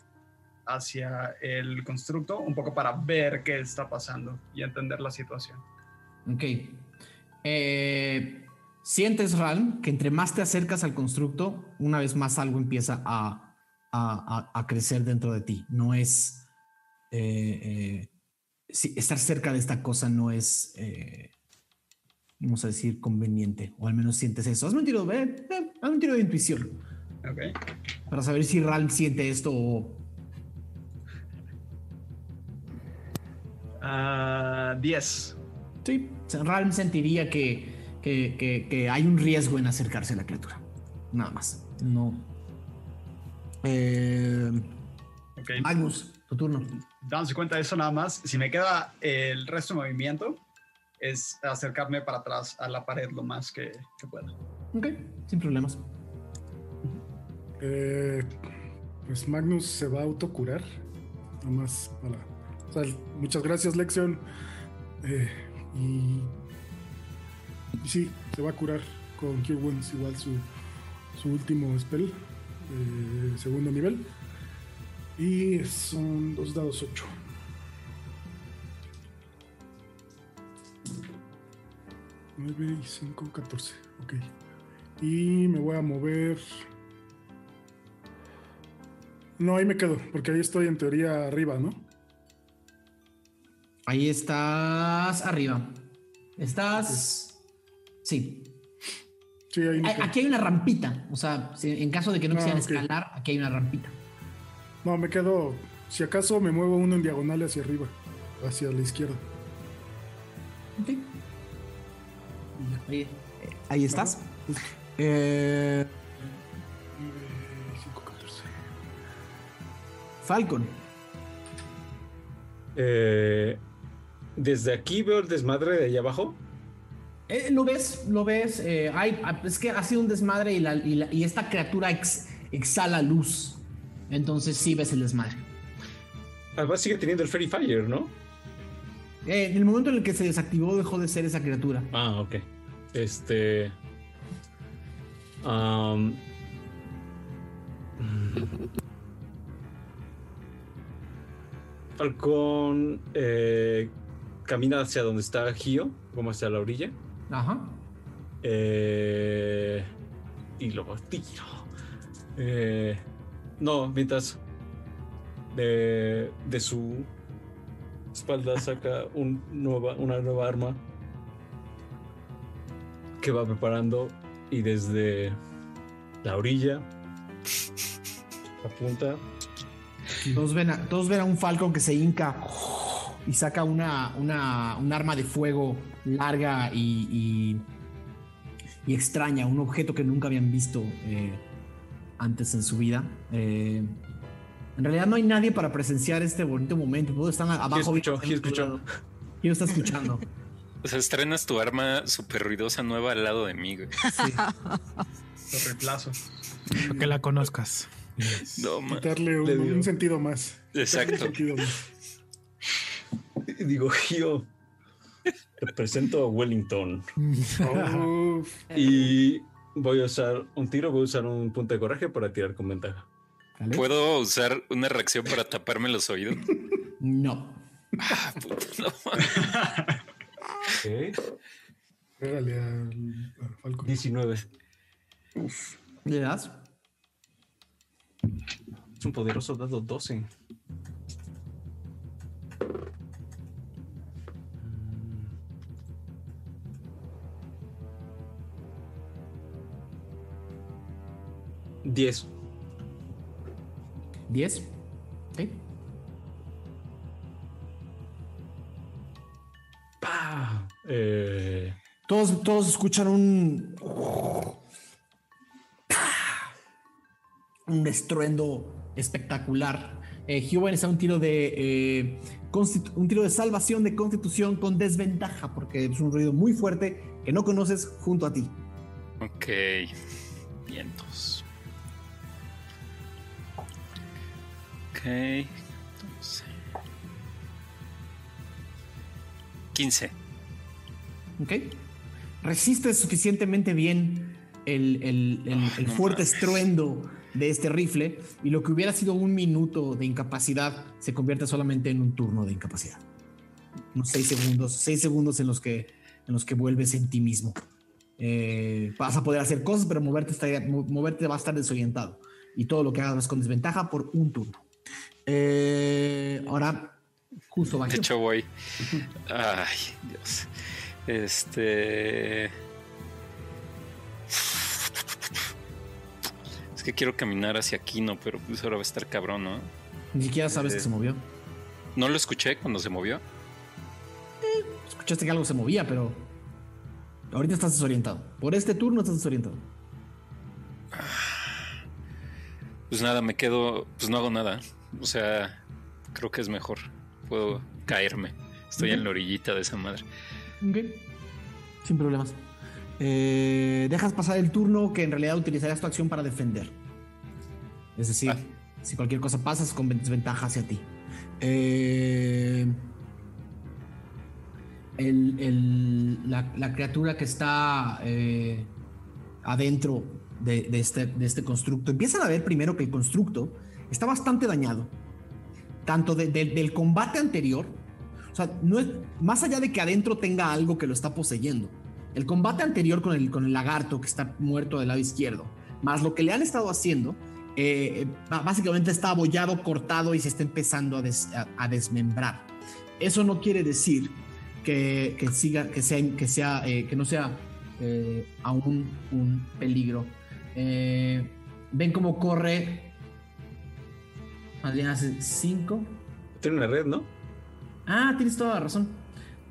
hacia el constructo, un poco para ver qué está pasando y entender la situación. Ok. Eh, sientes, Ralm, que entre más te acercas al constructo, una vez más algo empieza a, a- a- a crecer dentro de ti. No es. eh, eh, sí, estar cerca de esta cosa no es. eh, vamos a decir, conveniente. O al menos sientes eso. Hazme un tiro, hazme un tiro de intuición. Ok. Para saber si Ralm siente esto o. Ah, 10. Sí, Ralm sentiría que, que, que- que hay un riesgo en acercarse a la criatura. Nada más. No. Eh. Magnus, tu turno. dándose cuenta de eso nada más, si me queda el resto de movimiento, es acercarme para atrás a la pared lo más que, que pueda. Ok, sin problemas. Eh, pues Magnus se va a autocurar. Para. o sea, muchas gracias, Lexion. Eh, y, y sí, se va a curar con Cure Wounds, igual su, su último spell, eh, segundo nivel. Y son dos dados 8. Nueve y 5, 14. Ok. Y me voy a mover. No, ahí me quedo, porque ahí estoy en teoría arriba, ¿no? Ahí estás arriba. Estás. Sí. Aquí hay una rampita. O sea, en caso de que no Ah, quisieran escalar, aquí hay una rampita. No, me quedo. Si acaso me muevo uno en diagonal hacia arriba, hacia la izquierda. Ok. Ahí, ahí estás. Eh, Eh, 5, 14. Falcon. Eh, desde aquí veo el desmadre de allá abajo. Eh, lo ves, lo ves. eh, hay, es que ha sido un desmadre y, la- y la- y esta criatura ex- exhala luz. Entonces sí ves el desmadre. Además sigue teniendo el Fairy Fire, ¿no? Eh, en el momento en el que se desactivó, dejó de ser esa criatura. Ah, ok. Este. mm. Falcón eh, camina hacia donde está Gio, como hacia la orilla. Ajá. Eh, y lo tiro. Eh, no, mientras de, de su espalda saca un nueva, una nueva arma que va preparando y desde la orilla apunta. Todos ven, a, todos ven a un Falcon que se hinca y saca una, una, un arma de fuego larga y, y, y extraña, un objeto que nunca habían visto eh, antes en su vida. Eh, en realidad no hay nadie para presenciar este bonito momento. Todos están abajo. Gio escuchó. Gio está escuchando. O sea, estrenas tu arma súper ruidosa nueva al lado de mí, güey. Sí. Lo reemplazo. Que la conozcas. No, ma- Quitarle un, un sentido más. Un Exacto. sentido más. Digo, Gio, te presento a Wellington. Uf, Y voy a usar un tiro, voy a usar un punto de coraje para tirar con ventaja. ¿Vale? ¿Puedo usar una reacción para taparme los oídos? No. Ah, puta, no, pégale al, al Falcon. 19. ¿Le das? Es un poderoso dado 12. Diez. 10. Ok. ¡Pah! Eh, Todos, todos escuchan un. Un estruendo espectacular. Eh, a necesitar un tiro de. eh, un tiro de salvación de constitución con desventaja, porque es un ruido muy fuerte que no conoces junto a ti. Ok. Vientos. Entonces. 15. ¿Ok? Resistes suficientemente bien el, el- el- el no fuerte mames. estruendo de este rifle y lo que hubiera sido un minuto de incapacidad se convierte solamente en un turno de incapacidad. Unos seis segundos, seis segundos en los que, en los que vuelves en ti mismo. Eh, vas a poder hacer cosas, pero moverte, moverte va a estar desorientado. Y todo lo que hagas es con desventaja por un turno. Eh, ahora, justo De hecho, voy. Ay, Dios. Este. Es que quiero caminar hacia aquí, no, pero pues ahora va a estar cabrón, ¿no? Ni siquiera sabes que se movió. ¿No lo escuché cuando se movió? Escuchaste que algo se movía, pero ahorita estás desorientado. Por este turno estás desorientado. Pues nada, me quedo. Pues no hago nada. O sea, creo que es mejor. Puedo caerme. Estoy en la orillita de esa madre. Ok. Sin problemas. Eh, dejas pasar el turno que en realidad utilizarías tu acción para defender. Es decir, Ah. si cualquier cosa pasa, es con desventaja hacia ti. Eh, el- el- la, la criatura que está eh, adentro de, de este, de este constructo, empiezan a ver primero que el constructo está bastante dañado. Tanto de- de- del combate anterior, o sea, no es, más allá de que adentro tenga algo que lo está poseyendo, el combate anterior con el, con el lagarto que está muerto del lado izquierdo, más lo que le han estado haciendo, eh, básicamente está abollado, cortado y se está empezando a, des- a- a desmembrar. Eso no quiere decir que, que siga, que sea, que sea, eh, que no sea eh, aún un peligro. Eh, ven cómo corre. Adrián hace 5. Tiene una red, ¿no? Ah, tienes toda la razón.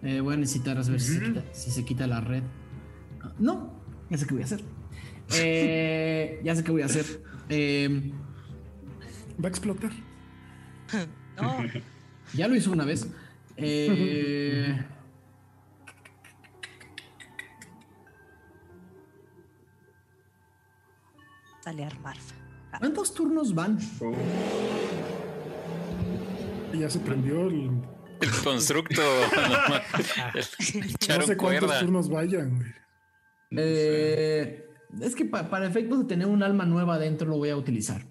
Eh, voy a necesitar a ver si, se quita, si se quita la red. Ah, No, ya sé qué voy a hacer. Eh, ya sé qué voy a hacer. Eh, Va a explotar. No, ya lo hizo una vez. Eh, dale a. ¿Cuántos turnos van? Ya se prendió el. El constructo. No sé cuántos cuerda. turnos vayan, güey. Eh, es que pa- para efectos de tener un alma nueva adentro lo voy a utilizar.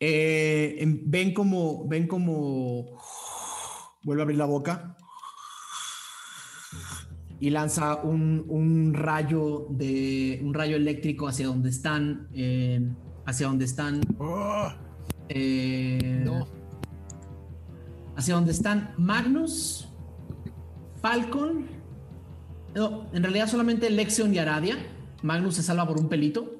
Eh, em- ven como, ven como vuelve a abrir la boca y lanza un, un rayo de un rayo eléctrico hacia donde están, eh, hacia donde están, Oh, eh, no. hacia donde están Magnus, Falcon. No, en realidad solamente Lexion y Aradia. Magnus se salva por un pelito.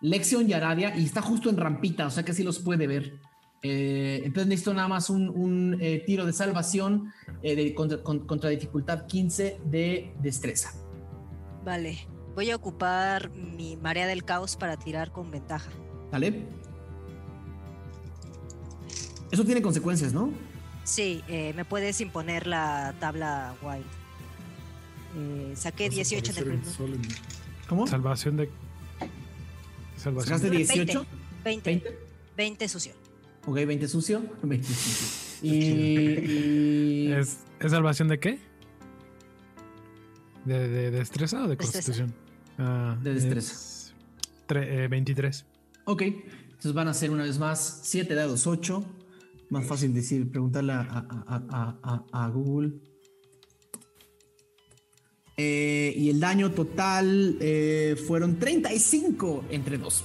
Lexion y Aradia, y está justo en rampita, o sea que sí los puede ver. Eh, entonces necesito nada más un, un, eh, tiro de salvación eh, de- contra, con- contra dificultad 15 de destreza. Vale, voy a ocupar mi marea del caos para tirar con ventaja. ¿Vale? Eso tiene consecuencias, ¿no? Sí, eh, me puedes imponer la tabla wild. Eh, saqué Vas a 18 en el aparecer en primero. sol en- ¿Cómo? Salvación de. Salvación. ¿Sacaste 18? 20, 20. 20 sucio. Ok, 20 sucio. 20 sucio. Y, ¿Es, ¿Es salvación de qué? ¿De, de destreza o de Destreza. constitución? Ah, De destreza. es tre- eh, 23. Ok, entonces van a ser una vez más 7 dados 8. Más fácil decir, preguntarle a, a- a- a- Google. Eh, y el daño total eh, fueron 35 entre dos.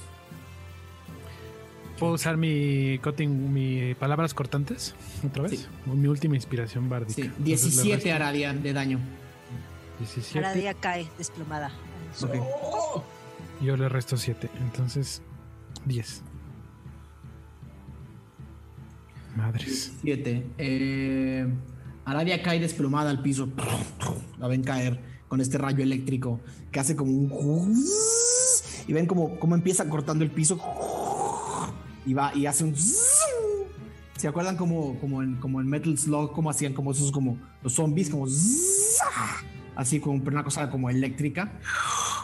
¿Puedo usar mi cutting, mi palabras cortantes otra vez? Sí. Mi última inspiración bárdica. Sí, Entonces, le 17 resto Aradia de daño. 17. Cada día cae desplomada. Ok. Yo le resto 7. Entonces, 10. Madres. 7. Eh, Aradia cae desplomada al piso. La ven caer con este rayo eléctrico que hace como un. Y ven como, como empieza cortando el piso. Y va y hace un. ¿Se acuerdan como, como, en, como en Metal Slug? Como hacían como esos como los zombies, como. Así como una cosa como eléctrica.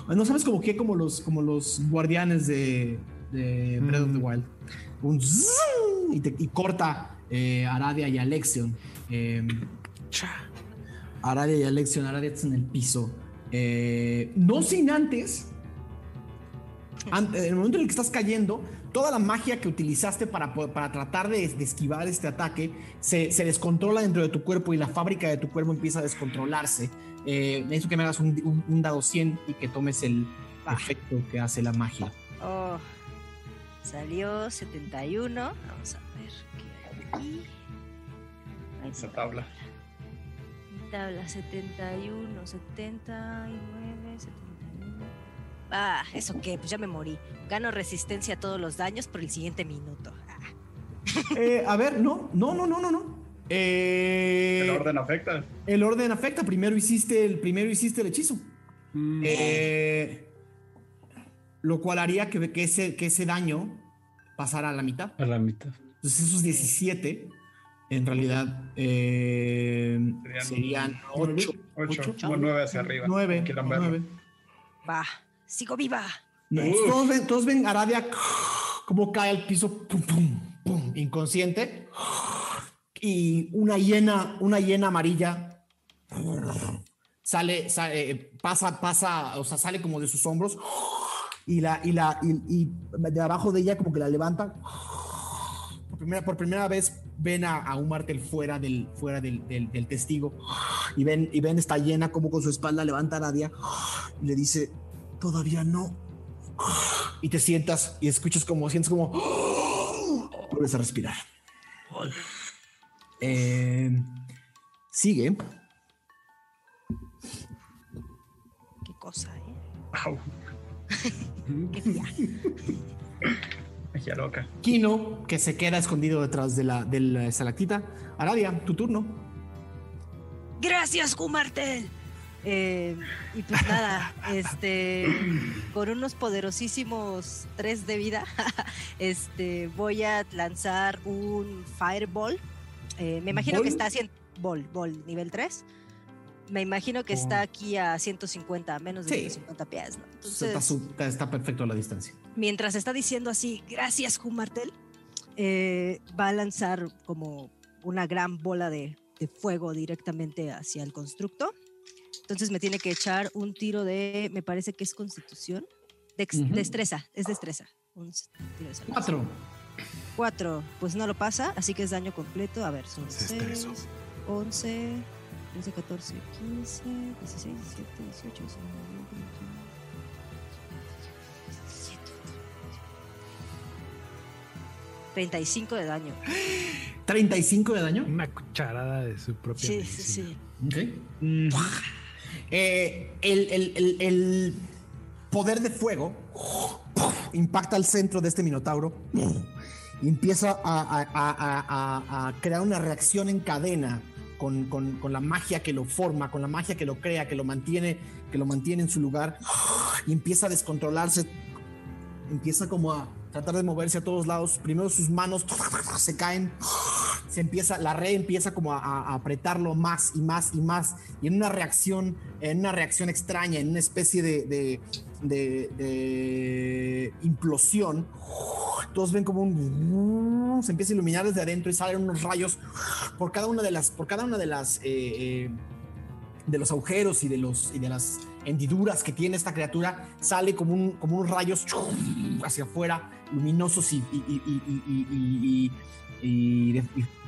No sabes como que como los, como los guardianes de, de Breath of the Mm. Wild. Un y, te- y corta eh, Aradia y Alexion. Eh, Aradia y Alexion, Aradia está en el piso. Eh, no sin antes, an- en el momento en el que estás cayendo, toda la magia que utilizaste para, para tratar de, de esquivar este ataque se, se descontrola dentro de tu cuerpo y la fábrica de tu cuerpo empieza a descontrolarse. Eh, necesito que me hagas un, un- un dado 100 y que tomes el efecto que hace la magia. Oh, salió 71. Vamos a ver qué hay aquí. Ahí Esa está. tabla. Mi Tabla 71, 79, 71. Ah, ¿eso qué? Pues ya me morí. Gano resistencia a todos los daños por el siguiente minuto. Ah, Eh, a ver, no, no, no, no, no, no. Eh, El orden afecta. El orden afecta. Primero hiciste el, primero hiciste el hechizo. Mm, Eh, lo cual haría que, que, ese, que ese daño pasara a la mitad. A la mitad. Entonces esos 17, en realidad, eh, Serían serían 8. 8 o 9 hacia arriba. 9. como quieran verlo. Va, sigo viva. Todos ven, todos ven a Aradia como cae al piso, pum, pum, pum, inconsciente. Y una hiena, una hiena amarilla sale, sale, eh, pasa, pasa, o sea, sale como de sus hombros y la, y la, y, y de abajo de ella como que la levanta. Por primera, por primera vez ven a, a un Martel fuera del, fuera del, del- del testigo y ven, y ven esta hiena como con su espalda levanta a Aradia y le dice, todavía no. Y te sientas y escuchas como, sientes como, vuelves a respirar. Eh, sigue. Qué cosa, ¿eh? Fía. Magia loca. Kino, que se queda escondido detrás de la, de la estalactita. Aradia, tu turno. Gracias, Kumartel. Eh, y pues nada, este, con unos poderosísimos 3 de vida, este, voy a lanzar un Fireball. Eh, me imagino que está haciendo Ball, Ball, nivel 3. Me imagino que está aquí a 150, a menos de Sí. 150 pies. ¿no? Está, Entonces, su- está perfecto a la distancia. mientras está diciendo así, gracias, Humartel, eh, va a lanzar como una gran bola de, de fuego directamente hacia el constructo. Entonces me tiene que echar un tiro de, me parece que es constitución, Ujú. destreza, es destreza. Un tiro de. Cuatro. Cuatro, pues no lo pasa, así que es daño completo. A ver, son Se 6, estresó. 11, 13, 14, 15, 16, 17, 18, 19, 20, 21, 17, 35 de daño. 35 de daño. Una cucharada de su propia Sí, sí, medicina. sí. Ok. Eh, el, el- el- el poder de fuego impacta al centro de este minotauro y empieza a- a- a- a crear una reacción en cadena con, con- con la magia que lo forma, con la magia que lo crea, que lo mantiene, que lo mantiene en su lugar y empieza a descontrolarse, empieza como a tratar de moverse a todos lados. Primero sus manos se caen, se empieza, la red empieza como a, apretarlo más y más y más. Y en una reacción, en una reacción extraña, en una especie de, de, de- de implosión, todos ven como un se empieza a iluminar desde adentro y salen unos rayos por cada una de las, por cada una de las eh, eh, de los agujeros y de los y de las hendiduras que tiene esta criatura, sale como, un, como unos rayos hacia afuera, luminosos y,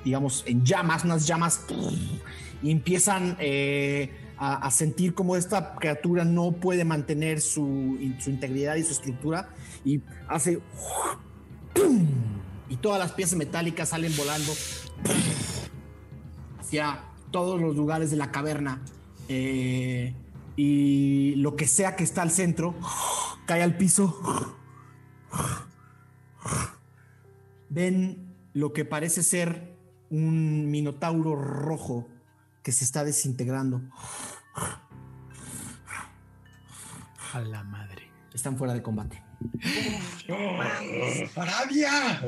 digamos, en llamas, unas llamas, y empiezan a, sentir como esta criatura no puede mantener su, su integridad y su estructura, y hace... Y todas las piezas metálicas salen volando hacia todos los lugares de la caverna y lo que sea que está al centro cae al piso. Ven lo que parece ser un minotauro rojo que se está desintegrando. A la madre. Están fuera de combate. ¡Aradia!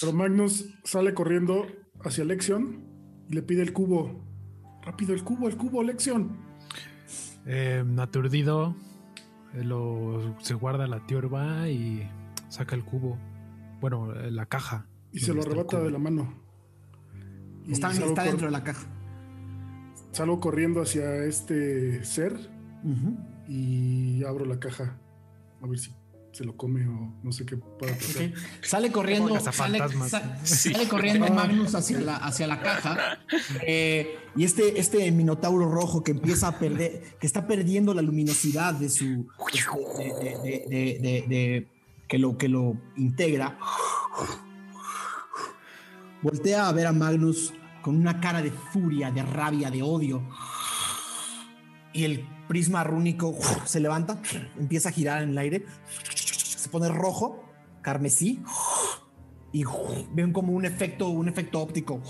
Pero Magnus sale corriendo hacia Lexion y le pide el cubo. Rápido, el cubo, el cubo, Lexion. Eh, aturdido, lo, se guarda la tiorba y saca el cubo. Bueno, eh, la caja. Y se lo está el arrebata de la mano. Y Está, dentro de la caja. Salgo corriendo hacia este ser y abro la caja. A ver si se lo come o no sé qué pueda. Sale corriendo, sale, Sí. corriendo Magnus hacia la, hacia la caja. eh, y este, este minotauro rojo que empieza a perder, que está perdiendo la luminosidad de su. de- de- de- de- de- que, lo, que lo integra. Voltea a ver a Magnus con una cara de furia, de rabia, de odio. Y el prisma rúnico se levanta, empieza a girar en el aire, se pone rojo, carmesí, y ven como un efecto, un efecto óptico.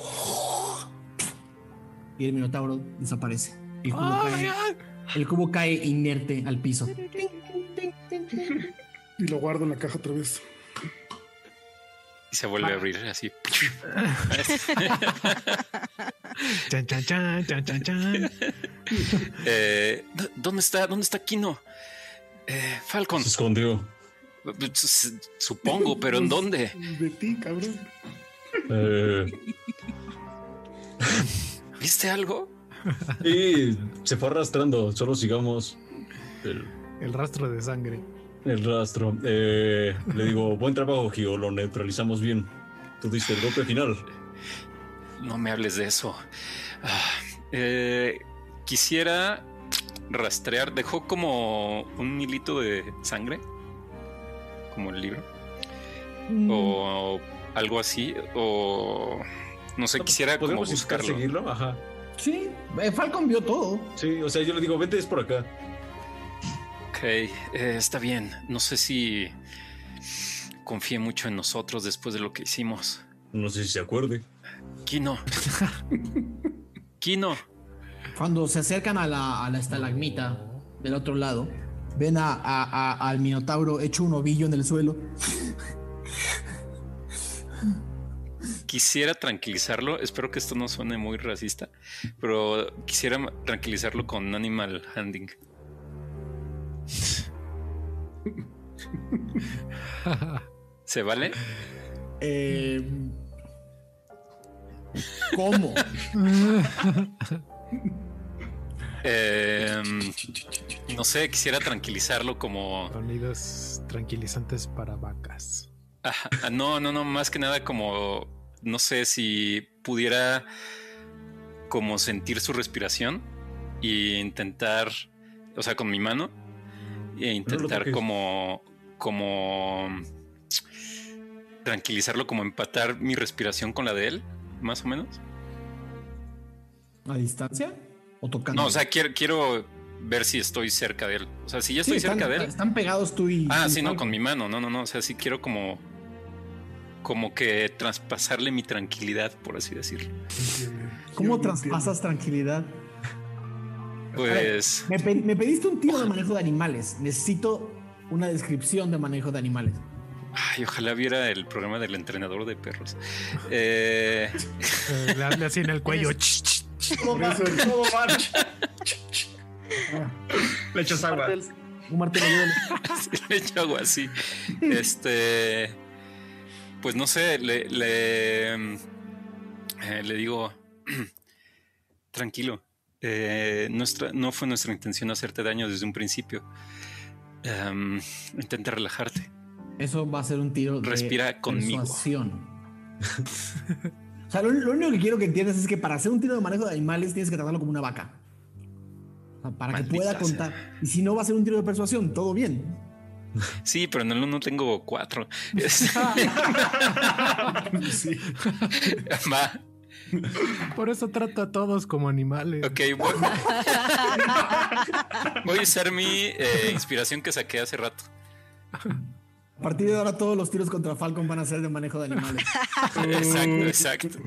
Y el minotauro desaparece. El cubo, cae, el cubo cae inerte al piso. Y lo guardo en la caja otra vez. Y se vuelve a abrir así. Chan, chan, chan, chan, chan, chan. Eh, ¿dó- ¿Dónde está? ¿Dónde está Kino? Eh, Falcon. Se escondió. Supongo, pero ¿en dónde? De ti, cabrón. Eh, ¿Viste algo? y se fue arrastrando. Solo sigamos el, El rastro de sangre. El rastro. Eh, le digo, buen trabajo, Gio. Lo neutralizamos bien. Tú diste el golpe final. No me hables de eso. Ah, eh, quisiera rastrear. Dejó como un hilito de sangre. Como el libro. O algo así. O no sé, quisiera como ¿Podemos intentar buscarlo. seguirlo? Ajá. Sí, eh, Falcon vio todo. Sí, o sea, yo le digo, vente es por acá. Ok. Eh, está bien. No sé si confíe mucho en nosotros después de lo que hicimos. No sé si se acuerde. Kino. Kino. Cuando se acercan a la, a la estalagmita del otro lado, ven a, a- a- al minotauro hecho un ovillo en el suelo. Quisiera tranquilizarlo. Espero que esto no suene muy racista, pero quisiera tranquilizarlo con animal handling. ¿Se vale? Eh, ¿Cómo? Eh, no sé, quisiera tranquilizarlo como... Sonidos tranquilizantes para vacas. Ah, no, no, no, más que nada como... No sé si pudiera como sentir su respiración e intentar, o sea, con mi mano, e intentar como, como tranquilizarlo, como empatar mi respiración con la de él, más o menos. ¿A distancia? ¿O tocando? No, o sea, quiero, quiero ver si estoy cerca de él. O sea, si ya estoy Sí, están, cerca de él. Están pegados tú y. Ah, y sí, no, con mi mano. No, no, no. O sea, sí quiero como. Como que traspasarle mi tranquilidad, por así decirlo. ¿Cómo traspasas tranquilidad? Pues. Me, pe- me pediste un tiro de manejo de animales. Necesito una descripción de manejo de animales. Ay, ojalá viera el programa del entrenador de perros. Eh, Eh, le hazle así en el cuello. Por eso el- todo mal. Le echas agua. Un ayúdale. sí, le echo algo así. Este. Pues no sé, le. Le, eh, le digo. Tranquilo. Eh, nuestra, no fue nuestra intención hacerte daño desde un principio. Em, intenta relajarte. Eso va a ser un tiro de Respira conmigo. persuasión. o sea, lo, lo único que quiero que entiendas es que para hacer un tiro de manejo de animales tienes que tratarlo como una vaca. O sea, para Maldita que pueda sea. contar. Y si no va a ser un tiro de persuasión, todo bien. Sí, pero en el uno tengo cuatro. Sí. Por eso trato a todos como animales. ok, voy, voy a usar mi eh, inspiración que saqué hace rato. A partir de ahora todos los tiros contra Falcon van a ser de manejo de animales. Exacto, exacto.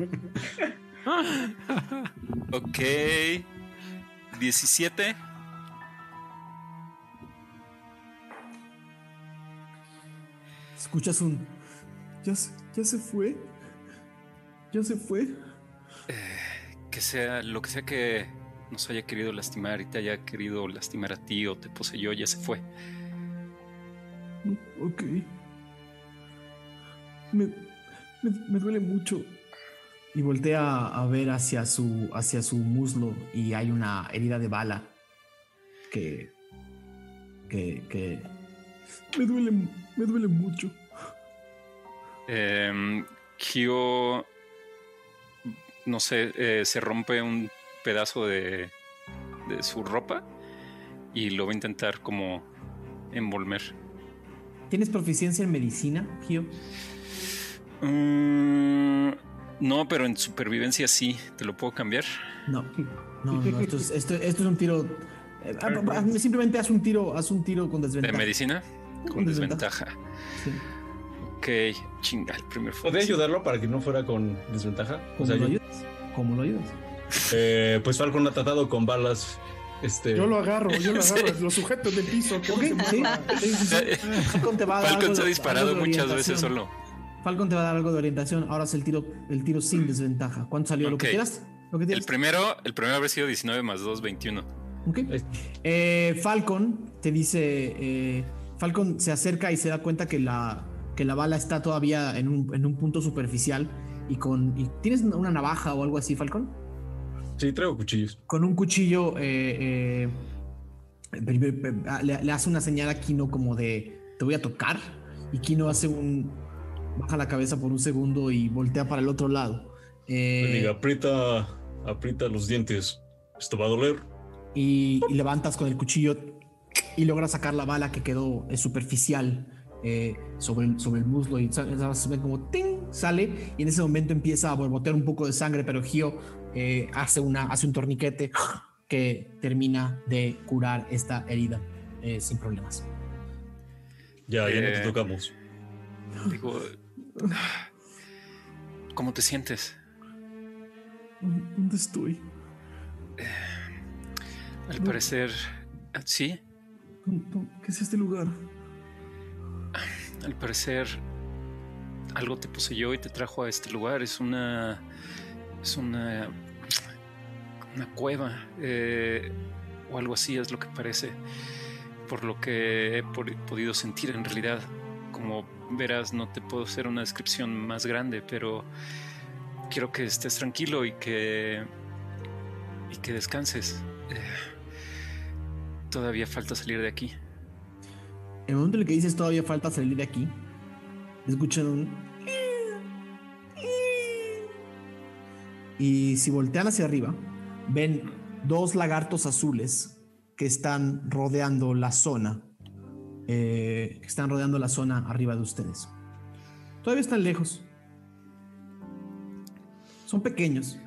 Ok. 17. Escuchas un... Ya se, ya se fue. Ya se fue. Que sea lo que sea que nos haya querido lastimar y te haya querido lastimar a ti o te poseyó, ya se fue. Ok. Me, me, me duele mucho. Y voltea a ver hacia su, hacia su muslo y hay una herida de bala que, que, que me duele, me duele mucho. Eh, Kyo, no sé, eh, se rompe un pedazo de, de su ropa y lo va a intentar como envolver. ¿Tienes proficiencia en medicina, Gio? Mm, no, pero en supervivencia sí. ¿Te lo puedo cambiar? No, no, no, esto es, esto, esto es un tiro. eh, ah, ah, simplemente haz un tiro, haz un tiro con ¿De desventaja. medicina? Con desventaja. desventaja. Sí. Ok, chinga, el primer. ¿Podría ayudarlo para que no fuera con desventaja? O ¿Cómo sea, yo-? ¿Cómo lo ayudas? eh, pues Falcon ha tratado con balas. Este, Yo lo agarro, yo lo agarro, lo sujeto del piso. que no Ok, se sí, mueva. sí, sí, sí. Falcon te va a dar Falcon algo se ha de- disparado muchas veces orientación. solo. Falcon te va a dar algo de orientación. Ahora es el tiro, el tiro sin desventaja. ¿Cuánto salió? ¿Lo que quieras? ¿Lo que El primero, el primero haber sido 19 más 2, 21. Ok. Eh, Falcon te dice. eh, Falcon se acerca y se da cuenta que la, que la bala está todavía en un, en un punto superficial. Y con. y- ¿Tienes una navaja o algo así, Falcon? Sí, traigo cuchillos. Con un cuchillo. eh, eh, le, le hace una señal a Kino como de. Te voy a tocar. Y Kino hace un. Baja la cabeza por un segundo y voltea para el otro lado. Eh, aprieta, aprieta los dientes. Esto va a doler. y, y levantas con el cuchillo y logras sacar la bala que quedó eh, superficial eh, sobre, el, sobre el muslo y se ve como ¡ting! sale y en ese momento empieza a borbotear un poco de sangre pero Gio eh, hace, una, hace un torniquete que termina de curar esta herida eh, sin problemas. Ya, ya no te tocamos. Digo, ¿cómo te sientes? ¿Dónde estoy? Al parecer, sí, ¿Qué es este lugar? Al parecer algo te poseyó y te trajo a este lugar. Es una, es una, una cueva eh, o algo así es lo que parece. Por lo que he podido sentir en realidad, como verás, no te puedo hacer una descripción más grande, pero quiero que estés tranquilo y que y que descanses. Eh, todavía falta salir de aquí. El momento en el que dices todavía falta salir de aquí, escuchan un... Y si voltean hacia arriba, ven dos lagartos azules que están rodeando la zona. eh, que están rodeando la zona arriba de ustedes. Todavía están lejos. Son pequeños.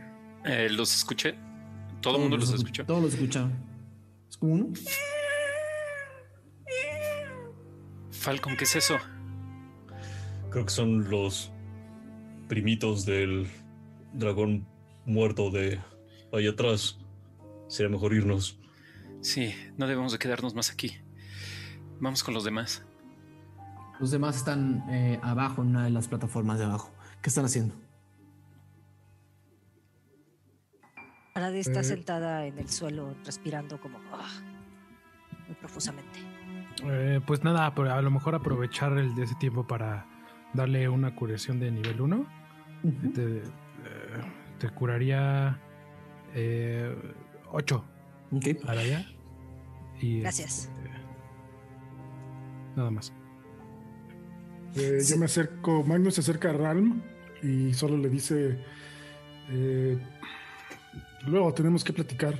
Eh, los escuché. Todo el mundo los escu- escuchó. Todos los escucharon. Es como uno. Falcon, ¿qué es eso? Creo que son los primitos del dragón muerto de allá atrás. Sería mejor irnos. Sí, no debemos de quedarnos más aquí. Vamos con los demás. Los demás están eh, abajo, en una de las plataformas de abajo. ¿Qué están haciendo? Arade está Eh. sentada en el suelo respirando como ah, muy profusamente. Eh, pues nada, pero a lo mejor aprovechar el de ese tiempo para darle una curación de nivel 1. Te, eh, te curaría 8 Ok. a la ya. Y Gracias. este, nada más. Eh, Sí. Yo me acerco, Magnus se acerca a Ralm y solo le dice, eh, luego tenemos que platicar.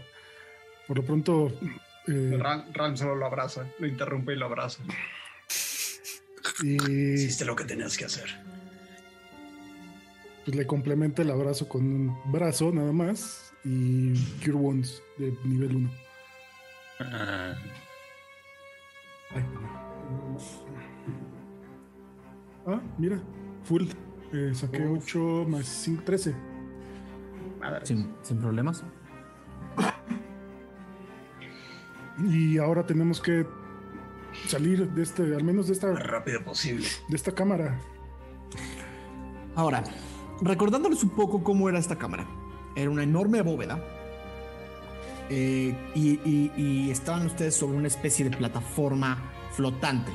Por lo pronto, eh, Ran, Ran solo lo abraza, lo interrumpe y lo abraza. y Hiciste lo que tenías que hacer. pues, le complementa el abrazo con un brazo nada más y Cure Wounds de nivel 1. Ah, Ah, mira, full. Eh, saqué Uf. 8 más 5, 13. Madre. Sin, sin problemas. Y ahora tenemos que salir de este, al menos de esta, Lo rápido posible. de esta cámara. Ahora, recordándoles un poco cómo era esta cámara. Era una enorme bóveda. eh, y, y- y estaban ustedes sobre una especie de plataforma flotante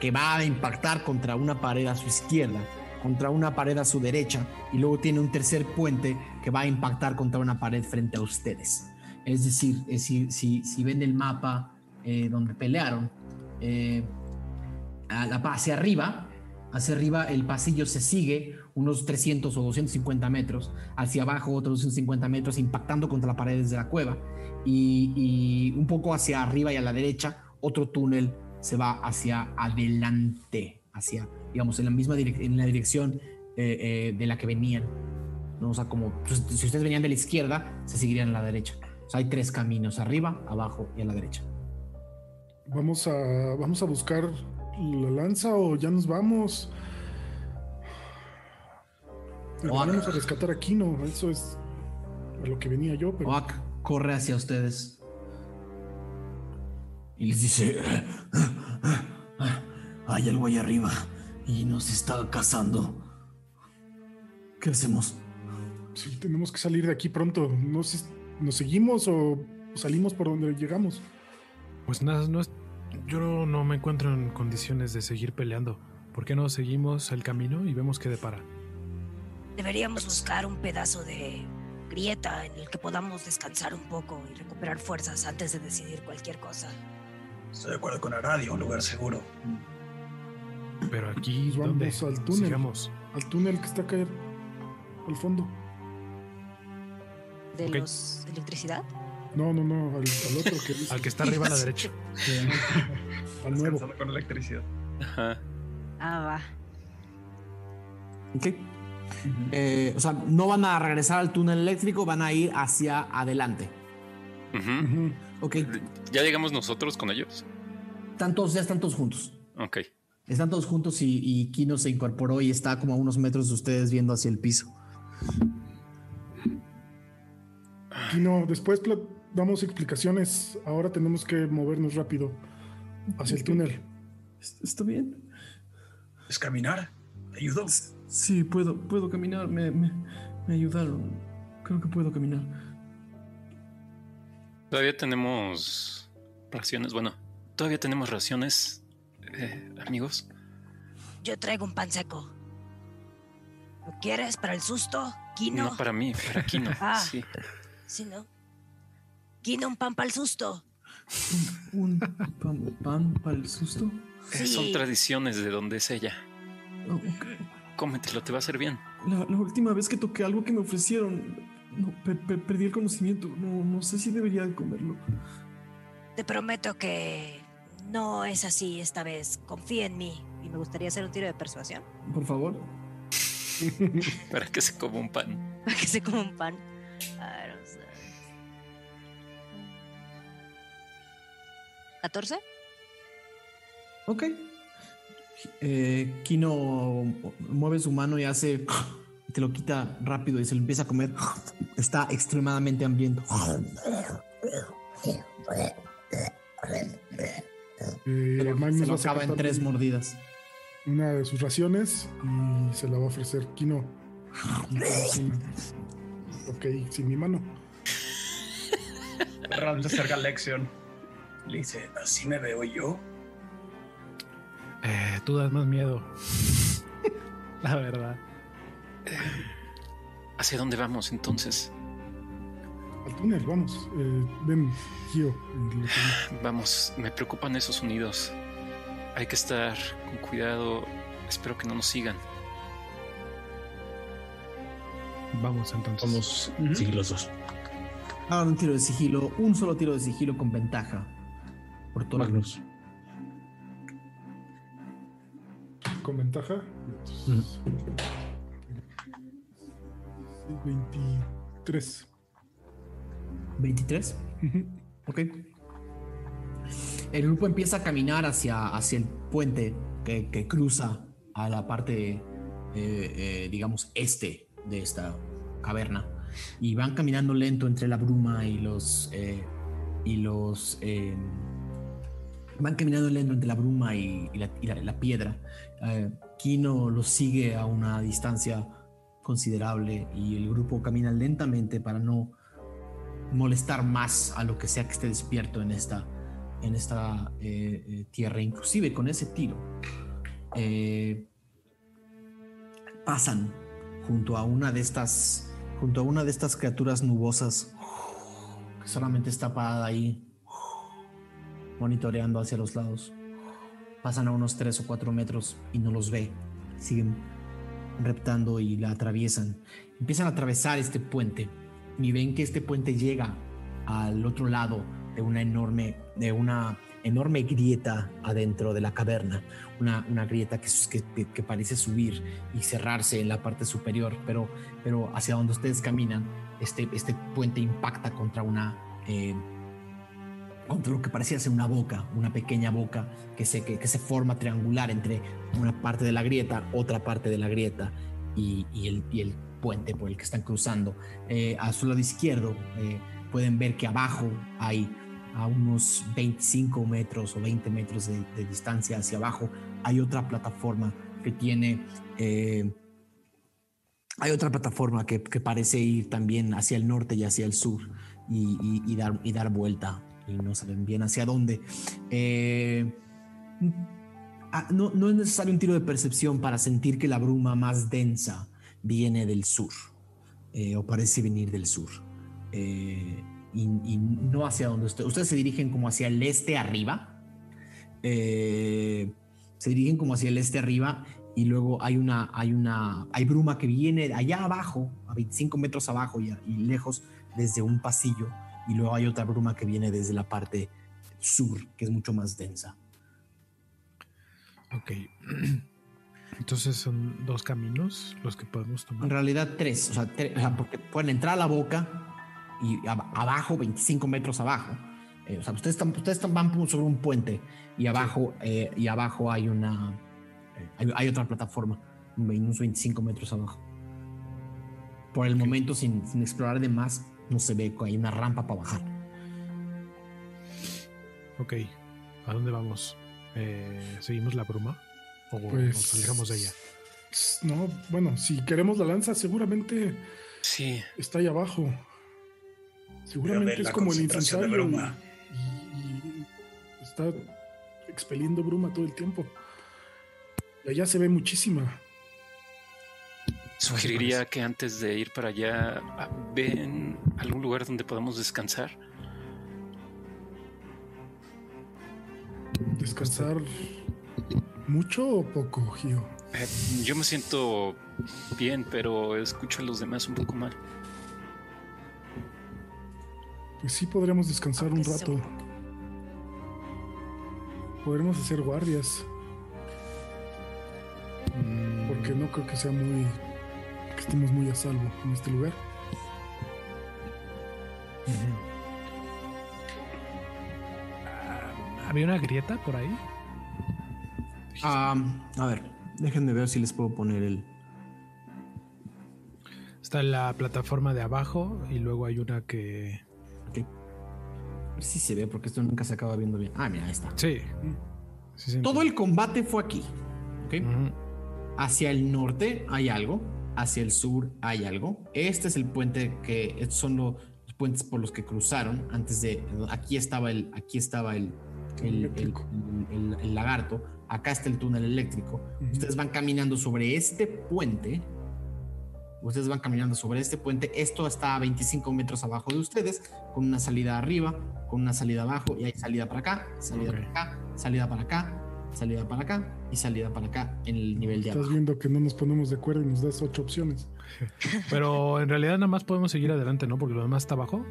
que va a impactar contra una pared a su izquierda, contra una pared a su derecha y luego tiene un tercer puente que va a impactar contra una pared frente a ustedes. Es decir, es si, si, ven el mapa eh, donde pelearon, eh, hacia arriba, hacia arriba el pasillo se sigue unos 300 o 250 metros, hacia abajo otros 250 metros, impactando contra las paredes de la cueva, y, un poco hacia arriba y a la derecha, otro túnel se va hacia adelante, hacia, digamos, en la misma en la dirección eh, eh, de la que venían. ¿no? O sea, como pues, si ustedes venían de la izquierda, se seguirían a la derecha. O sea, hay tres caminos, arriba, abajo y a la derecha. Vamos a, vamos a buscar la lanza o ya nos vamos. Vamos a rescatar a Kino, eso es a lo que venía yo, pero Oak corre hacia ustedes y les dice: Hay algo ahí arriba y nos está cazando. ¿Qué hacemos? sí, tenemos que salir de aquí pronto. No sé, ¿nos seguimos o salimos por donde llegamos? Pues nada, no es- yo no, me encuentro en condiciones de seguir peleando. ¿Por qué no seguimos el camino y vemos qué depara? Deberíamos buscar un pedazo de grieta en el que podamos descansar un poco y recuperar fuerzas antes de decidir cualquier cosa. Estoy de acuerdo con Aradio, un lugar seguro. Pero aquí, ¿dónde? vamos al túnel. Sigamos. Al túnel que está acá al fondo. ¿De los de electricidad? No, no, no, al, al otro que dice. Al que está arriba a la derecha. al nuevo. Con electricidad. ajá. Ah, va. ¿Ok? Eh, o sea, no van a regresar al túnel eléctrico, van a ir hacia adelante. Ok. ¿Ya llegamos nosotros con ellos? Están todos, ya están todos juntos. Ok. Están todos juntos y, y Kino se incorporó y está como a unos metros de ustedes viendo hacia el piso. Kino, después damos explicaciones. Ahora tenemos que movernos rápido hacia el túnel. ¿Está bien? ¿Es caminar? ¿Te ayudo? Sí, puedo, puedo caminar. Me, me, me ayudaron. Creo que puedo caminar. Todavía tenemos raciones. Bueno, todavía tenemos raciones, eh, amigos. Yo traigo un pan seco. ¿Lo quieres para el susto? ¿Kino? No para mí, para Kino. Ah. Sí. Sí, ¿no? ¿Kino un pan para el susto? ¿Un pan, pan para el susto? Eh, Son tradiciones de donde es ella. Oh. Cómetelo, te va a hacer bien. La, la última vez que toqué algo que me ofrecieron, no, pe- pe- perdí el conocimiento. No, no sé si debería de comerlo. Te prometo que no es así esta vez. Confía en mí. Y me gustaría hacer un tiro de persuasión. Por favor. Para que se coma un pan. Para que se coma un pan. A ver, ¿14? Ok. Eh, Kino mueve su mano y hace. Te lo quita rápido y se lo empieza a comer. Está extremadamente hambriento. Eh, Se lo, acaba en tres mordidas. Una de sus raciones y se la va a ofrecer Kino. Ok, sin mi mano. Ram se acerca a Lexion. Le dice, ¿así me veo yo? Eh, tú das más miedo. La verdad. ¿Hacia dónde vamos entonces? Al túnel, vamos. Eh, ven, Gio. Vamos, me preocupan esos sonidos. Hay que estar con cuidado. Espero que no nos sigan. Vamos entonces. Somos Ujú. sigilosos. Hagan un tiro de sigilo. Un solo tiro de sigilo con ventaja. Por todo. Magnus. Con ventaja. Ujú. 23. 23. Ujú. Ok. El grupo empieza a caminar hacia, hacia el puente que, que cruza a la parte, eh, eh, digamos, este de esta caverna. Y van caminando lento entre la bruma y los... eh, y los... van caminando lento entre la bruma y, la piedra. Eh, Kino los sigue a una distancia considerable y el grupo camina lentamente para no molestar más a lo que sea que esté despierto en esta, en esta eh, eh, tierra, inclusive con ese tiro. Eh, pasan junto a una de estas, junto a una de estas criaturas nubosas que solamente está parada ahí, monitoreando hacia los lados. Pasan a unos tres o cuatro metros y no los ve. Siguen reptando y la atraviesan. Empiezan a atravesar este puente y ven que este puente llega al otro lado de una enorme, de una enorme grieta adentro de la caverna, una, una grieta que parece subir y cerrarse en la parte superior, pero, pero hacia donde ustedes caminan, este, este puente impacta contra una... eh, contra lo que parecía ser una boca, una pequeña boca que se, que, que se forma triangular entre una parte de la grieta, otra parte de la grieta y, y el, y el puente por el que están cruzando. Eh, a su lado izquierdo eh, pueden ver que abajo hay a unos 25 metros o 20 metros de, de distancia hacia abajo hay otra plataforma que tiene eh, hay otra plataforma que, que, parece ir también hacia el norte y hacia el sur y, y, y dar, y dar vuelta y no saben bien hacia dónde. Eh, no, no es necesario un tiro de percepción para sentir que la bruma más densa viene del sur eh, o parece venir del sur. Eh, y, no hacia donde ustedes ustedes se dirigen como hacia el este arriba. Se dirigen como hacia el este arriba y luego hay una hay una hay bruma que viene allá abajo a 25 metros abajo y lejos desde un pasillo y luego hay otra bruma que viene desde la parte sur que es mucho más densa Ok. Entonces son dos caminos los que podemos tomar. En realidad tres, o sea, tres, o sea porque pueden entrar a la boca y ab abajo, 25 metros abajo, eh, o sea, ustedes, están, ustedes están, van sobre un puente y abajo, eh, y abajo hay una, eh, hay, hay otra plataforma, unos 25 metros abajo. Por el momento, sin, sin explorar de más, no se ve hay una rampa para bajar. Ok, ¿a dónde vamos? Eh, ¿Seguimos la bruma? ¿O Pues- nos alejamos de ella? No, bueno, si queremos la lanza, seguramente Sí, está ahí abajo. Seguramente ver es como el incensario. y está expeliendo bruma todo el tiempo. Y allá se ve muchísima. Sugeriría que antes de ir para allá ah, ven algún lugar donde podamos descansar. Descansar mucho o poco, Gio. Eh, yo me siento bien, pero escucho a los demás un poco mal. Pues sí podremos descansar un rato. Podremos hacer guardias, porque no creo que sea muy que estemos muy a salvo en este lugar. Ah, ¿Había una grieta por ahí? Ah, a ver, déjenme ver si les puedo poner el. Está la plataforma de abajo y luego hay una que... A ver si se ve, porque esto nunca se acaba viendo bien. Ah, mira, ahí está. Sí. Todo el combate fue aquí. ¿ok? Ujú. Hacia el norte hay algo, hacia el sur hay algo. Este es el puente que estos son lo- los puentes por los que cruzaron antes de. Aquí estaba el, aquí estaba el, el, lagarto. Acá está el túnel eléctrico. Ustedes van caminando sobre este puente. Ustedes van caminando sobre este puente. Esto está a 25 metros abajo de ustedes, con una salida arriba, con una salida abajo, y hay salida para acá, salida para acá, salida para acá, salida para acá y salida para acá en el nivel de Estás abajo. viendo que no nos ponemos de acuerdo y nos das ocho opciones. Pero en realidad nada más podemos seguir adelante, ¿no? Porque lo demás está abajo.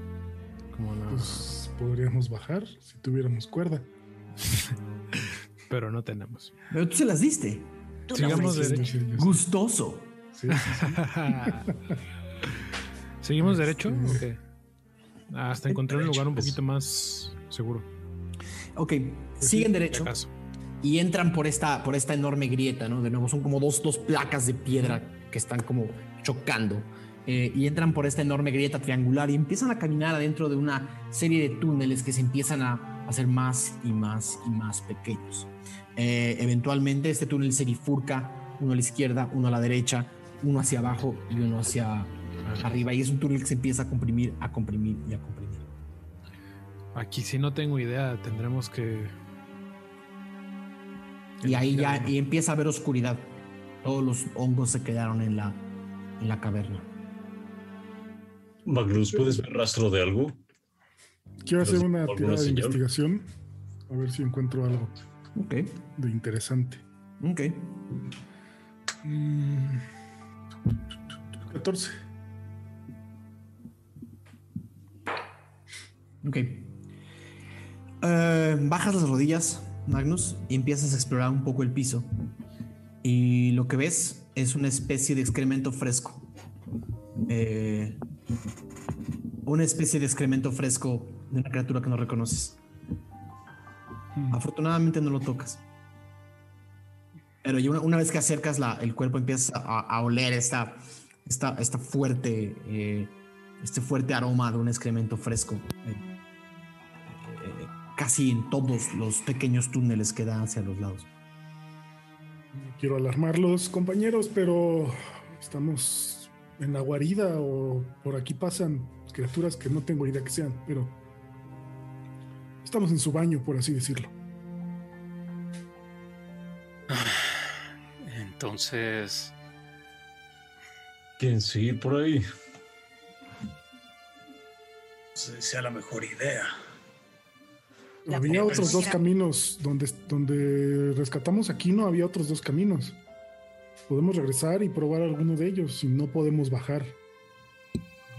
Como la- Pues podríamos bajar si tuviéramos cuerda. Pero no tenemos. Pero tú se las diste. Tú Sigamos derecho. Gustoso. Sí, sí, sí. ¿Seguimos Este- derecho? qué? Hasta encontrar un lugar un pues. poquito más seguro. Ok, siguen Si derecho. Y entran por esta, por esta enorme grieta, ¿no? De nuevo, son como dos, dos placas de piedra que están como chocando. eh, y entran por esta enorme grieta triangular y empiezan a caminar adentro de una serie de túneles que se empiezan a hacer más y más y más pequeños. Eh, eventualmente este túnel se bifurca, uno a la izquierda, uno a la derecha, uno hacia abajo y uno hacia arriba. Y es un túnel que se empieza a comprimir, a comprimir y a comprimir. Aquí sí no tengo idea. Tendremos que. Y ahí ya y empieza a haber oscuridad. Todos los hongos se quedaron en la, en la caverna. Magnus, ¿puedes ver rastro de algo? Quiero hacer una tirada de señal. investigación. A ver si encuentro algo de interesante. ok. Mm, 14. Ok. Eh, bajas las rodillas, Magnus, y empiezas a explorar un poco el piso. Y lo que ves es una especie de excremento fresco. Eh, una especie de excremento fresco de una criatura que no reconoces. Mm. Afortunadamente no lo tocas. Pero una, una vez que acercas la, el cuerpo empiezas a, a oler esta, esta, esta fuerte, eh, este fuerte aroma de un excremento fresco. eh, casi en todos los pequeños túneles que dan hacia los lados. No quiero alarmarlos, compañeros, pero estamos en la guarida o por aquí pasan criaturas que no tengo idea que sean, pero estamos en su baño, por así decirlo. Entonces, ¿Quieren seguir por ahí? No sé si sea la mejor idea. La había otros dos caminos donde, donde rescatamos aquí, no había otros dos caminos. Podemos regresar y probar alguno de ellos si no podemos bajar.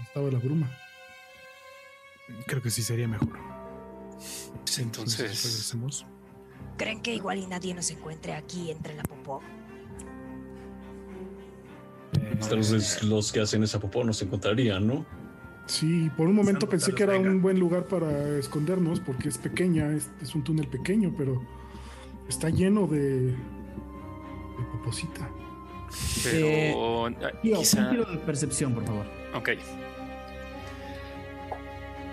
Estaba la bruma. Creo que sí sería mejor. pues entonces, regresemos. ¿Creen que igual y nadie nos encuentre aquí entre la popó? Entonces los que hacen esa popó nos encontrarían, ¿no? Sí, por un momento Santo pensé que era un buen lugar para escondernos porque es pequeña, es, es un túnel pequeño, pero está lleno de, de poposita. Pero ah, Tío, quizá. un tiro de percepción, por favor. Ok.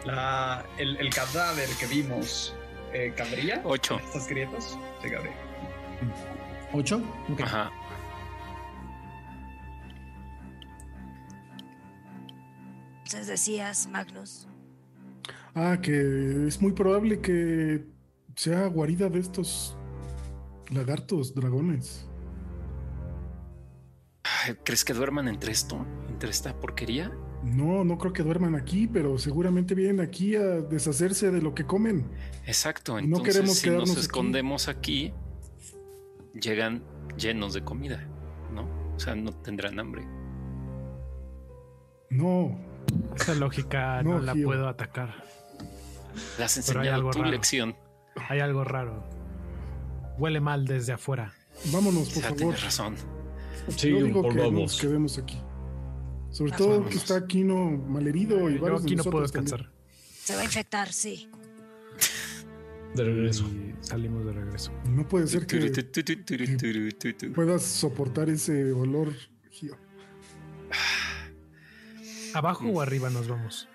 La, el, el cadáver que vimos, eh, ¿cabría? Ocho. ¿Estas grietas? Sí, cabría. ¿Ocho? Ajá. Entonces decías, Magnus. Ah, que es muy probable que sea guarida de estos lagartos, dragones. ¿Crees que duerman entre esto? ¿Entre esta porquería? No, no creo que duerman aquí, pero seguramente vienen aquí a deshacerse de lo que comen. Exacto. No Entonces, queremos si quedarnos nos aquí. escondemos aquí, llegan llenos de comida, ¿no? O sea, no tendrán hambre. No, Esa lógica no, No, la puedo atacar. Le has enseñado algo tu raro. lección. Hay algo raro. Huele mal desde afuera. vámonos, por Ya favor. tienes razón. Sí, Yo digo por que nos vamos. quedemos aquí. Sobre todo vamos. que está Kino malherido y Yo aquí no puedo nosotros también. descansar. Se va a infectar, sí. De regreso. Y salimos de regreso. No puede ser que Turu-tu-tu-tu-tu-tu-tu-tu. puedas soportar ese olor. Gio. ¿Abajo Mm. o arriba nos vamos?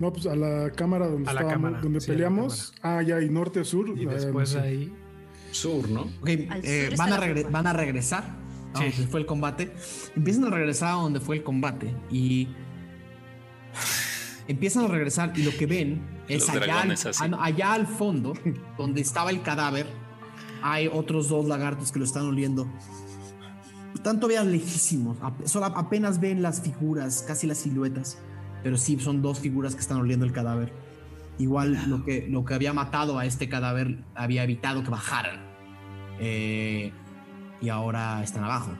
No, pues a la cámara donde A la estábamos, cámara, donde sí, a la peleamos. Ah, ya, y norte o sur. Y después sé. ahí. Sur, ¿no? Ok, Al eh, sur van, a van a regresar a donde fue el combate. Empiezan a regresar a donde fue el combate y empiezan a regresar y lo que ven es allá al, ah, allá al fondo, donde estaba el cadáver, hay otros dos lagartos que lo están oliendo. Están todavía lejísimos, apenas ven las figuras, casi las siluetas, pero sí son dos figuras que están oliendo el cadáver. Igual lo que, lo que había matado a este cadáver había evitado que bajaran. Eh, y ahora están abajo.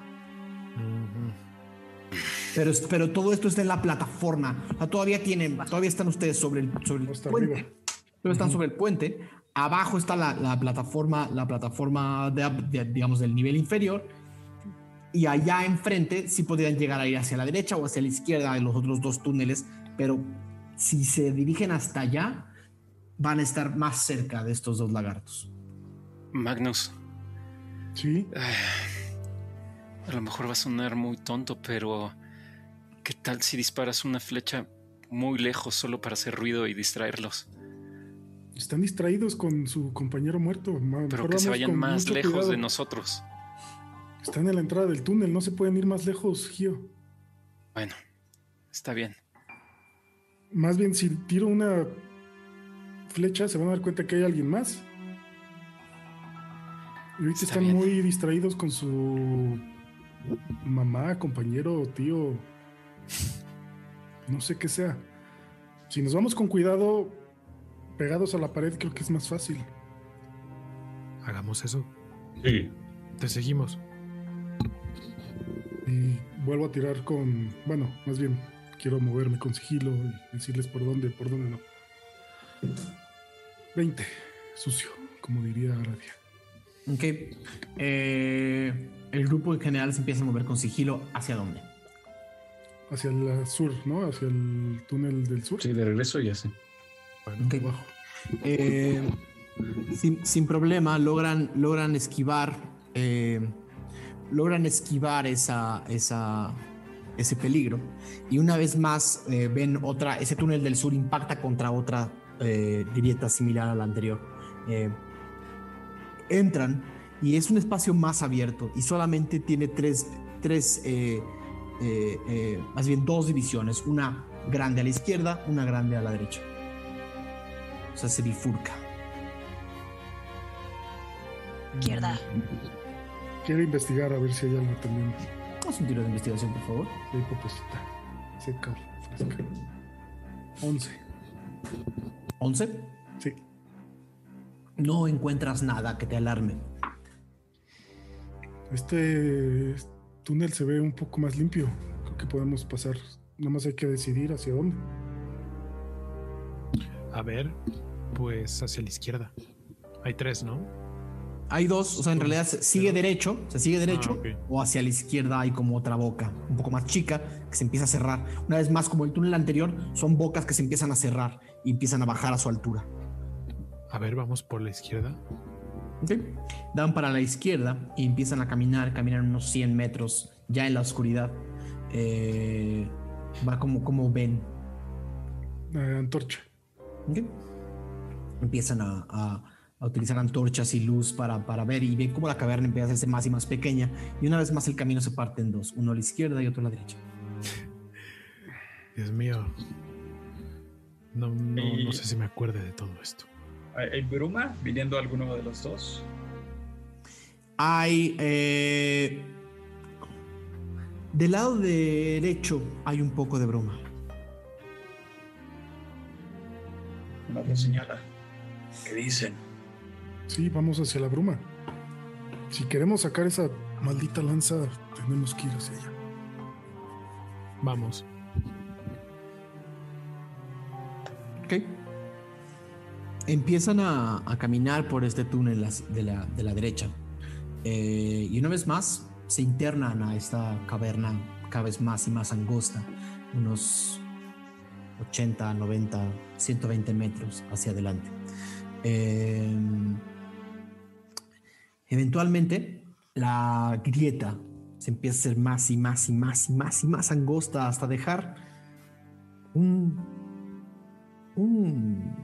Pero, pero todo esto está en la plataforma. O sea, todavía tienen, todavía están ustedes sobre el, sobre el Hasta puente. arriba. Están sobre el puente. Abajo está la, la plataforma, la plataforma de, de- digamos del nivel inferior. Y allá enfrente sí podrían llegar a ir hacia la derecha o hacia la izquierda de los otros dos túneles. Pero si se dirigen hasta allá, van a estar más cerca de estos dos lagartos. Magnus, Sí, a lo mejor va a sonar muy tonto, pero ¿qué tal si disparas una flecha muy lejos solo para hacer ruido y distraerlos? están distraídos con su compañero muerto. Pero mejor que se vayan más lejos cuidado. de nosotros. Están en la entrada del túnel, no se pueden ir más lejos, Gio. Bueno, está bien. Más bien, si tiro una flecha, se van a dar cuenta que hay alguien más. Y ahorita Está están bien. muy distraídos con su mamá, compañero, tío. No sé qué sea. Si nos vamos con cuidado, pegados a la pared, creo que es más fácil. Hagamos eso. Sí. Te seguimos. Y vuelvo a tirar con. Bueno, más bien, quiero moverme con sigilo y decirles por dónde, por dónde no. 20. Sucio, como diría Aradia. Ok. Eh, el grupo en general se empieza a mover con sigilo. ¿Hacia dónde? Hacia el sur, ¿no? Hacia el túnel del sur. Sí, de regreso ya sé. Ok. Abajo. Eh, sin, sin problema logran, logran esquivar eh, logran esquivar esa, esa, ese peligro y una vez más eh, ven otra ese túnel del sur impacta contra otra eh, grieta similar a la anterior Eh, entran y es un espacio más abierto y solamente tiene tres, tres eh, eh, eh, más bien dos divisiones una grande a la izquierda una grande a la derecha o sea, se bifurca. Izquierda. Quiero investigar a ver si hay algo también. Haz un tiro de investigación, por favor. Hay poposita. Seca fresca. 11. 11. Sí. No encuentras nada que te alarme. Este túnel se ve un poco más limpio. Creo que podemos pasar. Nada más hay que decidir hacia dónde. A ver, pues hacia la izquierda. Hay tres, ¿no? Hay dos, o sea, en realidad se sigue derecho, se sigue derecho, Ah, ok. o hacia la izquierda hay como otra boca, un poco más chica, que se empieza a cerrar. Una vez más, como el túnel anterior, son bocas que se empiezan a cerrar y empiezan a bajar a su altura. A ver, vamos por la izquierda. ¿ok? Dan para la izquierda y empiezan a caminar, caminan unos 100 metros ya en la oscuridad. Eh, va como, como ven. Eh, antorcha. ¿ok? Empiezan a, a- a utilizar antorchas y luz para, para ver y ven cómo la caverna empieza a hacerse más y más pequeña. Y una vez más el camino se parte en dos, uno a la izquierda y otro a la derecha. Dios mío. No, no, Y- no sé si me acuerde de todo esto. ¿Hay, bruma viniendo alguno de los dos? Hay... eh, del lado derecho hay un poco de bruma. Nos lo señala. ¿Qué dicen? Sí, vamos hacia la bruma. Si queremos sacar esa maldita lanza, tenemos que ir hacia ella. Vamos. Ok. Empiezan a, a caminar por este túnel de la, de la derecha. Eh, y una vez más se internan a esta caverna cada vez más y más angosta, unos 80, 90, 120 metros hacia adelante. Eh, eventualmente la grieta se empieza a hacer más y más y más y más y más angosta hasta dejar un un-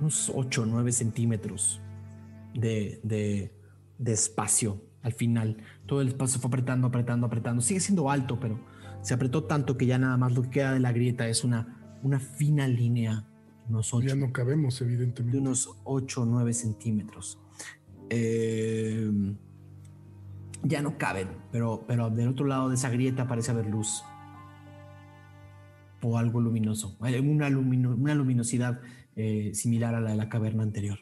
unos 8 o 9 centímetros de, de- de espacio al final. Todo el espacio fue apretando, apretando, apretando. Sigue siendo alto, pero se apretó tanto que ya nada más lo que queda de la grieta es una, una fina línea, unos 8, Ya no cabemos, de evidentemente. unos 8 o 9 centímetros. Eh, ya no caben, pero, pero del otro lado de esa grieta parece haber luz. O algo luminoso. Una, lumino- una luminosidad eh, similar a la de la caverna anterior.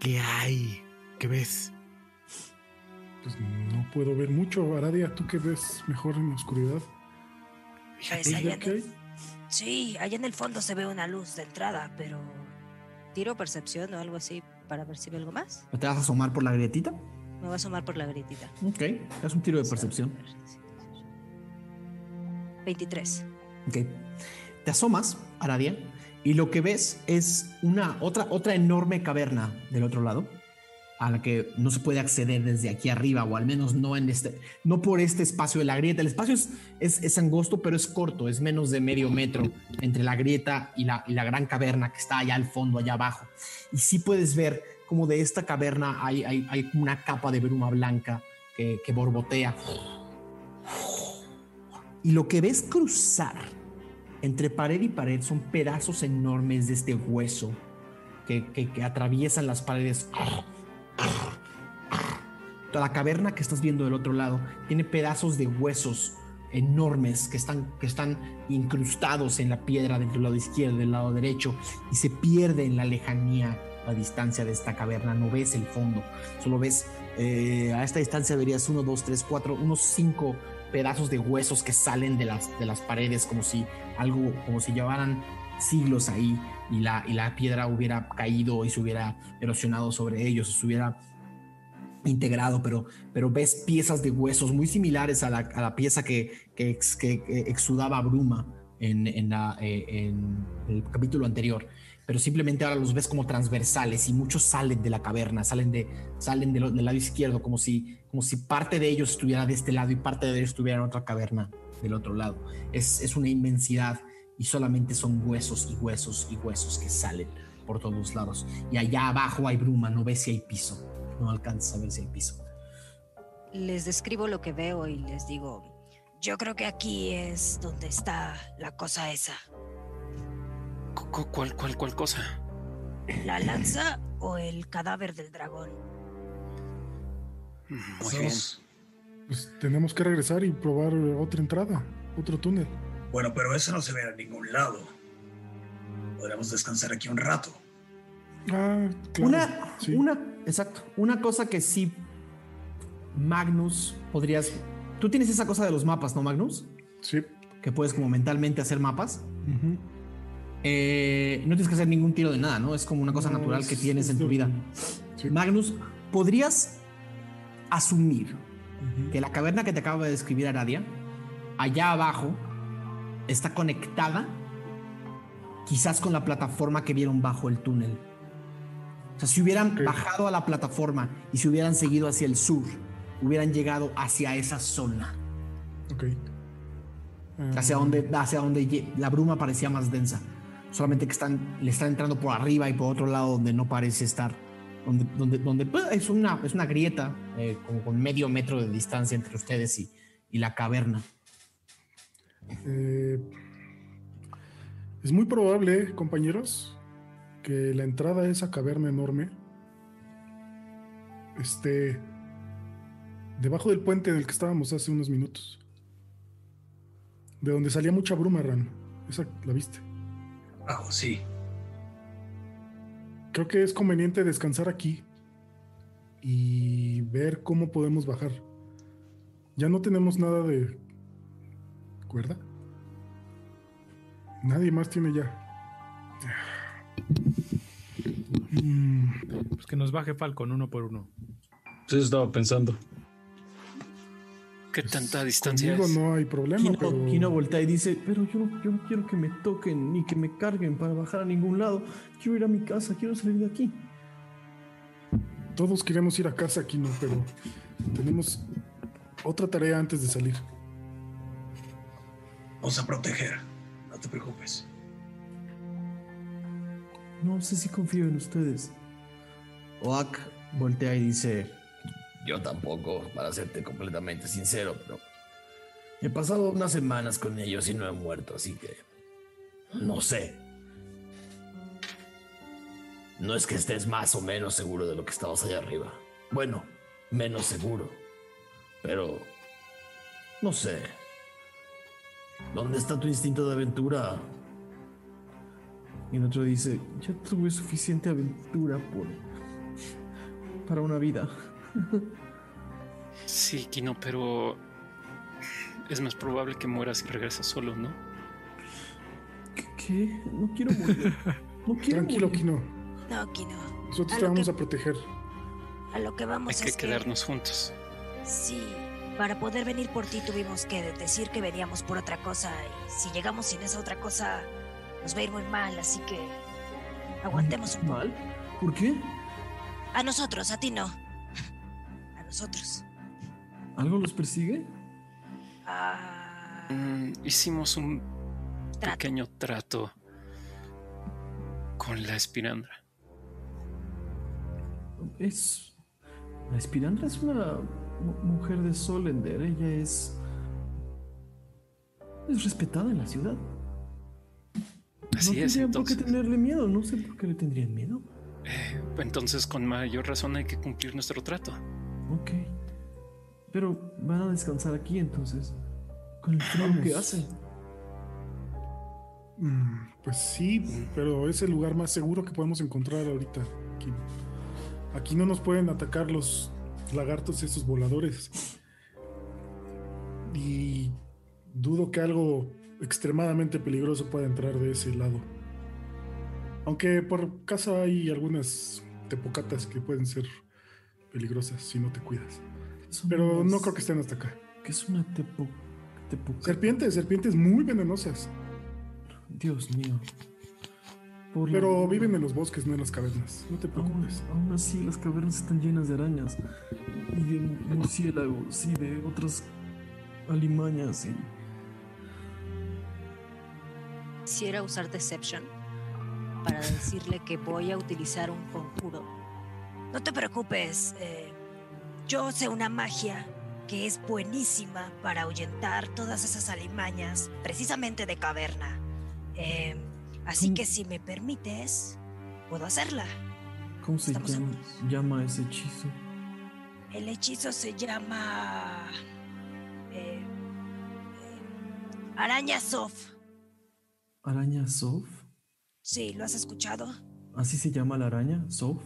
¿Qué hay? ¿Qué ves? Pues no puedo ver mucho. Aradia, ¿tú qué ves mejor en la oscuridad? Pues sí, allá en el fondo se ve una luz de entrada, pero Tiro percepción o algo así para ver si veo algo más. ¿Te vas a asomar por la grietita? Me voy a asomar por la grietita. Ok, es un tiro de percepción. 23. Ok. Te asomas, Aradia, y lo que ves es una otra, otra enorme caverna del otro lado, a la que no se puede acceder desde aquí arriba, o al menos no en este, no por este espacio de la grieta. El espacio es, es, angosto, pero es corto, es menos de medio metro entre la grieta y la, y la gran caverna que está allá al fondo, allá abajo. Y sí puedes ver como de esta caverna hay, hay, una capa de bruma blanca que, borbotea. Y lo que ves cruzar entre pared y pared son pedazos enormes de este hueso que- que atraviesan las paredes. Toda la caverna que estás viendo del otro lado tiene pedazos de huesos enormes que están, que están incrustados en la piedra del lado izquierdo, del lado derecho, y se pierde en la lejanía, la distancia de esta caverna. No ves el fondo, solo ves eh, a esta distancia verías uno, dos, tres, cuatro, unos cinco pedazos de huesos que salen de las, de las paredes como si algo, como si llevaran siglos ahí y la, y la piedra hubiera caído y se hubiera erosionado sobre ellos, se hubiera integrado, pero, pero ves piezas de huesos muy similares a la, a la pieza que, que, ex- que- que exudaba bruma en, en eh, en el capítulo anterior. Pero simplemente ahora los ves como transversales y muchos salen de la caverna, salen, de, salen de lo- del lado izquierdo, como si, como si parte de ellos estuviera de este lado y parte de ellos estuviera en otra caverna del otro lado. Es, es una inmensidad y solamente son huesos y huesos y huesos que salen por todos lados. Y allá abajo hay bruma, no ves si hay piso, no alcanzas a ver si hay piso. Les describo lo que veo y les digo, yo creo que aquí es donde está la cosa esa. Cu- cu- ¿Cuál, cuál, cuál cosa? ¿La lanza o el cadáver del dragón? Muy bien. Vamos. Pues tenemos que regresar y probar otra entrada, otro túnel. Bueno, pero eso no se ve a ningún lado. Podríamos descansar aquí un rato. Ah, claro. Una, sí. una, exacto. Una cosa que sí, Magnus, podrías. Tú tienes esa cosa de los mapas, ¿no, Magnus? Sí. Que puedes como mentalmente hacer mapas. Eh, no tienes que hacer ningún tiro de nada, ¿no? Es como una cosa No, natural es- que tienes es en tu vida. Sí. Magnus, podrías asumir que la caverna que te acaba de describir Aradia, allá abajo, está conectada quizás con la plataforma que vieron bajo el túnel. O sea, si hubieran bajado a la plataforma y si hubieran seguido hacia el sur, hubieran llegado hacia esa zona, Ok. hacia Ah, donde, hacia donde la bruma parecía más densa. Solamente que están, le están entrando por arriba y por otro lado donde no parece estar. Donde, donde, donde pues, es, una, es una grieta eh, como con medio metro de distancia entre ustedes y, y la caverna. Eh, es muy probable, compañeros, que la entrada a esa caverna enorme esté debajo del puente en el que estábamos hace unos minutos. De donde salía mucha bruma, Ran. Esa la viste. Ah, sí. Creo que es conveniente descansar aquí y ver cómo podemos bajar. Ya no tenemos nada de cuerda. Nadie más tiene ya. Mm, Pues que nos baje Falcon uno por uno. Eso estaba pensando. ¿Qué tanta distancia es? no hay problema, Kino, pero Kino voltea y dice, pero yo, no- yo no quiero que me toquen ni que me carguen para bajar a ningún lado. Quiero ir a mi casa, quiero salir de aquí. todos queremos ir a casa aquí, ¿no? Pero tenemos otra tarea antes de salir. Vamos a proteger. No te preocupes. No sé si confío en ustedes. Oak voltea y dice, yo tampoco, para serte completamente sincero, pero he pasado unas semanas con ellos y no he muerto, así que no sé. No es que estés más o menos seguro de lo que estabas allá arriba. Bueno, menos seguro. Pero... No sé. ¿Dónde está tu instinto de aventura? Y el otro dice, ya tuve suficiente aventura por... para una vida. Sí, Kino, pero es más probable que mueras y regresas solo, ¿no? ¿Qué? No quiero morir. No quiero Tranquilo, morir. Kino. No, Kino. Nosotros A te vamos que- a proteger. A lo que vamos Hay que es que quedarnos juntos. sí, para poder venir por ti tuvimos que decir que veníamos por otra cosa y si llegamos sin esa otra cosa nos va a ir muy mal, así que aguantemos un poco. ¿Mal? ¿Por qué? A nosotros, a ti no. A nosotros. ¿Algo los persigue? Ah, Mm, hicimos un trato. pequeño trato con la espirandra. Es... La Espirandra es una mujer de Solender. Ella es... Es respetada en la ciudad. Así no es, tendrían por qué entonces. tenerle miedo. No sé por qué le tendrían miedo. eh, entonces, con mayor razón hay que cumplir nuestro trato. Ok. Pero van a descansar aquí entonces. Con el frío que Vamos. hace. Mm, pues sí, pero es el lugar más seguro que podemos encontrar ahorita. Aquí, aquí no nos pueden atacar los lagartos esos voladores. Y dudo que algo extremadamente peligroso pueda entrar de ese lado. Aunque por casa hay algunas tepocatas que pueden ser peligrosas si no te cuidas. Pero unas- no creo que estén hasta acá. ¿Qué es una tepo... tepo- Serpientes, serpientes muy venenosas. Dios mío. Por la- Pero viven en los bosques, no en las cavernas. No te preocupes. aún así, las cavernas están llenas de arañas y de mu- murciélagos y de otras alimañas. Y... Quisiera usar Deception para decirle que voy a utilizar un conjuro. No te preocupes. eh, yo sé una magia que es buenísima para ahuyentar todas esas alimañas, precisamente de caverna. Eh, así ¿Cómo? que si me permites, puedo hacerla. ¿Cómo se llama, ese hechizo? El hechizo se llama... eh, eh, araña Sof. ¿Araña Sof? Sí, ¿lo has escuchado? ¿Así se llama la araña? ¿Sof?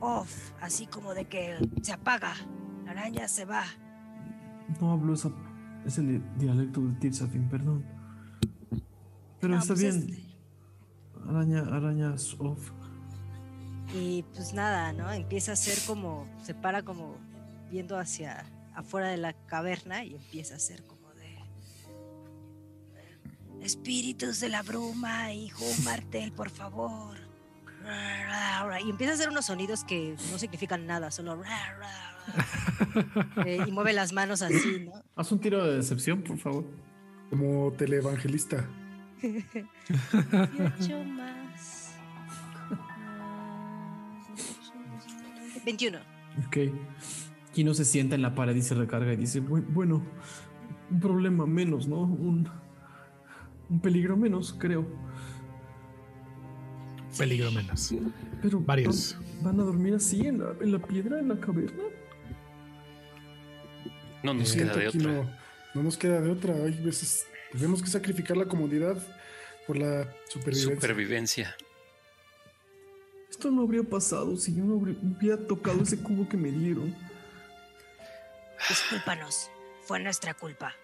Off, así como de que se apaga. La araña se va. No hablo esa, ese di- dialecto de Tirsafin, perdón. Pero No, está pues bien. este- Araña, araña Sof. Y pues nada, ¿no? Empieza a ser como, se para como viendo hacia afuera de la caverna y empieza a ser como de... Espíritus de la bruma, hijo Martel, por favor. Y empieza a hacer unos sonidos que no significan nada, solo... Eh, y mueve las manos así, ¿no? Haz un tiro de decepción, por favor. Como televangelista. 18 más. ah, 21. Ok. Kino se sienta en la pared y se recarga y dice, "Bu- bueno, un problema menos, ¿no? Un, un peligro menos, creo. Peligro menos. Pero Varios. ¿van, van a dormir así en la, en la piedra, en la caverna? No nos Siento queda de otra. No, no nos queda de otra. Hay veces tenemos que sacrificar la comodidad por la supervivencia. Supervivencia. Esto no habría pasado si yo no hubiera tocado ese cubo que me dieron. Discúlpanos. Fue nuestra culpa.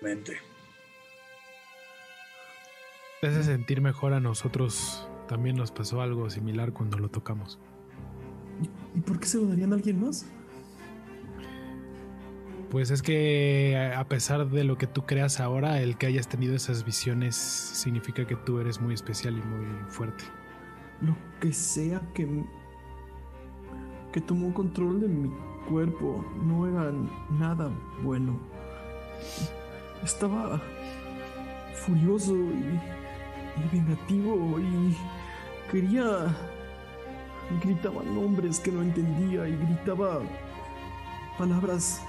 Mente. Te hace sentir mejor a nosotros. También nos pasó algo similar cuando lo tocamos. ¿Y por qué se lo darían a alguien más? Pues es que a pesar de lo que tú creas ahora, el que hayas tenido esas visiones significa que tú eres muy especial y muy fuerte. Lo que sea que, que tomó control de mi cuerpo no era nada bueno. Estaba furioso y, y vengativo y quería... Gritaba nombres que no entendía y gritaba palabras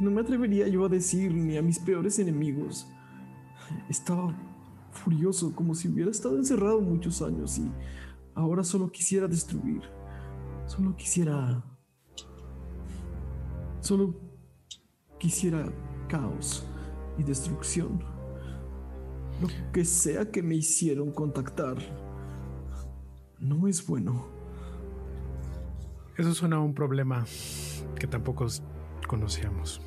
no me atrevería yo a decir ni a mis peores enemigos. Estaba furioso, como si hubiera estado encerrado muchos años y ahora solo quisiera destruir. Solo quisiera... Solo quisiera caos y destrucción. Lo que sea que me hicieron contactar no es bueno. Eso suena a un problema que tampoco conocíamos.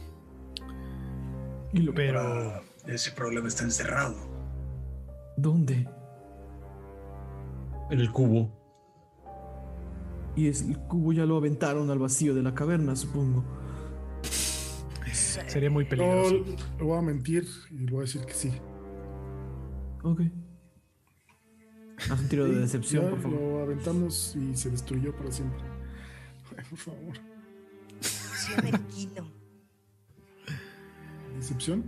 Y lo Pero ese problema está encerrado. ¿Dónde? En el cubo. Y es, el cubo ya lo aventaron al vacío de la caverna, supongo. sería muy No, peligroso. le voy a mentir y le voy a decir que sí. Ok. Haz un tiro de decepción, por favor. Lo aventamos y se destruyó para siempre. Ay, por favor. Kino. ¿Decepción?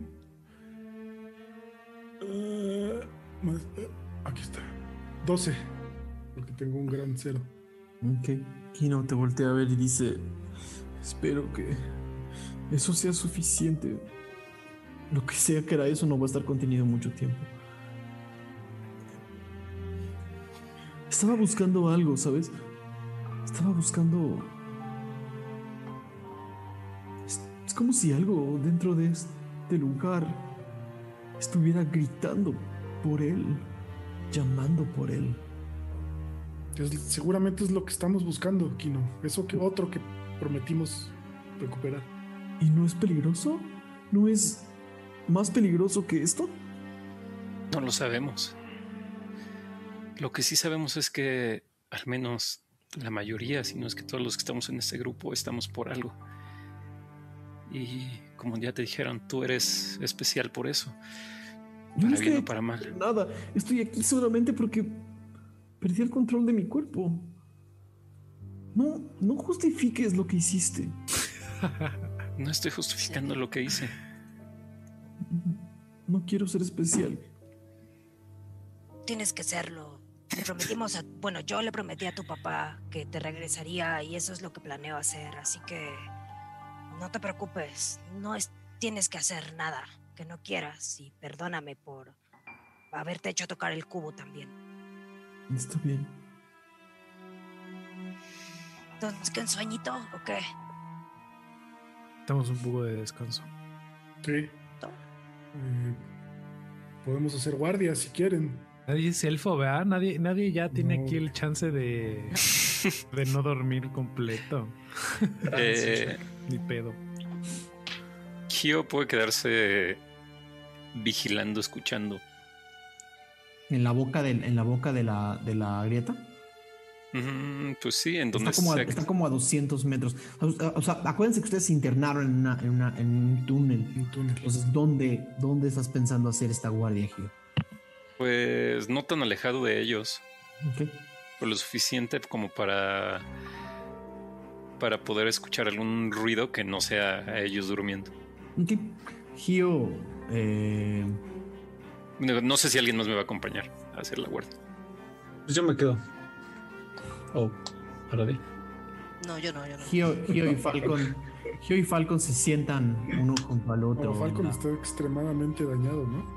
Eh, eh, aquí está. 12. Porque tengo un gran cero. Ok. Kino te voltea a ver y dice: Espero que eso sea suficiente. Lo que sea que era eso no va a estar contenido mucho tiempo. Estaba buscando algo, ¿sabes? Estaba buscando. Es, como si algo dentro de este lugar estuviera gritando por él, llamando por él. Es- seguramente es lo que estamos buscando, Kino. Eso que otro que prometimos recuperar. ¿Y no es peligroso? ¿No es más peligroso que esto? No lo sabemos. Lo que sí sabemos es que al menos la mayoría, si no es que todos los que estamos en este grupo, estamos por algo. Y como ya te dijeron, tú eres especial por eso. Yo Para no bien estoy o para mal. nada. Estoy aquí solamente porque perdí el control de mi cuerpo. No, no justifiques lo que hiciste. No estoy justificando lo que hice. No quiero ser especial. Tienes que serlo. Le prometimos a. Bueno, yo le prometí a tu papá que te regresaría y eso es lo que planeo hacer. Así que. No te preocupes. No es, tienes que hacer nada que no quieras. Y perdóname por haberte hecho tocar el cubo también. Está bien. Entonces, ¿qué un sueñito o qué? Estamos un poco de descanso. Sí. Eh, podemos hacer guardias si quieren. Nadie es elfo, ¿verdad? Nadie, nadie ya tiene No. aquí el chance de, de no dormir completo. Eh, Ni pedo. Kyo puede quedarse vigilando, escuchando. En la boca de, en la boca de la, de la grieta. Mm, pues sí, en donde Está como, a, está como a 200 metros. O sea, o sea, acuérdense que ustedes se internaron en, una- en, una- en un túnel. Un túnel. Entonces, ¿dónde, ¿dónde estás pensando hacer esta guardia, Gio? Pues no tan alejado de ellos, Ok. pero lo suficiente como para para poder escuchar algún ruido que no sea a ellos durmiendo. Ok. Gio, eh, No no sé si alguien más me va a acompañar a hacer la guardia. Pues yo me quedo. Oh, para ti. No, yo no, yo no. Gio, Gio y Falcon, Gio y Falcon se sientan uno junto al otro. Bueno, Falcon la- está extremadamente dañado, ¿no?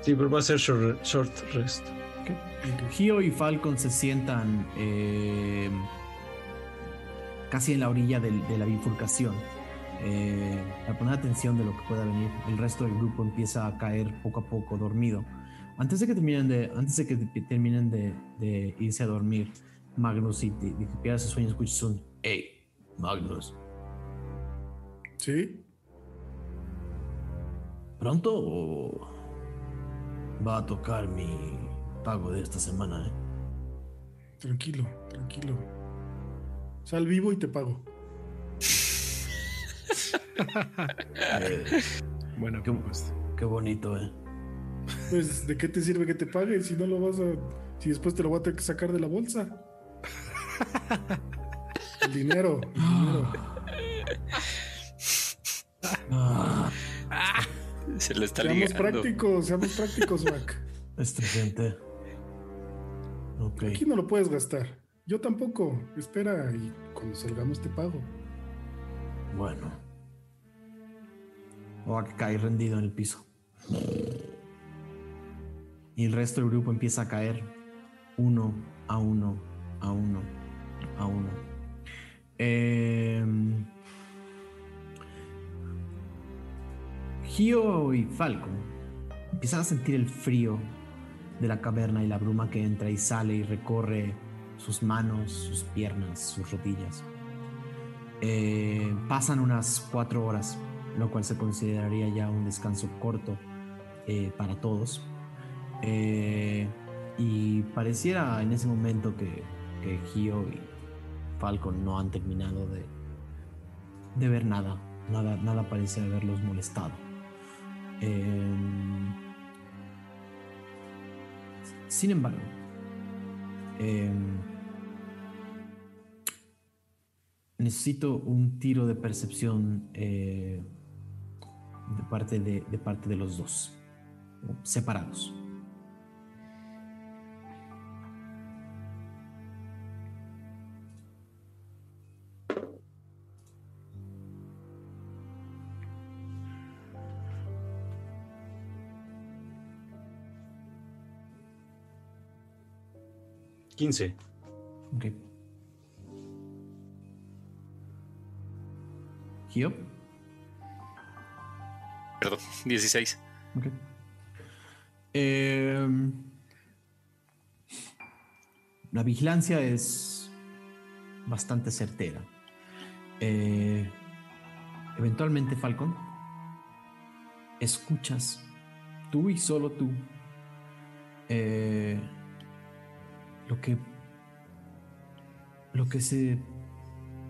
Sí, pero va a ser short, short rest. Gio y Falcon se sientan eh, casi en la orilla del- de la bifurcación. Eh, para poner atención de lo que pueda venir, el resto del grupo empieza a caer poco a poco dormido. Antes de que terminen de, antes de que te- terminen de, de irse a dormir, Magnus y de, de que pierdas el sueño, escuchas un Hey, Magnus, Sí. ¿pronto o va a tocar mi pago de esta semana? eh? Tranquilo, tranquilo. Sal vivo y te pago. Eh, Bueno, ¿Qué? pues. qué bonito, ¿eh? Pues, ¿de qué te sirve que te pague si no lo vas a. si después te lo voy a tener que sacar de la bolsa? El dinero, el dinero. Se le está Seamos ligando. prácticos, seamos prácticos, Mac. estridente. Ok. Aquí no lo puedes gastar. Yo tampoco. Espera y cuando salgamos te pago. Bueno. O a que cae rendido en el piso. Y el resto del grupo empieza a caer uno a uno, a uno, a uno. Em, Gio y Falcon empiezan a sentir el frío de la caverna y la bruma que entra y sale y recorre sus manos, sus piernas, sus rodillas. Eh, pasan unas cuatro horas, lo cual se consideraría ya un descanso corto eh, para todos. Eh, y pareciera en ese momento que, que Gio y Falcon no han terminado de, de ver nada. Nada, nada parece haberlos molestado. Eh, sin embargo, eh, necesito un tiro de percepción eh, de, parte de parte de los dos, separados. Quince. Ok. Gio. Perdón, 16. Ok. Em, la vigilancia es bastante certera. Eh, eventualmente, Falcon, escuchas, tú y solo tú, eh, lo que, lo que se,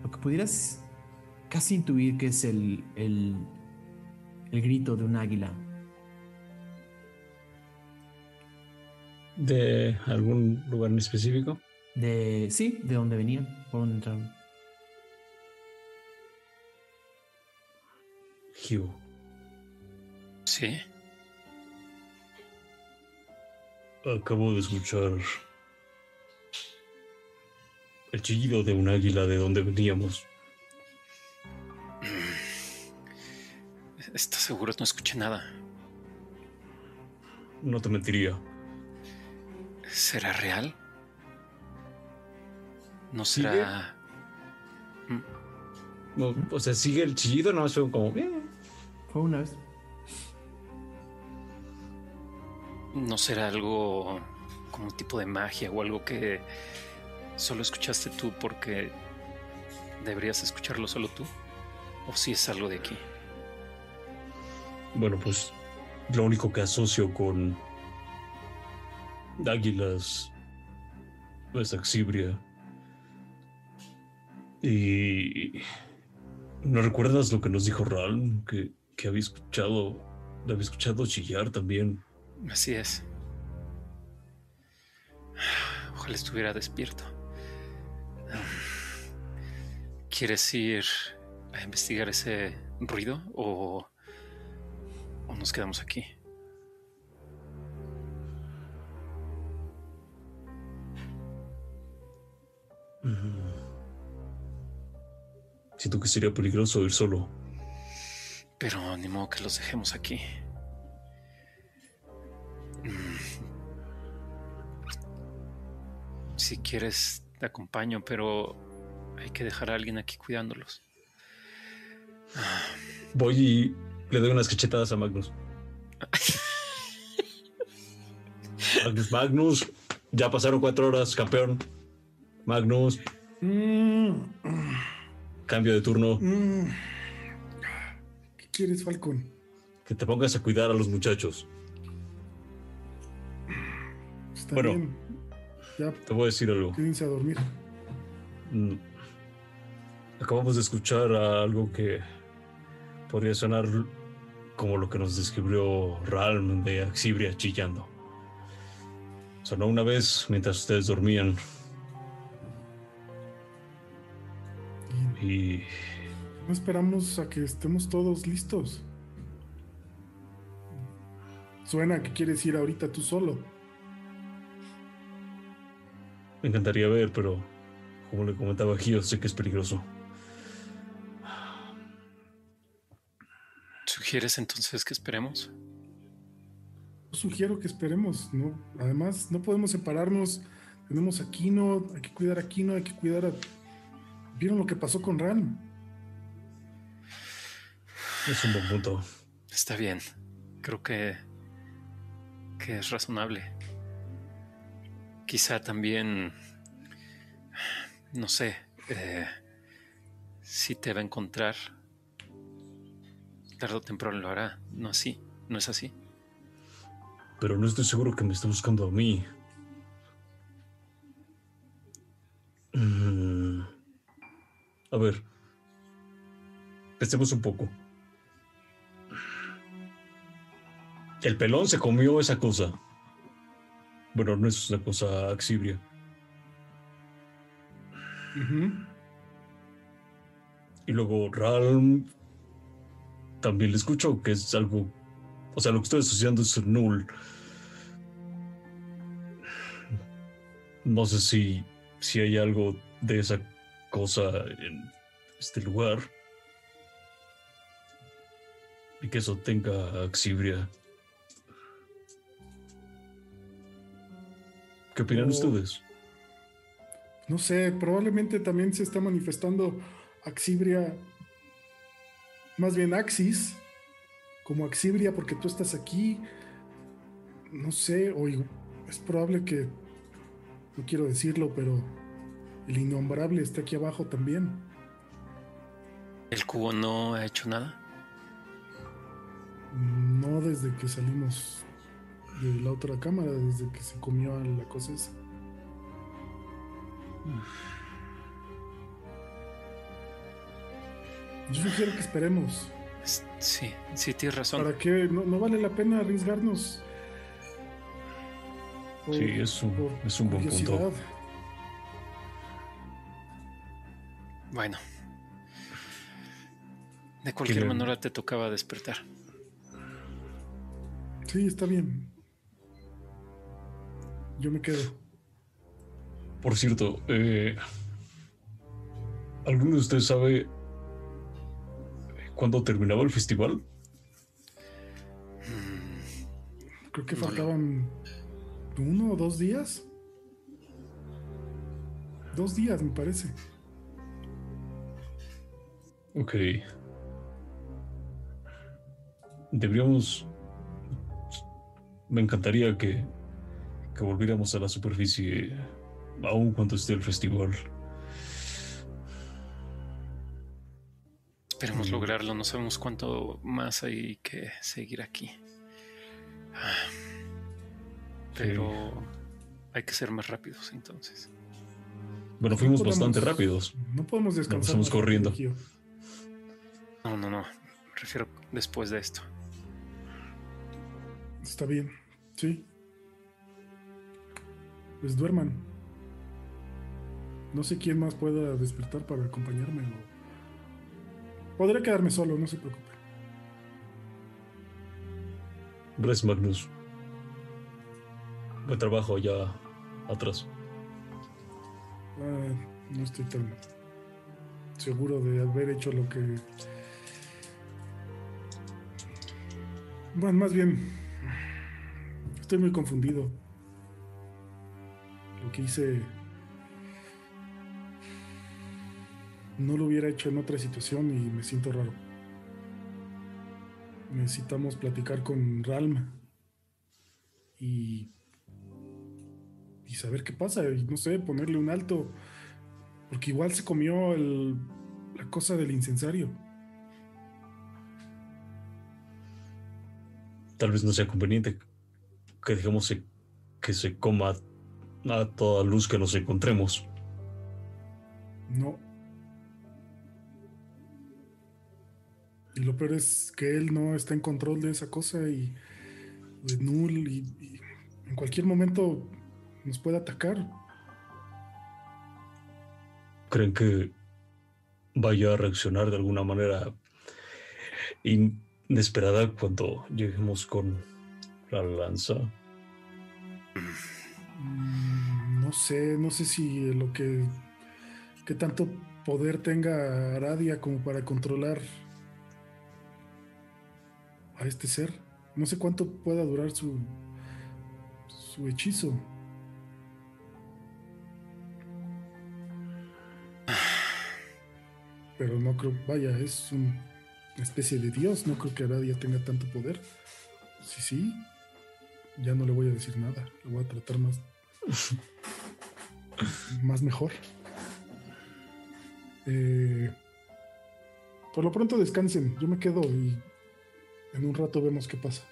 lo que pudieras casi intuir que es el, el, el grito de un águila ¿De algún lugar en específico? De. Sí, de dónde venían. Por dónde entraron. Hugh. Sí. Acabo de escuchar el chillido de un águila de donde veníamos. ¿Estás seguro? No escuché nada. No te mentiría. ¿Será real? ¿No será...? No, o sea, sigue el chillido, no, eso como... eh. Fue una vez. ¿No será algo como un tipo de magia o algo que solo escuchaste tú porque deberías escucharlo solo tú? ¿O si es algo de aquí? Bueno, pues lo único que asocio con águilas es Axibria. Y ¿no recuerdas lo que nos dijo Ralm? Que, que había escuchado, la había escuchado chillar también. Así es. Ojalá estuviera despierto. ¿Quieres ir a investigar ese ruido o, o nos quedamos aquí? Mm. Siento que sería peligroso ir solo. Pero ni modo que los dejemos aquí. Mm. Si quieres, te acompaño, pero hay que dejar a alguien aquí cuidándolos. Voy y le doy unas cachetadas a Magnus. Magnus, Magnus, ya pasaron cuatro horas, campeón. Magnus, Mm, cambio de turno. mm. ¿Qué quieres, Falcon? Que te pongas a cuidar a los muchachos. Está Bueno. bien. Ya, Te voy a decir algo. quédense a dormir. Mm. Acabamos de escuchar algo que podría sonar como lo que nos describió Ralm de Axibria chillando. Sonó una vez mientras ustedes dormían y No esperamos a que estemos todos listos. Suena que quieres ir ahorita tú solo. Me encantaría ver, pero como le comentaba Gio, sé que es peligroso. ¿Sugieres entonces que esperemos? Yo sugiero que esperemos, ¿no? Además, no podemos separarnos. Tenemos a Kino, hay que cuidar a Kino, hay que cuidar a. ¿Vieron lo que pasó con Ran? Es un buen punto. Está bien. Creo que, que es razonable. Quizá también, no sé, eh, si te va a encontrar, tarde o temprano lo hará. No así, no es así. Pero no estoy seguro que me esté buscando a mí. Mm. A ver. Pensemos un poco. El pelón se comió esa cosa. Bueno, no es una cosa axibria. Y luego Ralm también le escucho que es algo. O sea, lo que estoy asociando es null. No sé si, si hay algo de esa cosa en este lugar. Y que eso tenga axibria. ¿Qué opinan Oh. ustedes? No sé, probablemente también se está manifestando Axibria, más bien Axis, como Axibria porque tú estás aquí. No sé, o es probable que, no quiero decirlo, pero el innombrable está aquí abajo también. ¿El cubo no ha hecho nada? No desde que salimos de la otra cámara, desde que se comió a la cosa esa. Yo sugiero que esperemos. Es- Sí, sí, tienes razón. ¿Para qué? No, no vale la pena arriesgarnos. Por- Sí, es un, es un buen punto. Bueno. De cualquier manera te tocaba despertar. Sí, está bien. Yo me quedo. Por cierto, eh, ¿alguno de ustedes sabe cuándo terminaba el festival? Creo que faltaban uno o dos días. Dos días, me parece. Ok. Deberíamos... Me encantaría que, que volviéramos a la superficie aún cuando esté el festival. Esperemos Mm. lograrlo. No sabemos cuánto más hay que seguir aquí. Pero hay que ser más rápidos entonces. Bueno, fuimos podemos- bastante rápidos. No podemos descansar. estamos corriendo. No, no, no. Me refiero después de esto. Está bien, sí. Pues duerman. No sé quién más pueda despertar para acompañarme. o- Podré quedarme solo, no se preocupe. Gracias, Magnus. Buen trabajo allá atrás. Ah, no estoy tan seguro de haber hecho lo que... Bueno, más bien, estoy muy confundido. Lo que hice no lo hubiera hecho en otra situación y me siento raro. Necesitamos platicar con Ralm y, y saber qué pasa y no sé, ponerle un alto. Porque igual se comió el- la cosa del incensario. Tal vez no sea conveniente que dejemos que se coma a toda luz que nos encontremos. No. Y lo peor es que él no está en control de esa cosa y de Null y, y en cualquier momento nos puede atacar. ¿Creen que vaya a reaccionar de alguna manera inesperada cuando lleguemos con la lanza? Mm, No sé, no sé si lo que. qué tanto poder tenga Aradia como para controlar a este ser. No sé cuánto pueda durar su. su hechizo. Pero no creo. Vaya, es un- una especie de dios. No creo que Aradia tenga tanto poder. Sí, sí. Ya no le voy a decir nada. Le voy a tratar más más mejor. Eh, por lo pronto descansen, yo me quedo y en un rato vemos qué pasa.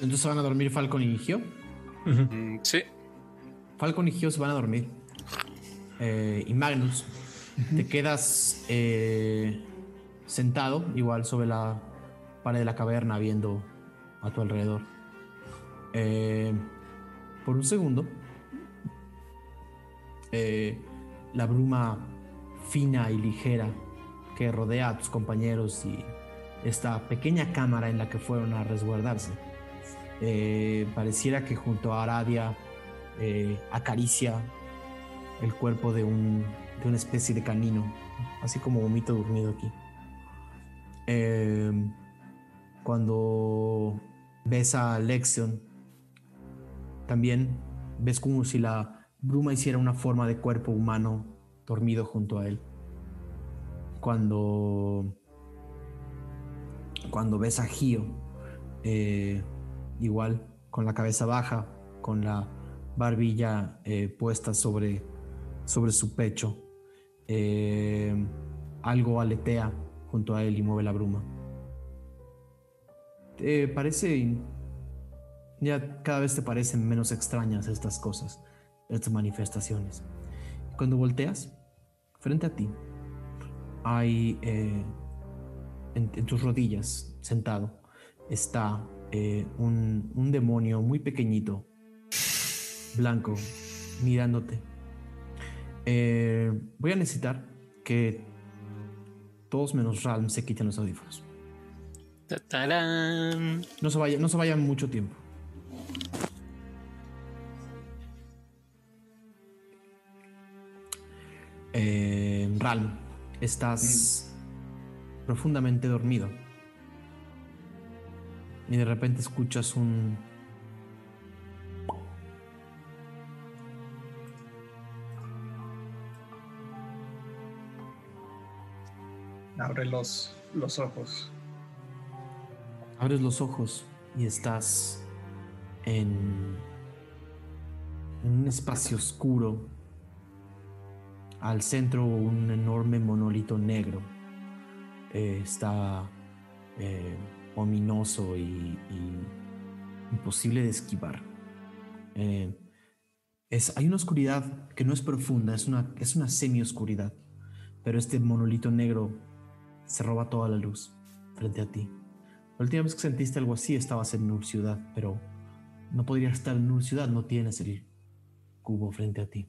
Entonces van a dormir Falcon y Gio. Mm, sí. Falcon y Gio se van a dormir. Eh, y Magnus, te quedas eh, sentado igual sobre la pared de la caverna viendo a tu alrededor. Eh, por un segundo, eh, la bruma fina y ligera que rodea a tus compañeros y esta pequeña cámara en la que fueron a resguardarse. Eh, pareciera que junto a Aradia eh, acaricia el cuerpo de, un, de una especie de canino, así como vomito dormido aquí. Eh, cuando ves a Lexion, también ves como si la bruma hiciera una forma de cuerpo humano dormido junto a él. Cuando, cuando ves a Gio, eh, igual con la cabeza baja, con la barbilla eh, puesta sobre, sobre su pecho, eh, algo aletea junto a él y mueve la bruma. Parece ya cada vez te parecen menos extrañas estas cosas, estas manifestaciones. Cuando volteas, frente a ti, hay eh, en, en tus rodillas, sentado, está eh, un, un demonio muy pequeñito, blanco, mirándote. Eh, voy a necesitar que todos menos Ralm se quiten los audífonos. Ta-tarán. No se vayan, no se vayan mucho tiempo. Estás profundamente dormido. Y de repente escuchas un. Abre los, los ojos. Abres los ojos y estás en, en un espacio oscuro. Al centro un enorme monolito negro. Eh, está eh, ominoso y, imposible de esquivar. Eh, Es, hay una oscuridad que no es profunda, es una, es una semi-oscuridad. Pero este monolito negro se roba toda la luz frente a ti. La última vez que sentiste algo así estabas en Nur Ciudad, pero no podrías estar en Nur Ciudad, no tienes el cubo frente a ti.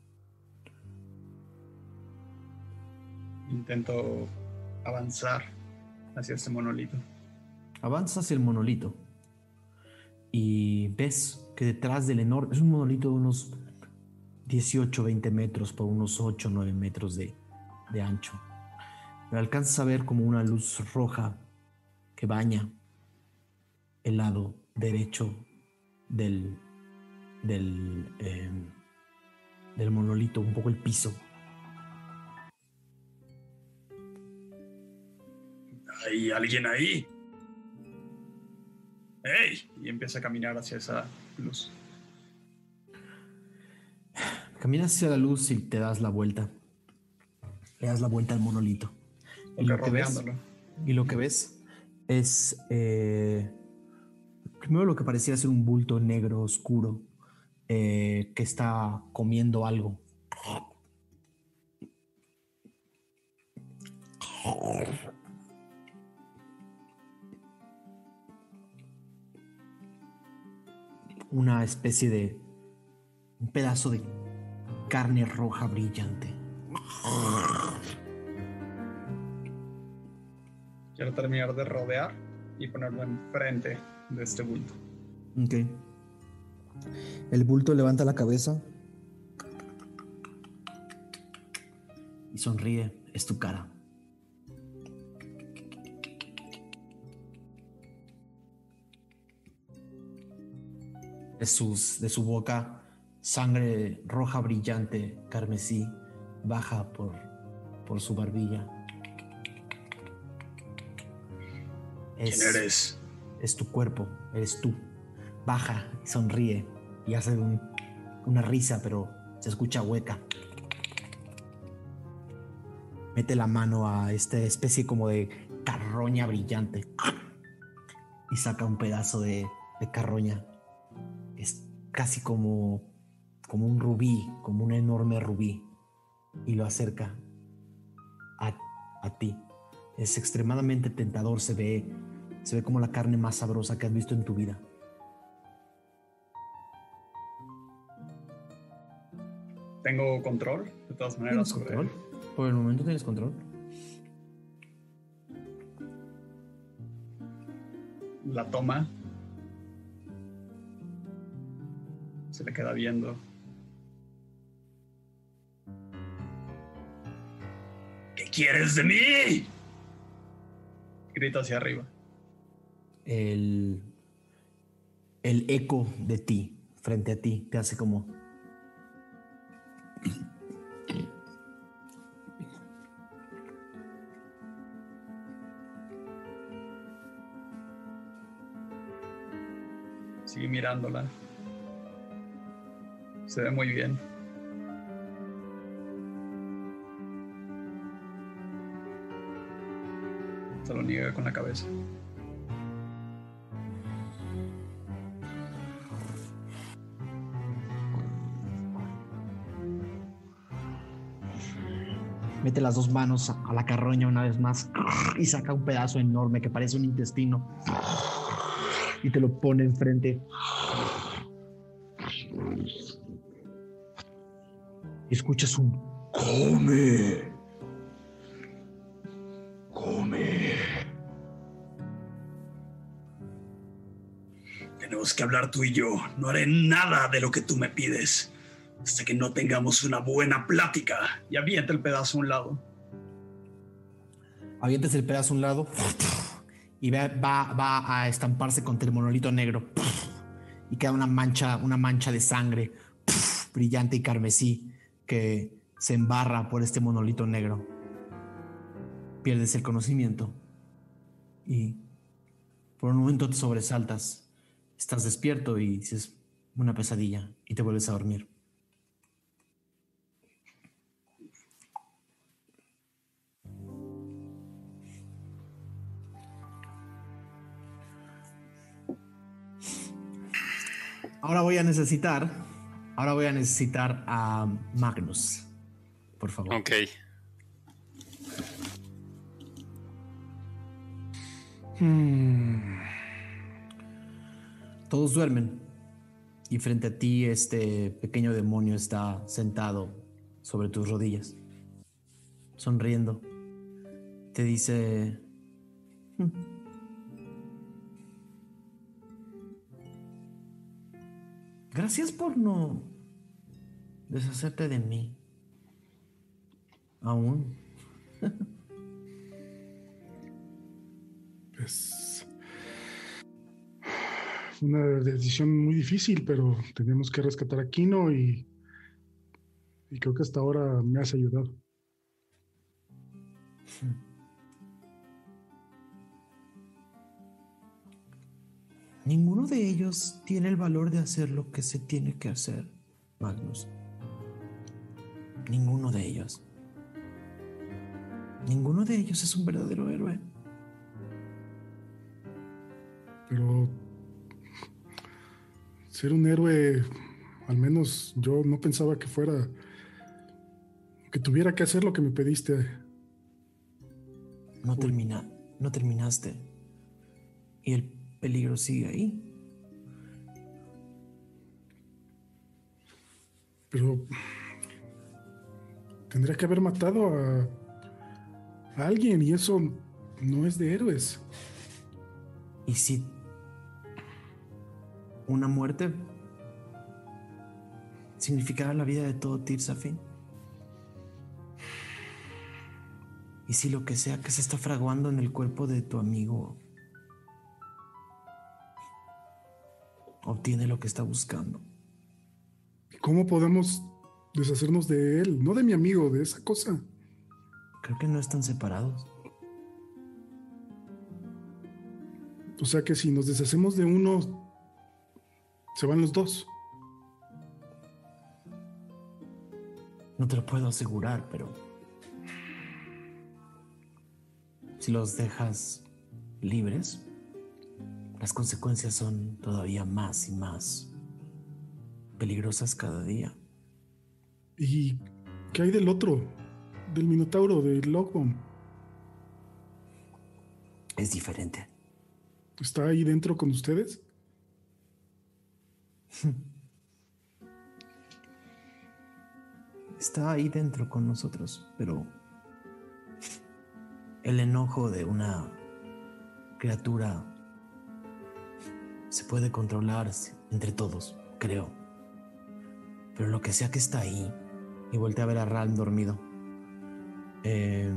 Intento avanzar hacia este monolito. Avanzas hacia el monolito y ves que detrás del enorme, es un monolito de unos 18, 20 metros por unos 8, 9 metros de, de ancho. Pero alcanzas a ver como una luz roja que baña el lado derecho del, del, eh, del monolito, un poco el piso. ¿Hay alguien ahí? ¡Ey! Y empieza a caminar hacia esa luz. Caminas hacia la luz y te das la vuelta. Le das la vuelta al monolito. Y lo, que ves, y lo que ves es eh, primero lo que parecía ser un bulto negro oscuro eh, que está comiendo algo. Una especie de un pedazo de carne roja brillante. Quiero terminar de rodear y ponerlo enfrente de este bulto. Ok. El bulto levanta la cabeza y sonríe. Es tu cara. De, sus, de su boca, sangre roja brillante, carmesí, baja por, por su barbilla. ¿Quién eres? es tu cuerpo, eres tú. Baja, sonríe y hace un- una risa, pero se escucha hueca. Mete la mano a esta especie como de carroña brillante y saca un pedazo de, de carroña. Casi como, como un rubí, como un enorme rubí, y lo acerca a, a ti. Es extremadamente tentador, se ve se ve como la carne más sabrosa que has visto en tu vida. Tengo control, de todas maneras, ¿Tienes sobre control? Por el momento tienes control. la toma. Se le queda viendo. ¿Qué quieres de mí? Grita hacia arriba. El, el eco de ti frente a ti te hace como... Sigue mirándola. Se ve muy bien. Se lo niega con la cabeza. Mete las dos manos a la carroña una vez más y saca un pedazo enorme que parece un intestino y te lo pone enfrente. Escuchas un Come. Come. Tenemos que hablar tú y yo. No haré nada de lo que tú me pides hasta que no tengamos una buena plática. Y avienta el pedazo a un lado. avientas el pedazo a un lado y va, va, va a estamparse contra el monolito negro y queda una mancha, una mancha de sangre brillante y carmesí que se embarra por este monolito negro. Pierdes el conocimiento y por un momento te sobresaltas. Estás despierto y dices una pesadilla y te vuelves a dormir. Ahora voy a necesitar Ahora voy a necesitar a Magnus. Por favor. Ok. Hmm. Todos duermen. Y frente a ti este pequeño demonio está sentado sobre tus rodillas, sonriendo. Te dice... "Hmm. Gracias por no deshacerte de mí. Aún. Es una decisión muy difícil, pero tenemos que rescatar a Kino y, y creo que hasta ahora me has ayudado. Ninguno de ellos tiene el valor de hacer lo que se tiene que hacer, Magnus. Ninguno de ellos. Ninguno de ellos es un verdadero héroe. Pero ser un héroe, al menos yo no pensaba que fuera, que tuviera que hacer lo que me pediste. No termina, no terminaste. Y el peligro sigue ahí. Pero tendría que haber matado a, a alguien y eso no es de héroes. Y si una muerte significara la vida de todo Tirsafin. Y si lo que sea que se está fraguando en el cuerpo de tu amigo obtiene lo que está buscando. ¿Cómo podemos deshacernos de él? No de mi amigo, de esa cosa. Creo que no están separados. O sea que si nos deshacemos de uno, se van los dos. No te lo puedo asegurar, pero si los dejas libres, las consecuencias son todavía más y más peligrosas cada día. ¿Y qué hay del otro? Del Minotauro, del Logbomb. Es diferente. ¿Está ahí dentro con ustedes? Está ahí dentro con nosotros, pero el enojo de una criatura se puede controlar entre todos, creo. Pero lo que sea que está ahí, y volteé a ver a Ram dormido. Eh,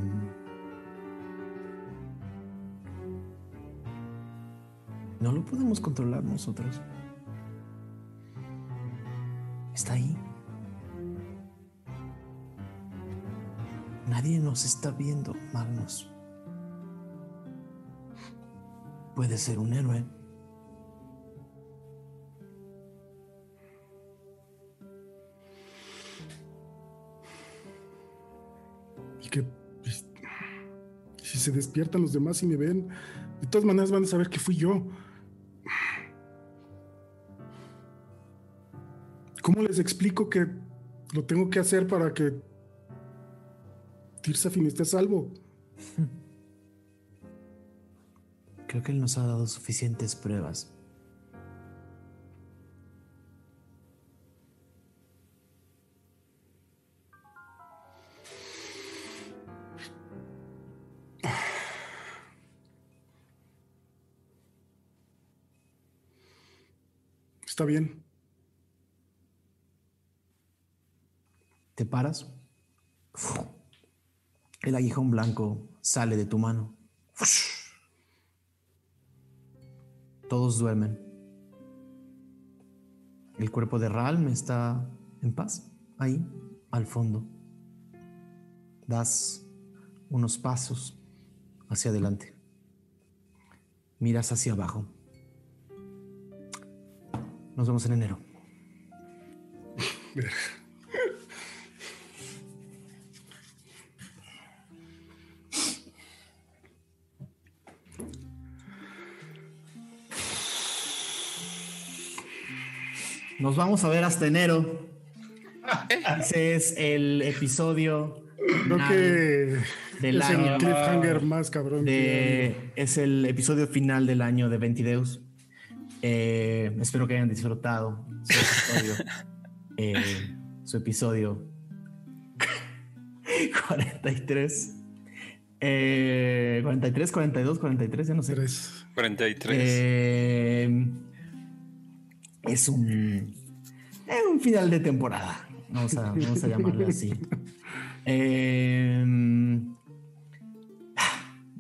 no lo podemos controlar nosotros. Está ahí. Nadie nos está viendo, Magnus. Puede ser un héroe. Que pues, si se despiertan los demás y me ven, de todas maneras van a saber que fui yo. ¿Cómo les explico que lo tengo que hacer para que Tirsafin esté a salvo? Creo que él nos ha dado suficientes pruebas. Está bien. ¿Te paras? El aguijón blanco sale de tu mano. Todos duermen. El cuerpo de Ralm está en paz, ahí, al fondo. Das unos pasos hacia adelante. Miras hacia abajo. Nos vemos en enero. Nos vamos a ver hasta enero. Ese es el episodio. Creo que del es año. el cliffhanger más cabrón. que es el episodio final del año de Ventideus. Eh, espero que hayan disfrutado su episodio. eh, su episodio 43. Eh, 43, 42, 43, ya no sé. Tres. 43. Eh, es un, es un final de temporada. Vamos a, vamos a llamarlo así. Eh,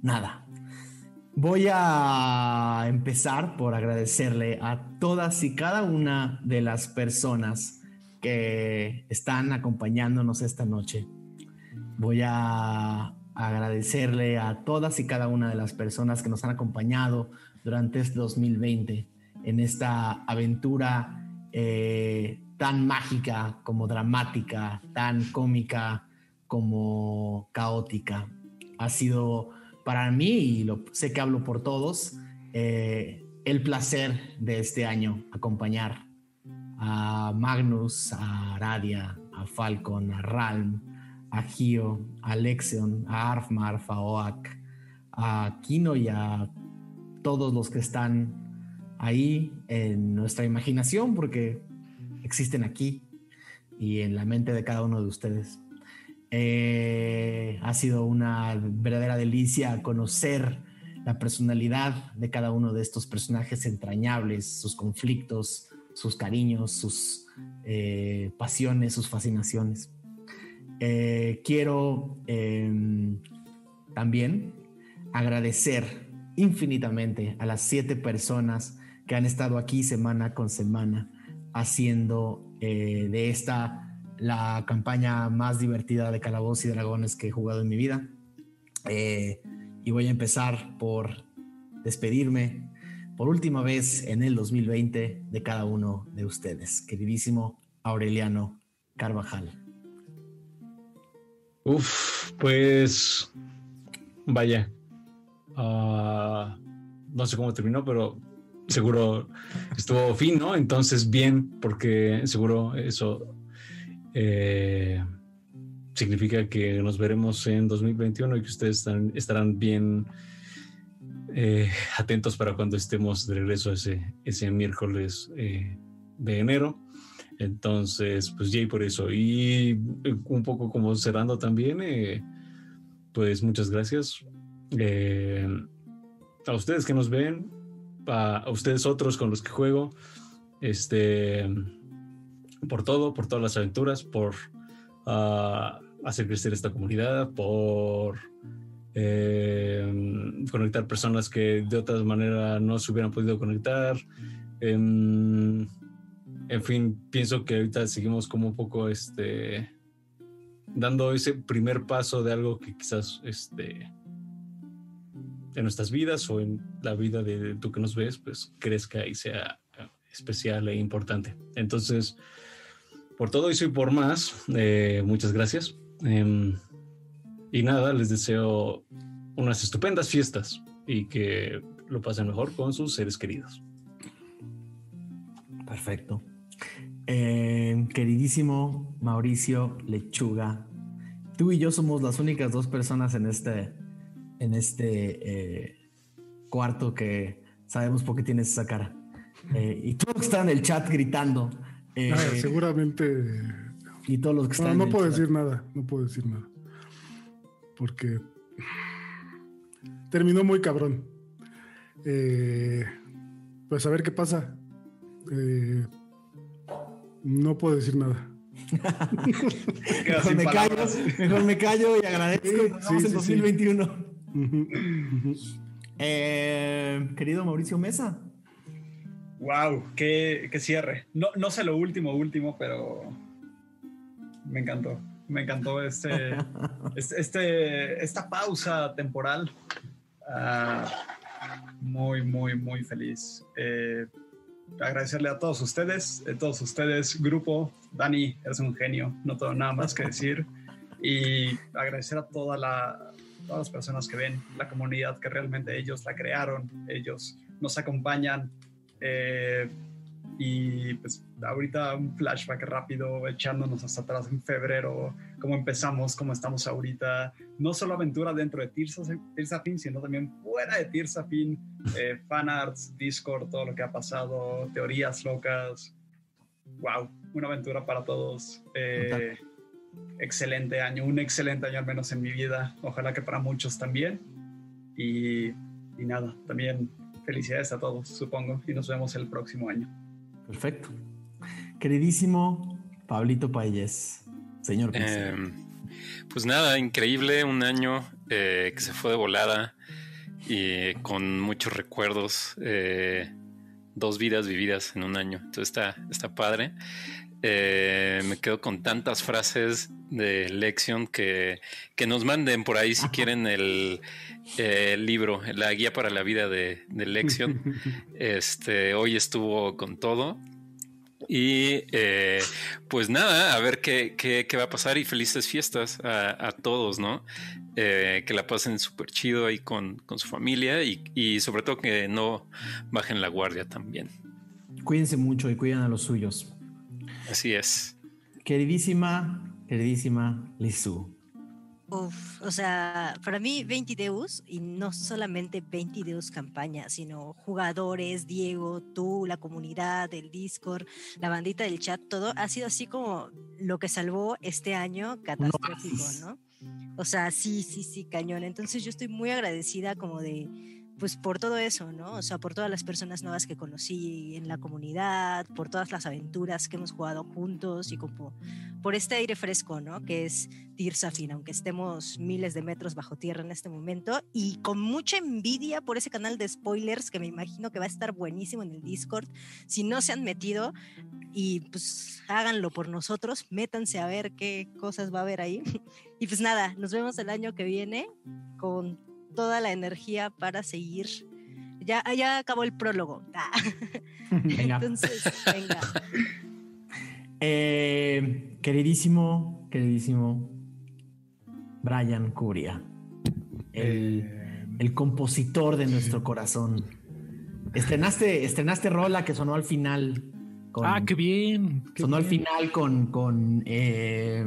nada. Voy a empezar por agradecerle a todas y cada una de las personas que están acompañándonos esta noche. Voy a agradecerle a todas y cada una de las personas que nos han acompañado durante este 2020 en esta aventura eh, tan mágica como dramática, tan cómica como caótica. Ha sido para mí, y lo, sé que hablo por todos, eh, el placer de este año acompañar a Magnus, a Aradia, a Falcon, a Ralm, a Gio, a Lexion, a Arfmar, a Oak, a Kino y a todos los que están ahí en nuestra imaginación, porque existen aquí y en la mente de cada uno de ustedes. Eh, ha sido una verdadera delicia conocer la personalidad de cada uno de estos personajes entrañables, sus conflictos, sus cariños, sus eh, pasiones, sus fascinaciones. Eh, quiero eh, también agradecer infinitamente a las siete personas que han estado aquí semana con semana haciendo de esta la campaña más divertida de Calabozos y Dragones que he jugado en mi vida. Eh, y voy a empezar por despedirme por última vez en el 2020 de cada uno de ustedes, queridísimo Aureliano Carvajal. Uf, pues vaya. Ah, no sé cómo terminó, pero seguro estuvo fin, ¿no? Entonces bien, porque seguro eso eh, significa que nos veremos en 2021 y que ustedes están- estarán bien eh, atentos para cuando estemos de regreso ese, ese miércoles eh, de enero. Entonces, pues Jay por eso. Y un poco como cerrando también, pues muchas gracias. A ustedes que nos ven, a, a ustedes otros con los que juego, este, por todo, por todas las aventuras, por ah, hacer crecer esta comunidad, por eh, conectar personas que de otra manera no se hubieran podido conectar. Em, en fin, pienso que ahorita seguimos como un poco este dando ese primer paso de algo que quizás este en nuestras vidas o en la vida de tú que nos ves, pues crezca y sea eh, especial e importante. Entonces, por todo eso y por más, eh, muchas gracias. Em, y nada, les deseo unas estupendas fiestas y que lo pasen mejor con sus seres queridos. Perfecto. Eh, queridísimo Mauricio Lechuga, tú y yo somos las únicas dos personas en este, en este eh, cuarto que sabemos por qué tienes esa cara. Eh, y que están en el chat gritando. Eh, Ah, seguramente. y todos los que No, están no puedo chat. decir nada, no puedo decir nada. Porque terminó muy cabrón. Eh, pues a ver qué pasa. Eh, no puedo decir nada. Mejor me, callo, mejor me callo y agradezco. Sí, Nos vemos sí, en sí, sí. 2021. Ujú, ujú. Eh, querido Mauricio Mesa. Wow, qué, qué cierre. No, no sé lo último, último, pero me encantó. Me encantó este, este, este- esta pausa temporal. Ah, muy, muy, muy feliz. Eh, agradecerle a todos ustedes, a todos ustedes, grupo. Dani, eres un genio, no tengo nada más que decir. Y agradecer a toda la, todas las personas que ven, la comunidad que realmente ellos la crearon, ellos nos acompañan. Eh, Y pues ahorita un flashback rápido, echándonos hasta atrás en febrero, cómo empezamos, cómo estamos ahorita. No solo aventura dentro de Tirsafin, sino también fuera de Tirsafin, eh, fanarts, Discord, todo lo que ha pasado, teorías locas. Wow, una aventura para todos. Eh, excelente año, un excelente año al menos en mi vida. Ojalá que para muchos también. Y, y nada, también felicidades a todos, supongo, y nos vemos el próximo año. Perfecto. Queridísimo Pablito Payés, señor. Eh, pues nada, increíble, un año eh, que se fue de volada y con muchos recuerdos, eh, dos vidas vividas en un año. Entonces está, está padre. Me quedo con tantas frases de lección que, que nos manden por ahí si quieren el, libro, la guía para la vida de, de Lexion. Este, hoy estuvo con todo. Y eh, pues nada, a ver qué, qué, va a pasar y felices fiestas a, todos, ¿no? Eh, que la pasen súper chido ahí con, con su familia y, y, sobre todo que no bajen la guardia también. Cuídense mucho y cuiden a los suyos. Así es. Queridísima, queridísima Lizu. Uf, o sea, para mí 20 Deus, y no solamente 20 Deus campaña, sino jugadores, Diego, tú, la comunidad, el Discord, la bandita del chat, todo ha sido así como lo que salvó este año catastrófico, ¿no? O sea, sí, sí, sí, cañón. Entonces yo estoy muy agradecida como de pues por todo eso, ¿no? O sea, por todas las personas nuevas que conocí en la comunidad, por todas las aventuras que hemos jugado juntos y como por este aire fresco, ¿no? Que es Tirsafin, aunque estemos miles de metros bajo tierra en este momento y con mucha envidia por ese canal de spoilers que me imagino que va a estar buenísimo en el Discord. Si no se han metido y pues háganlo por nosotros, métanse a ver qué cosas va a haber ahí. Y pues nada, nos vemos el año que viene con toda la energía para seguir. Ya, ya acabó el prólogo. Ah. Entonces, venga. Eh, queridísimo, queridísimo Brian Curia, el, eh. el, compositor de nuestro corazón. Estrenaste, estrenaste rola que sonó al final ah, qué bien. sonó al final con, con, eh,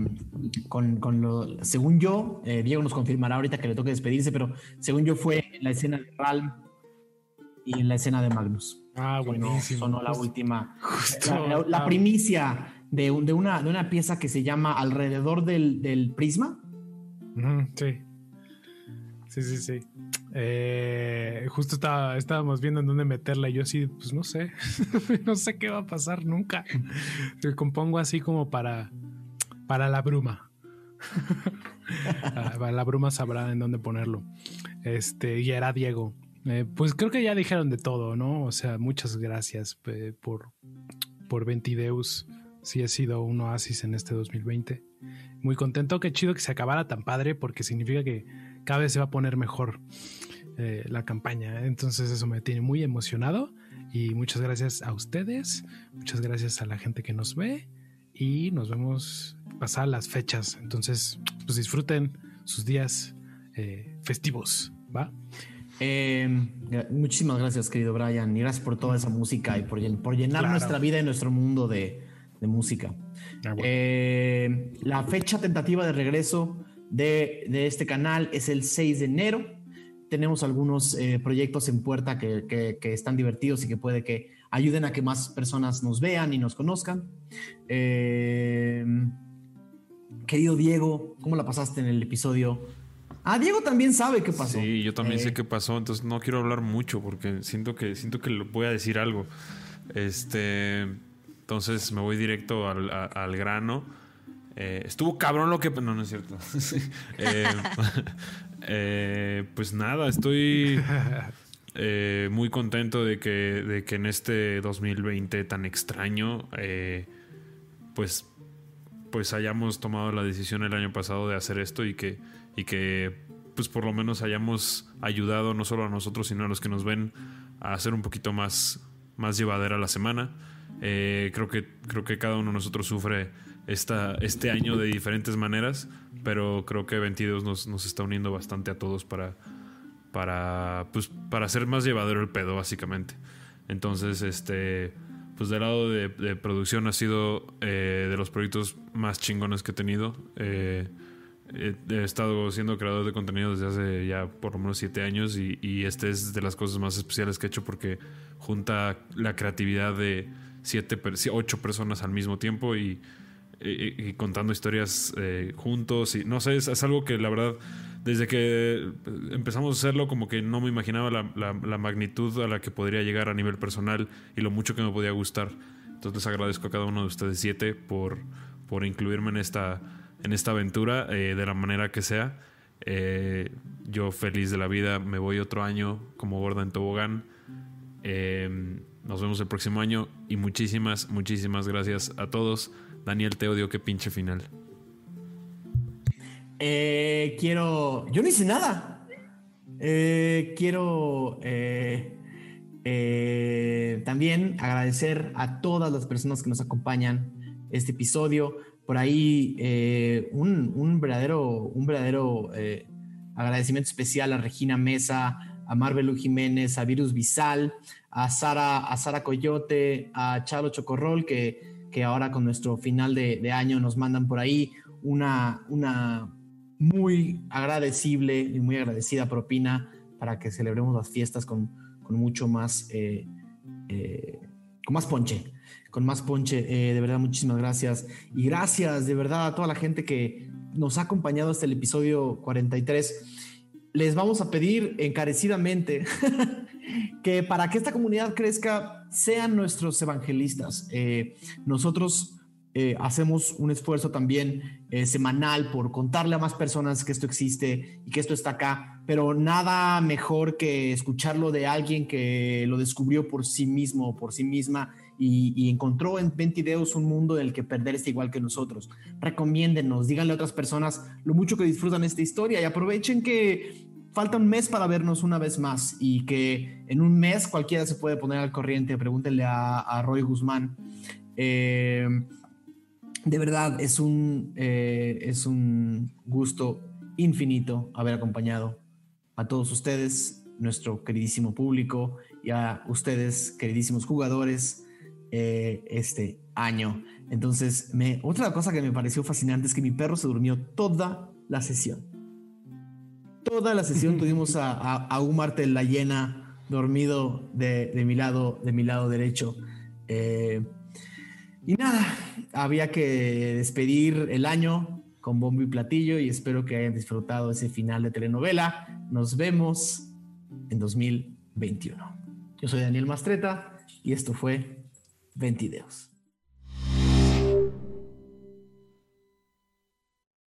con, lo. Según yo, eh, Diego nos confirmará ahorita que le toque despedirse, pero según yo fue en la escena de Ralm y en la escena de Magnus. Ah, buenísimo. sonó la última. la, primicia de, de, una, de una pieza que se llama Alrededor del, del Prisma. sí. Sí, sí, sí. Eh, justo estaba, estábamos viendo en dónde meterla y yo así, pues no sé, no sé qué va a pasar nunca. Me compongo así como para, para la bruma. para la bruma sabrá en dónde ponerlo. Este, y era Diego. Eh, pues creo que ya dijeron de todo, ¿no? O sea, muchas gracias eh, por, por Ventideus. Sí ha sido un oasis en este 2020. Muy contento, qué chido que se acabara tan padre porque significa que cada vez se va a poner mejor eh, la campaña. Entonces eso me tiene muy emocionado y muchas gracias a ustedes, muchas gracias a la gente que nos ve y nos vemos pasar las fechas. Entonces, pues disfruten sus días eh, festivos, ¿va? Eh, muchísimas gracias, querido Brian, y gracias por toda esa música y por, llenar nuestra vida y nuestro mundo de, música. Ah, la fecha tentativa de regreso de, este canal es el 6 de enero. Tenemos algunos eh, proyectos en puerta que, están divertidos y que puede que ayuden a que más personas nos vean y nos conozcan. Eh, querido Diego, ¿cómo la pasaste en el episodio? Ah, Diego también sabe qué pasó. Sí, yo también sé eh, qué pasó, entonces no quiero hablar mucho porque siento que siento que voy a decir algo. Este, entonces me voy directo al grano. Eh, estuvo cabrón lo que. No, no es cierto. Eh, eh, pues nada, estoy muy contento de que, de que en este 2020 tan extraño, pues, pues hayamos tomado la decisión el año pasado de hacer esto y que, y que pues por lo menos hayamos ayudado no solo a nosotros, sino a los que nos ven a hacer un poquito más, más llevadera la semana. creo, que, creo que cada uno de nosotros sufre esta, este año de diferentes maneras, pero creo que 22 nos, nos está uniendo bastante a todos para, para, pues, para hacer más llevadero el pedo, básicamente. Entonces, este, pues del lado de, producción ha sido eh, de los proyectos más chingones que he tenido. Eh, he, estado siendo creador de contenido desde hace ya por lo menos siete años y, y este es de las cosas más especiales que he hecho porque junta la creatividad de siete, ocho personas al mismo tiempo y, y- contando historias eh, juntos y no sé, es, algo que la verdad desde que empezamos a hacerlo como que no me imaginaba la, la- magnitud a la que podría llegar a nivel personal y lo mucho que me podía gustar. Entonces les agradezco a cada uno de ustedes siete por, por incluirme en esta, en esta aventura eh, de la manera que sea. Eh, yo feliz de la vida, me voy otro año como gorda en tobogán. Nos vemos el próximo año y muchísimas, muchísimas gracias a todos. Daniel, te odio, qué pinche final. Eh, quiero. Yo no hice nada. Eh, quiero eh, también agradecer a todas las personas que nos acompañan este episodio. Por ahí un, un verdadero, un verdadero agradecimiento especial a Regina Mesa, a Marvelu Jiménez, a Virus Visal, a Sara, a Sara Coyote, a Chalo Chocorrol, que, que ahora con nuestro final de, año nos mandan por ahí una, una muy agradecible y muy agradecida propina para que celebremos las fiestas con, con mucho más, eh, eh, con más ponche, con más ponche. Eh, de verdad, muchísimas gracias. Y gracias de verdad a toda la gente que nos ha acompañado hasta el episodio 43. Les vamos a pedir encarecidamente que para que esta comunidad crezca sean nuestros evangelistas. Eh, nosotros eh, hacemos un esfuerzo también eh, semanal por contarle a más personas que esto existe y que esto está acá, pero nada mejor que escucharlo de alguien que lo descubrió por sí mismo o por sí misma y, encontró en Ventideos un mundo en el que perder está igual que nosotros. Recomiéndenos, díganle a otras personas lo mucho que disfrutan esta historia y aprovechen que falta un mes para vernos una vez más y que en un mes cualquiera se puede poner al corriente. Pregúntenle a, a Roy Guzmán. Eh, de verdad, es un, eh, es un gusto infinito haber acompañado a todos ustedes, nuestro queridísimo público y a ustedes, queridísimos jugadores, eh, este año. Entonces, me, otra cosa que me pareció fascinante es que mi perro se durmió toda la sesión. Toda la sesión tuvimos a, a, a un martel la llena dormido de, de, mi lado, de mi lado derecho. Eh, y nada, había que despedir el año con bombo y platillo y espero que hayan disfrutado ese final de telenovela. Nos vemos en 2021. Yo soy Daniel Mastreta y esto fue Ventideos.